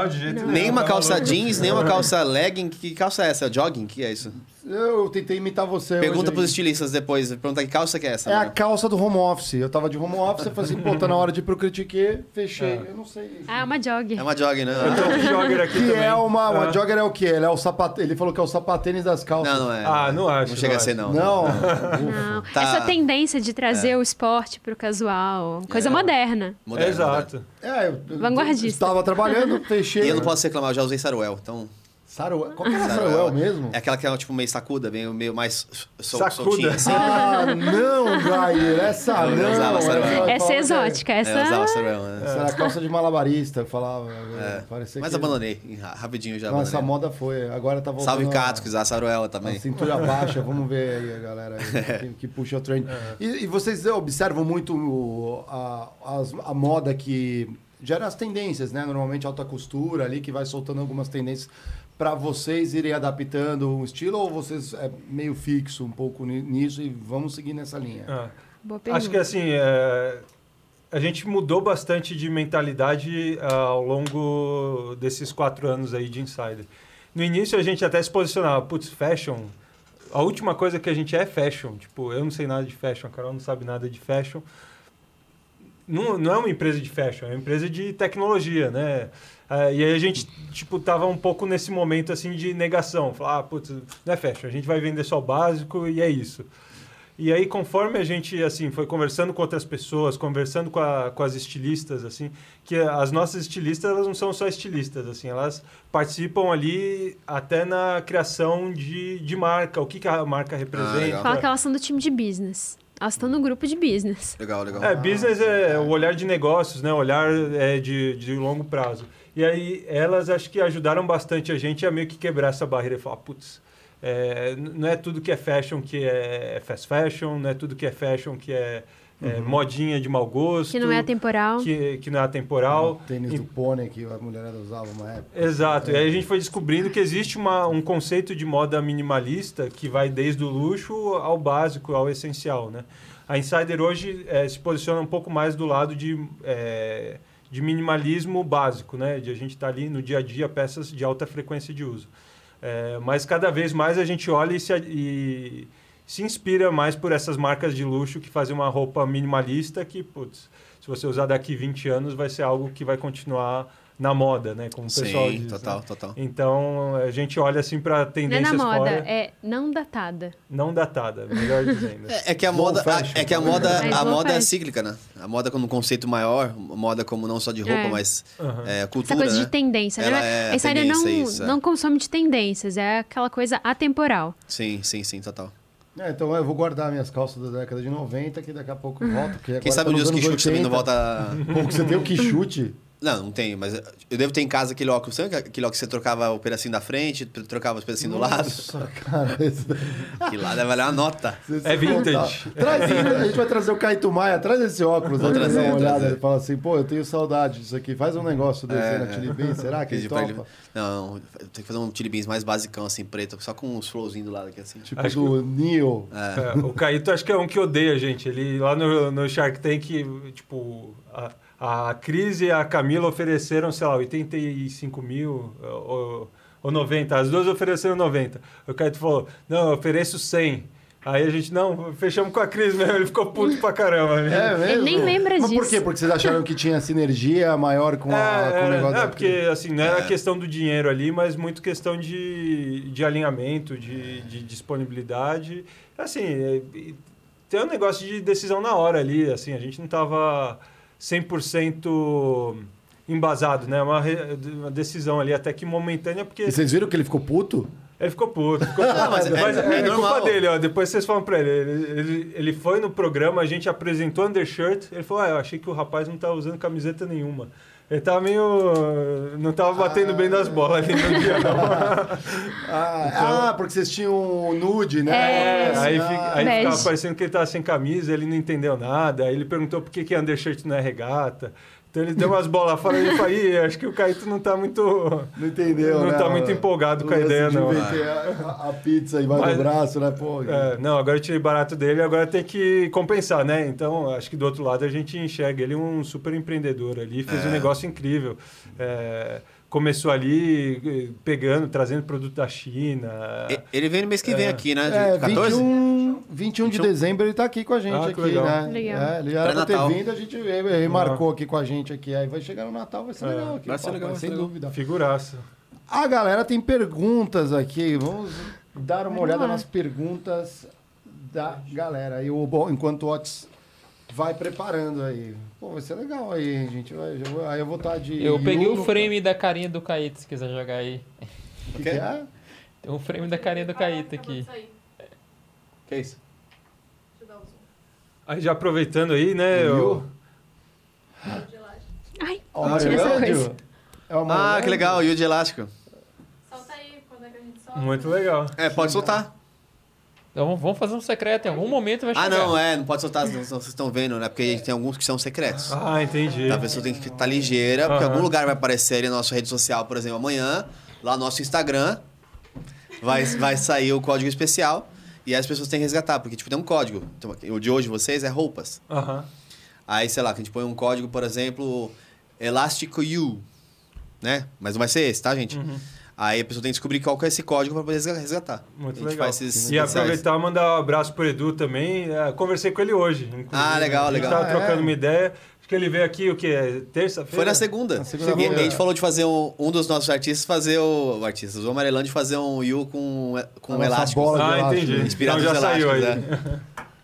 Não, de jeito nenhum. Nem uma tá calça jeans, nem uma calça legging. Que calça é essa? Jogging? Que é isso? Eu tentei imitar você. Pergunta pros estilistas depois. Pergunta que calça que é essa. É a calça do home office. Eu tava de home office, eu falei assim, pô, tá na hora de ir pro Critique, fechei. Eu não sei. Ah, uma jog. É uma jogging, né? Eu tô de jogger aqui Que também. é uma, uma Ah. jogger é o quê? Ele, é o sapat... Ele falou que é o sapatênis das calças. Não, não é. Ah, não acho, Não chega não a ser, acho. não. Não. Não. Tá. Essa tendência de trazer o esporte pro casual, coisa É. moderna. Moderno, Exato. É, eu eu Vanguardista. estava trabalhando, fechei. E eu não posso reclamar, eu já usei Saruel. Então, Saruel. Qual que era Saruel mesmo? é aquela que é tipo meio sacuda, meio, meio mais sol, Sacuda. soltinha. Assim. Ah, não, Gair, essa Eu não. usava Saruel. Essa é exótica, É, eu essa... usava Saruel, né? Essa era calça de malabarista, eu falava. É. Parecia Mas que... abandonei. Ra- Rapidinho já Não, essa abandonei. moda foi. Agora tá voltando. Salve a- Cato, que usava Saruel A também. cintura baixa, vamos ver aí a galera aí, que, que puxa o trend. E, e vocês observam muito a, as- a moda que gera as tendências, né? Normalmente alta costura ali, que vai soltando algumas tendências para vocês irem adaptando o estilo ou vocês é meio fixo um pouco ni- nisso e vamos seguir nessa linha? Ah. Acho que assim, é, a gente mudou bastante de mentalidade ah, ao longo desses quatro anos aí de Insider. No início a gente até se posicionava, putz, fashion. A última coisa que a gente é fashion. Tipo, eu não sei nada de fashion, a Carol não sabe nada de fashion. Não, não é uma empresa de fashion, é uma empresa de tecnologia, né? Ah, e aí a gente, tipo, tava um pouco nesse momento, assim, de negação. Falar, ah, putz, não é fashion, a gente vai vender só o básico e é isso. E aí, conforme a gente, assim, foi conversando com outras pessoas, conversando com, a, com as estilistas, assim, que as nossas estilistas, elas não são só estilistas, assim, elas participam ali até na criação de, de marca, o que, que a marca representa. legal. Fala que elas são do time de business. Elas estão no grupo de business. Legal, legal. É, business é o olhar de negócios, né? O olhar é de, de longo prazo. E aí, elas acho que ajudaram bastante a gente a meio que quebrar essa barreira e falar, putz, é, não é tudo que é fashion que é fast fashion, não é tudo que é fashion que é, é, modinha de mau gosto. Que não é atemporal. que, que não é atemporal. O tênis E- do pônei que a mulherada usava uma época. Exato. E aí a gente foi descobrindo que existe uma, um conceito de moda minimalista que vai desde o luxo ao básico, ao essencial, né? A Insider hoje eh, se posiciona um pouco mais do lado de, de minimalismo básico, né? De a gente estar ali no dia a dia peças de alta frequência de uso. Mas cada vez mais a gente olha e se, e se inspira mais por essas marcas de luxo que fazem uma roupa minimalista que, putz, se você usar daqui 20 anos vai ser algo que vai continuar na moda, né? Como o pessoal Sim, diz. total, né? total. Então a gente olha assim para Não é tendências na moda, fora, é não datada. não datada, melhor dizendo. É, é que a Slow moda, fashion. é que a moda, É, a moda é cíclica, né? A moda como um conceito maior, moda como não só de roupa, É. mas Aham. é, Essa cultura, coisa né? de tendência, Ela né? é a Insider tendência, não, isso, é. não consome de tendências, é aquela coisa atemporal. Sim, sim, sim, total. É, então eu vou guardar minhas calças da década de 90, que daqui a pouco eu volto. Quem sabe tá um dia os quichutes também não 80. volta... Pô, você tem o quichute. Não, não tenho, mas eu devo ter em casa aquele óculos. Sabe aquele óculos que você trocava o pedacinho da frente, trocava os pedacinhos do lado? Nossa, cara. Isso... Que lá deve valer uma nota. É vintage. Traz, a gente vai trazer o Caíto Maia, traz esse óculos. Vou aí, pra trazer, uma olhada. trazer. Ele fala assim, pô, eu tenho saudade disso aqui. Faz um negócio desse aí na Chili Beans, será que ele pra ele- topa? Não, tem que fazer um chili beans mais basicão, assim, preto, só com uns flowzinhos do lado aqui, assim. Tipo Acho do Neo. É. É, o Caíto acho que é um que odeia a gente. Ele lá no, no Shark Tank, tipo, a, a Cris e a Camila ofereceram, sei lá, 85 mil ou, ou 90. As duas ofereceram 90. O Caíto falou, não, eu ofereço 100. Aí a gente, não, fechamos com a Cris mesmo. Ele ficou puto pra caramba. né? É mesmo? nem lembra Mas por disso. quê? Porque vocês acharam que tinha sinergia maior com, a, É, com o é, negócio é, da- porque assim, não era É. questão do dinheiro ali, mas muito questão de, de alinhamento, de, de disponibilidade. Assim, é, tem um negócio de decisão na hora ali, assim, a gente não estava 100% embasado, né? Uma, re- uma decisão ali até que momentânea, porque E vocês viram que ele ficou puto? ele ficou puto. Ficou puto. Não, mas mas, é- é, é culpa dele, ó. Depois vocês falam pra ele. Ele, ele. ele foi no programa, a gente apresentou undershirt. Ele falou: Ah, eu achei que o rapaz não tava usando camiseta nenhuma. Ele tava meio. Não tava batendo bem das bolas ali no dia, não. Ah, ah, porque vocês tinham nude, né? É, Nossa, aí ah. fica- aí ficava parecendo que ele tava sem camisa, ele não entendeu nada. Aí ele perguntou por que, que undershirt não é regata. Então ele deu umas bolas fora e eu falei, "Ih, acho que o Caíto não tá muito. Não entendeu, Não né? tá muito empolgado O com a ideia, de não. A, a pizza embaixo Mas- do braço, né? Pô, É, não, agora eu tirei barato dele, agora tem que compensar, né? Então, acho que do outro lado a gente enxerga ele um super empreendedor ali, fez um negócio incrível. É, começou ali eh, pegando, trazendo produto da China. Ele vem no mês que vem É. aqui, né? De É, 14? 21, 21 de 21. dezembro ele tá aqui com a gente Ah, aqui, legal. né? Legal. É, ele era pra ter vindo, a gente remarcou aqui com a gente aqui. Aí vai chegar no Natal, vai ser É. legal aqui. Vai ser pô, legal, vai ser sem legal. dúvida. Figuraça. A galera tem perguntas aqui. Vamos dar uma olhada lá. nas perguntas da galera. E o, bom, enquanto o Otis vai preparando aí. Pô, vai ser legal aí, gente. Vai, vou- aí eu vou estar de. Eu peguei Yu o no- frame da carinha do Caíto, se quiser jogar aí. O que, que é? Tem um frame da carinha do Caíto aqui. Que isso? Aí já aproveitando aí, né? Yu? eu- Ai, Ó, tira essa coisa. É uma Ah, que legal, o de elástico. Solta aí quando é que a gente solta. Muito legal. É, pode soltar. Então vamos- fazer um secreto, em algum momento vai Ah, chegar. não, é, não pode soltar, senão vocês estão vendo, né? Porque a gente tem alguns que são secretos. Ah, entendi. A pessoa tem que estar ligeira, porque em algum lugar vai aparecer ali na nossa rede social, por exemplo, amanhã, lá no nosso Instagram, vai, vai sair o código especial e aí as pessoas têm que resgatar, porque tipo, tem um código. Então, o de hoje vocês é roupas. Aham. Aí, sei lá, que a gente põe um código, por exemplo, Elástico U, né? Mas não vai ser esse, tá, gente? Uhum. Aí a pessoa tem que descobrir qual que é esse código para poder resga- resgatar. Muito legal. faz esses E aproveitar e mandar um abraço pro Edu também. É, conversei com ele hoje. inclusive. Ah, legal, A gente legal. tava Ah, trocando é? uma ideia. Acho que ele veio aqui, o quê? Terça-feira? Foi na segunda. Na segunda. E a gente falou de fazer um, um dos nossos artistas fazer o. o artistas, o Amarelão de fazer um U com, com nossa elástico. Ah, entendi. Inspirado então já saiu aí. elásticos,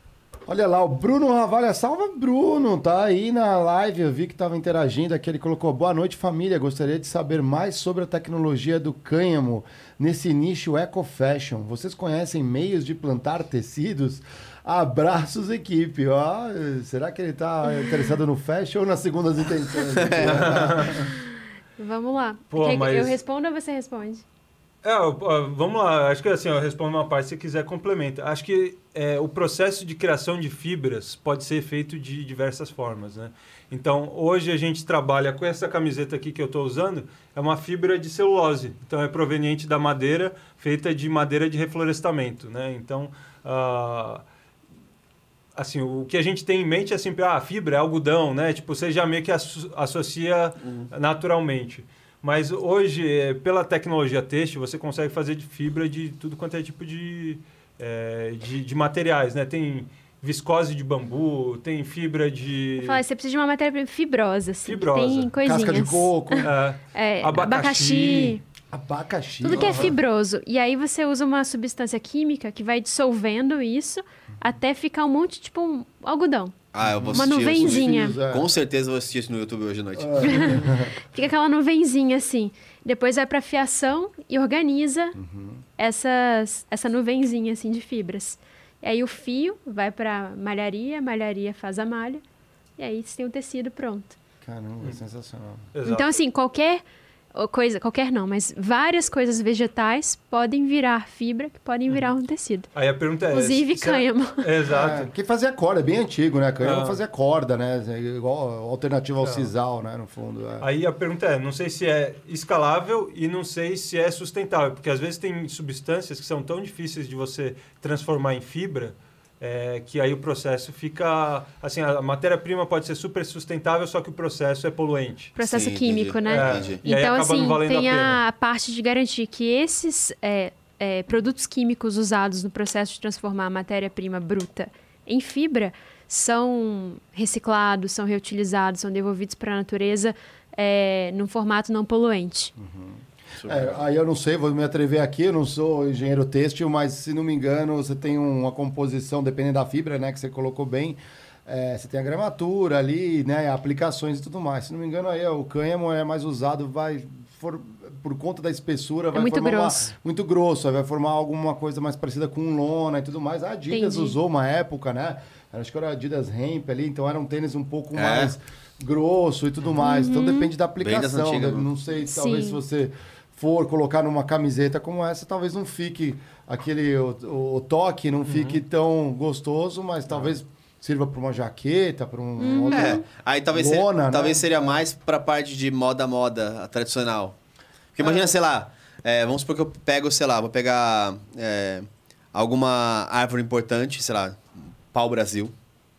Olha lá, o Bruno Ravalha, salva Bruno, tá aí na live, eu vi que tava interagindo aqui, ele colocou, boa noite família, gostaria de saber mais sobre a tecnologia do cânhamo nesse nicho eco fashion, vocês conhecem meios de plantar tecidos? Abraços equipe, ó, será que ele tá interessado no fashion ou nas segundas intenções? Vamos lá. Pô, Quer que mas- Eu respondo ou você responde? É, vamos lá. Acho que assim, eu respondo uma parte, se quiser complementa. Acho que é, o processo de criação de fibras pode ser feito de diversas formas, né? Então, hoje a gente trabalha com essa camiseta aqui que eu estou usando, é uma fibra de celulose. Então, é proveniente da madeira, feita de madeira de reflorestamento, né? Então, ah, assim, o que a gente tem em mente é sempre, ah, fibra é algodão, né? Tipo, você já meio que asso- associa naturalmente. Mas hoje, eh, pela tecnologia têxtil, você consegue fazer de fibra de tudo quanto é tipo de, eh, de, de materiais, né? Tem viscose de bambu, tem fibra de... Você precisa de uma matéria fibrosa, assim. Fibrosa. Tem coisinhas. Casca de coco, É, É, Abacaxi. abacaxi. abacaxi. Tudo que é fibroso. E aí você usa uma substância química que vai dissolvendo isso até ficar um monte, tipo um algodão. Ah, eu vou Uma assistir. isso. nuvenzinha. Fios, é. Com certeza eu vou assistir isso no YouTube hoje à noite. Fica aquela nuvenzinha assim. Depois vai pra fiação e organiza essas, essa nuvenzinha assim de fibras. E aí o fio vai pra malharia, malharia faz a malha. E aí você tem o tecido pronto. Caramba, é sensacional. exato. Então, assim, qualquer ou coisa, qualquer não, mas várias coisas vegetais podem virar fibra, que podem virar um tecido. Aí a pergunta é... Inclusive se- cânhamo. Exato. É, quem fazia corda, é bem antigo, né? Cânhamo Ah. fazia corda, né? Igual alternativa ao Ah. sisal, né? No fundo. é. Aí a pergunta é, não sei se é escalável e não sei se é sustentável, porque às vezes tem substâncias que são tão difíceis de você transformar em fibra, é, que aí o processo fica, assim, a matéria-prima pode ser super sustentável, só que o processo é poluente. Processo Sim, químico, entendi. né? É, Entendi. E aí então, acaba assim, não valendo tem a pena. a parte de garantir que esses é, é, produtos químicos usados no processo de transformar a matéria-prima bruta em fibra são reciclados, são reutilizados, são devolvidos para a natureza é, num formato não poluente. É, aí eu não sei, vou me atrever aqui, eu não sou engenheiro têxtil, mas se não me engano, você tem uma composição, dependendo da fibra, né, que você colocou bem, é, você tem a gramatura ali, né, aplicações e tudo mais. Se não me engano, aí ó, o cânhamo é mais usado, vai for, por conta da espessura, vai É muito formar uma- grosso. muito grosso, aí vai formar alguma coisa mais parecida com lona e tudo mais. A Adidas Entendi. usou uma época, né? Acho que era Adidas Hemp ali, então era um tênis um pouco É. mais grosso e tudo mais. Então depende da Bem das aplicação. antigas, né? Não sei, talvez Sim. se você for colocar numa camiseta como essa, talvez não fique aquele o, o- o toque não fique tão gostoso, mas talvez sirva para uma jaqueta, para um outro- É, aí talvez, Lona, seria, né? talvez seria mais pra parte de moda moda tradicional. Porque imagina, sei lá, é, vamos supor que eu pego, sei lá, vou pegar é, alguma árvore importante, sei lá, pau Brasil,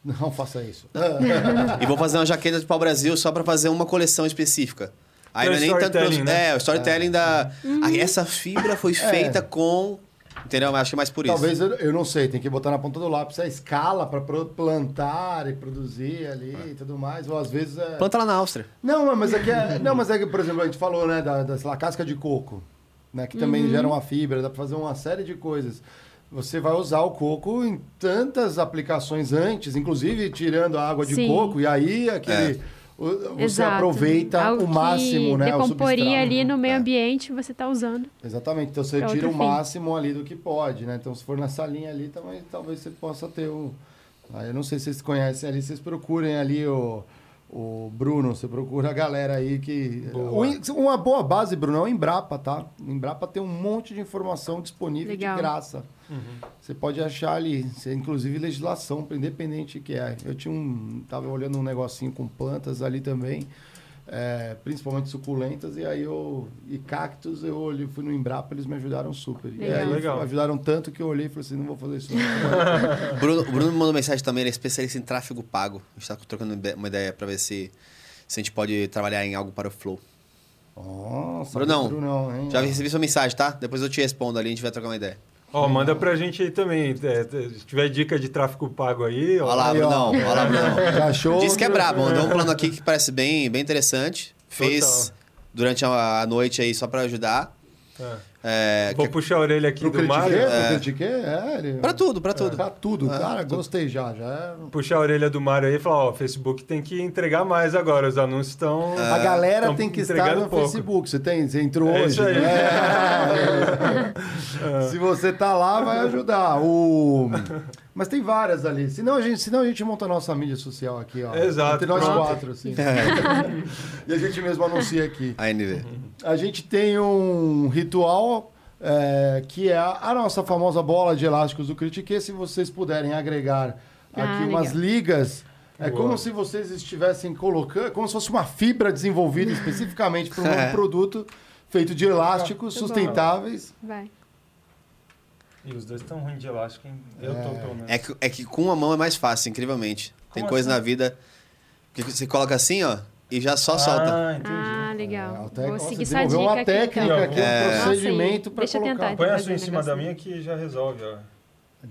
Não faça isso. e vou fazer uma jaqueta de pau Brasil só pra fazer uma coleção específica. Aí não é nem tanto pelo, né? É, o storytelling da. Ah, essa fibra foi feita com. Entendeu? Acho que é mais por isso. Talvez eu, eu não sei, tem que botar na ponta do lápis a escala para plantar e produzir ali e tudo mais, ou às vezes é... Planta lá na Áustria. Não, mas é que, é, não, mas é que, por exemplo, a gente falou, né, da, da lá, casca de coco, né, que também gera uma fibra, dá para fazer uma série de coisas. Você vai usar o coco em tantas aplicações antes, inclusive tirando a água de Sim. coco, e aí aquele, o- você Exato. aproveita Algo o máximo, que né, o decomporia ali no meio É. ambiente, você está usando. Exatamente, então você tira o fim. máximo ali do que pode, né? Então se for nessa linha ali, também talvez você possa ter o. Aí eu não sei se vocês conhecem ali, vocês procurem ali o, o Bruno, você procura a galera aí que. Boa. Uma boa base, Bruno, é o Embrapa, tá? O Embrapa tem um monte de informação disponível Legal. de graça. Você pode achar ali, você, inclusive legislação, independente que é. Eu tinha um. Tava olhando um negocinho com plantas ali também. é, principalmente suculentas, e aí eu. E cactos, eu olhei, fui no Embrapa, eles me ajudaram super. E Legal. aí Legal. ajudaram tanto que eu olhei e falei assim: não vou fazer isso. Não. Bruno, o Bruno me mandou mensagem também, ele é especialista em tráfego pago. A gente tá trocando uma ideia pra ver se, se a gente pode trabalhar em algo para o Flow. Nossa, Brunão, Brunão, hein? Já recebi sua mensagem, tá? Depois eu te respondo ali, a gente vai trocar uma ideia. Ó, manda pra gente aí também. é, se tiver dica de tráfego pago aí, ó. Olha lá. Brunão. Olha lá, Brunão. Já achou? Diz que é brabo, mandou um plano aqui que parece bem, bem interessante. Fez Total. durante a, a noite aí só pra ajudar. É. É, Vou que- puxar a orelha aqui Pro do? Mário. É, ele... Pra tudo, pra tudo. Pra tudo, cara, gostei já. já é- Puxar a orelha do Mário aí e falar, ó, o Facebook tem que entregar mais agora. Os anúncios estão. A galera tão tem que estar no pouco. Facebook. Você tem, você entrou É hoje. isso aí. É. Se você tá lá, vai ajudar. O... Mas tem várias ali. Senão a gente, senão a gente monta a nossa mídia social aqui, ó. Exato, Entre nós pronto. quatro, assim. e a gente mesmo anuncia aqui. A NV. A gente tem um ritual é, que é a, a nossa famosa bola de elásticos do Critique. Se vocês puderem agregar Ah, aqui umas legal. ligas, é Boa. como se vocês estivessem colocando, como se fosse uma fibra desenvolvida especificamente para um novo É. produto feito de elásticos bom. sustentáveis. Vai. E os dois estão ruins de elástico, hein? Eu tô, pelo menos. É que, é que com a mão é mais fácil, incrivelmente. Tem Como coisa assim? na vida que você coloca assim, ó, e já só solta. Ah, entendi. Ah, legal. É, até- Vou seguir desenvolveu dica uma aqui, técnica então. aqui, um É. procedimento para Deixa eu colocar. tentar. Põe a sua em um cima da minha que já resolve, ó.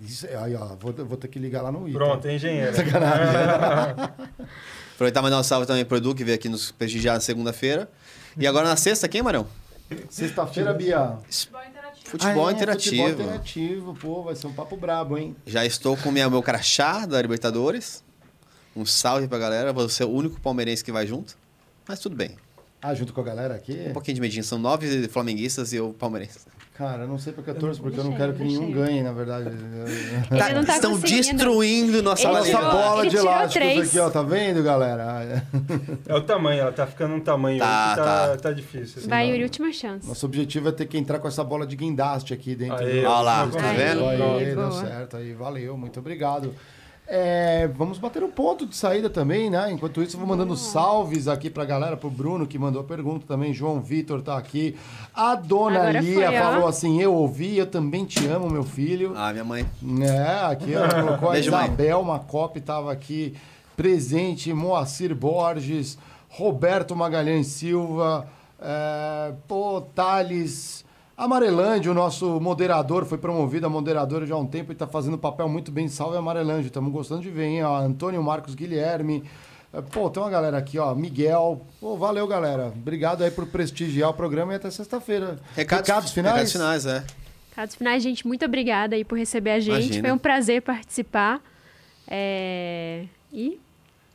Isso, aí, ó, vou, vou ter que ligar lá no Ita. Pronto, hein, engenheiro. Aproveitar e mandar um salve também pro Edu, que veio aqui nos prestigiar na segunda-feira. E agora na sexta, quem, Marão? Sexta-feira, Bia. Futebol Ah, é, interativo. Futebol interativo, pô, vai ser um papo brabo, hein? Já estou com minha, meu crachá da Libertadores. Um salve pra galera. Vou ser o único palmeirense que vai junto. Mas tudo bem. Ah, junto com a galera aqui? Um pouquinho de medinho. São nove flamenguistas e eu palmeirense. Cara, eu não sei porque eu torço, porque eu não quero que nenhum ganhe, na verdade. Não tá estão destruindo nossa Ele tirou- maneira. bola de elásticos três. aqui, ó, tá vendo, galera? É o tamanho, ela tá ficando um tamanho Tá, aí que tá, tá. tá difícil. assim. Vai, Yuri, última chance. Nosso objetivo é ter que entrar com essa bola de guindaste aqui dentro. Do- Olha lá, tá vendo? Aí, deu certo aí, valeu, muito obrigado. É, vamos bater um ponto de saída também, né? Enquanto isso, eu vou mandando salves aqui pra galera, pro Bruno, que mandou a pergunta também. João Vitor tá aqui. A dona Agora Lia foi, ó. falou assim: Eu ouvi, eu também te amo, meu filho. Ah, minha mãe. É, aqui ela colocou a Beijo, mãe. Isabel Macop, estava aqui presente, Moacir Borges, Roberto Magalhães Silva, é, pô, Thales Amarelândia, o nosso moderador, foi promovido a moderadora já há um tempo e está fazendo um papel muito bem. Salve Amarelândia, estamos gostando de ver, hein? Ó, Antônio Marcos Guilherme. É, Pô, tem uma galera aqui, ó. Miguel. Pô, valeu, galera. Obrigado aí por prestigiar o programa e até sexta-feira. Recados, finais? Recados finais, é. Recados finais, gente, muito obrigada aí por receber a gente. Imagina. Foi um prazer participar. É... E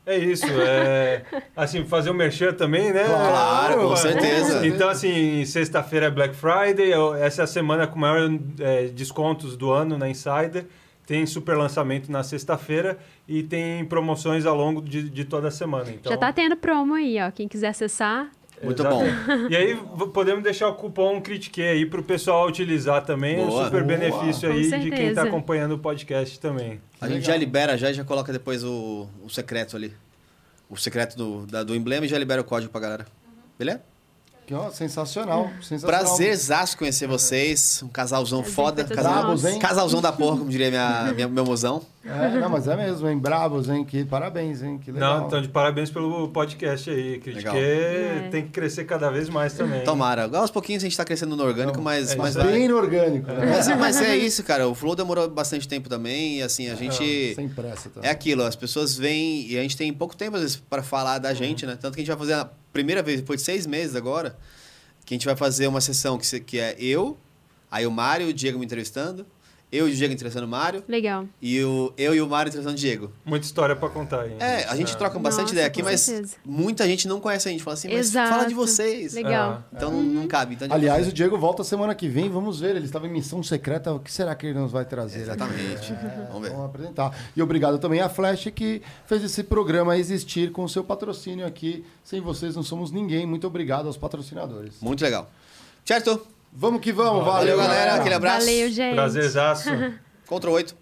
É isso, é. Assim, fazer o merchan também, né? Claro, com certeza. Então, assim, sexta-feira é Black Friday, eu- essa é a semana com maior é, descontos do ano na Insider. Tem super lançamento na sexta-feira e tem promoções ao longo de, de toda a semana. Então, já tá tendo promo aí, ó. Quem quiser acessar, Muito Exato. bom. E aí podemos deixar o cupom Critique aí pro pessoal utilizar também. É um Boa. super Boa. benefício aí de quem tá certeza. acompanhando o podcast também. A gente já libera já e já coloca depois o, o secreto ali. O secreto do, da- do emblema e já libera o código pra galera. Beleza? Que, ó, sensacional, sensacional. Prazerzaço conhecer vocês. Um casalzão Prazer foda. foi todo Casal, Bravos, hein? casalzão da porra, como diria minha, minha, meu mozão. É, não, mas é mesmo, hein? Bravos, hein? Que parabéns, hein? Que legal. Não, então de parabéns pelo podcast aí. Critique. É. tem que crescer cada vez mais também. Tomara. Aos pouquinhos a gente tá crescendo no orgânico, mas, é mas. Bem orgânico, né? Mas, mas é isso, cara. O Flow demorou bastante tempo também. E assim, a gente. Sem pressa também. É aquilo, as pessoas vêm e a gente tem pouco tempo, às vezes, para falar da gente, né? Tanto que a gente vai fazer a primeira vez, depois de seis meses agora, que a gente vai fazer uma sessão que, se- que é eu, aí o Mário e o Diego me entrevistando, eu e o Diego entrevistando o Mário, legal. e o, eu e o Mário entrevistando o Diego. Muita história pra contar aí. É, a gente troca bastante Nossa, ideia aqui, mas certeza. muita gente não conhece a gente. Fala assim, mas Exato. fala de vocês. Legal. Então não, não cabe. Então, Aliás, o Diego volta semana que vem, vamos ver. Ele estava em missão secreta. O que será que ele nos vai trazer? Exatamente. Vamos ver. Vamos apresentar. E obrigado também à Flash que fez esse programa existir com o seu patrocínio aqui. Sem vocês não somos ninguém. Muito obrigado aos patrocinadores. Muito legal. Certo? Vamos que vamos. Valeu, Valeu, galera. Aquele abraço. Valeu, gente. Prazerzaço. Contra oito.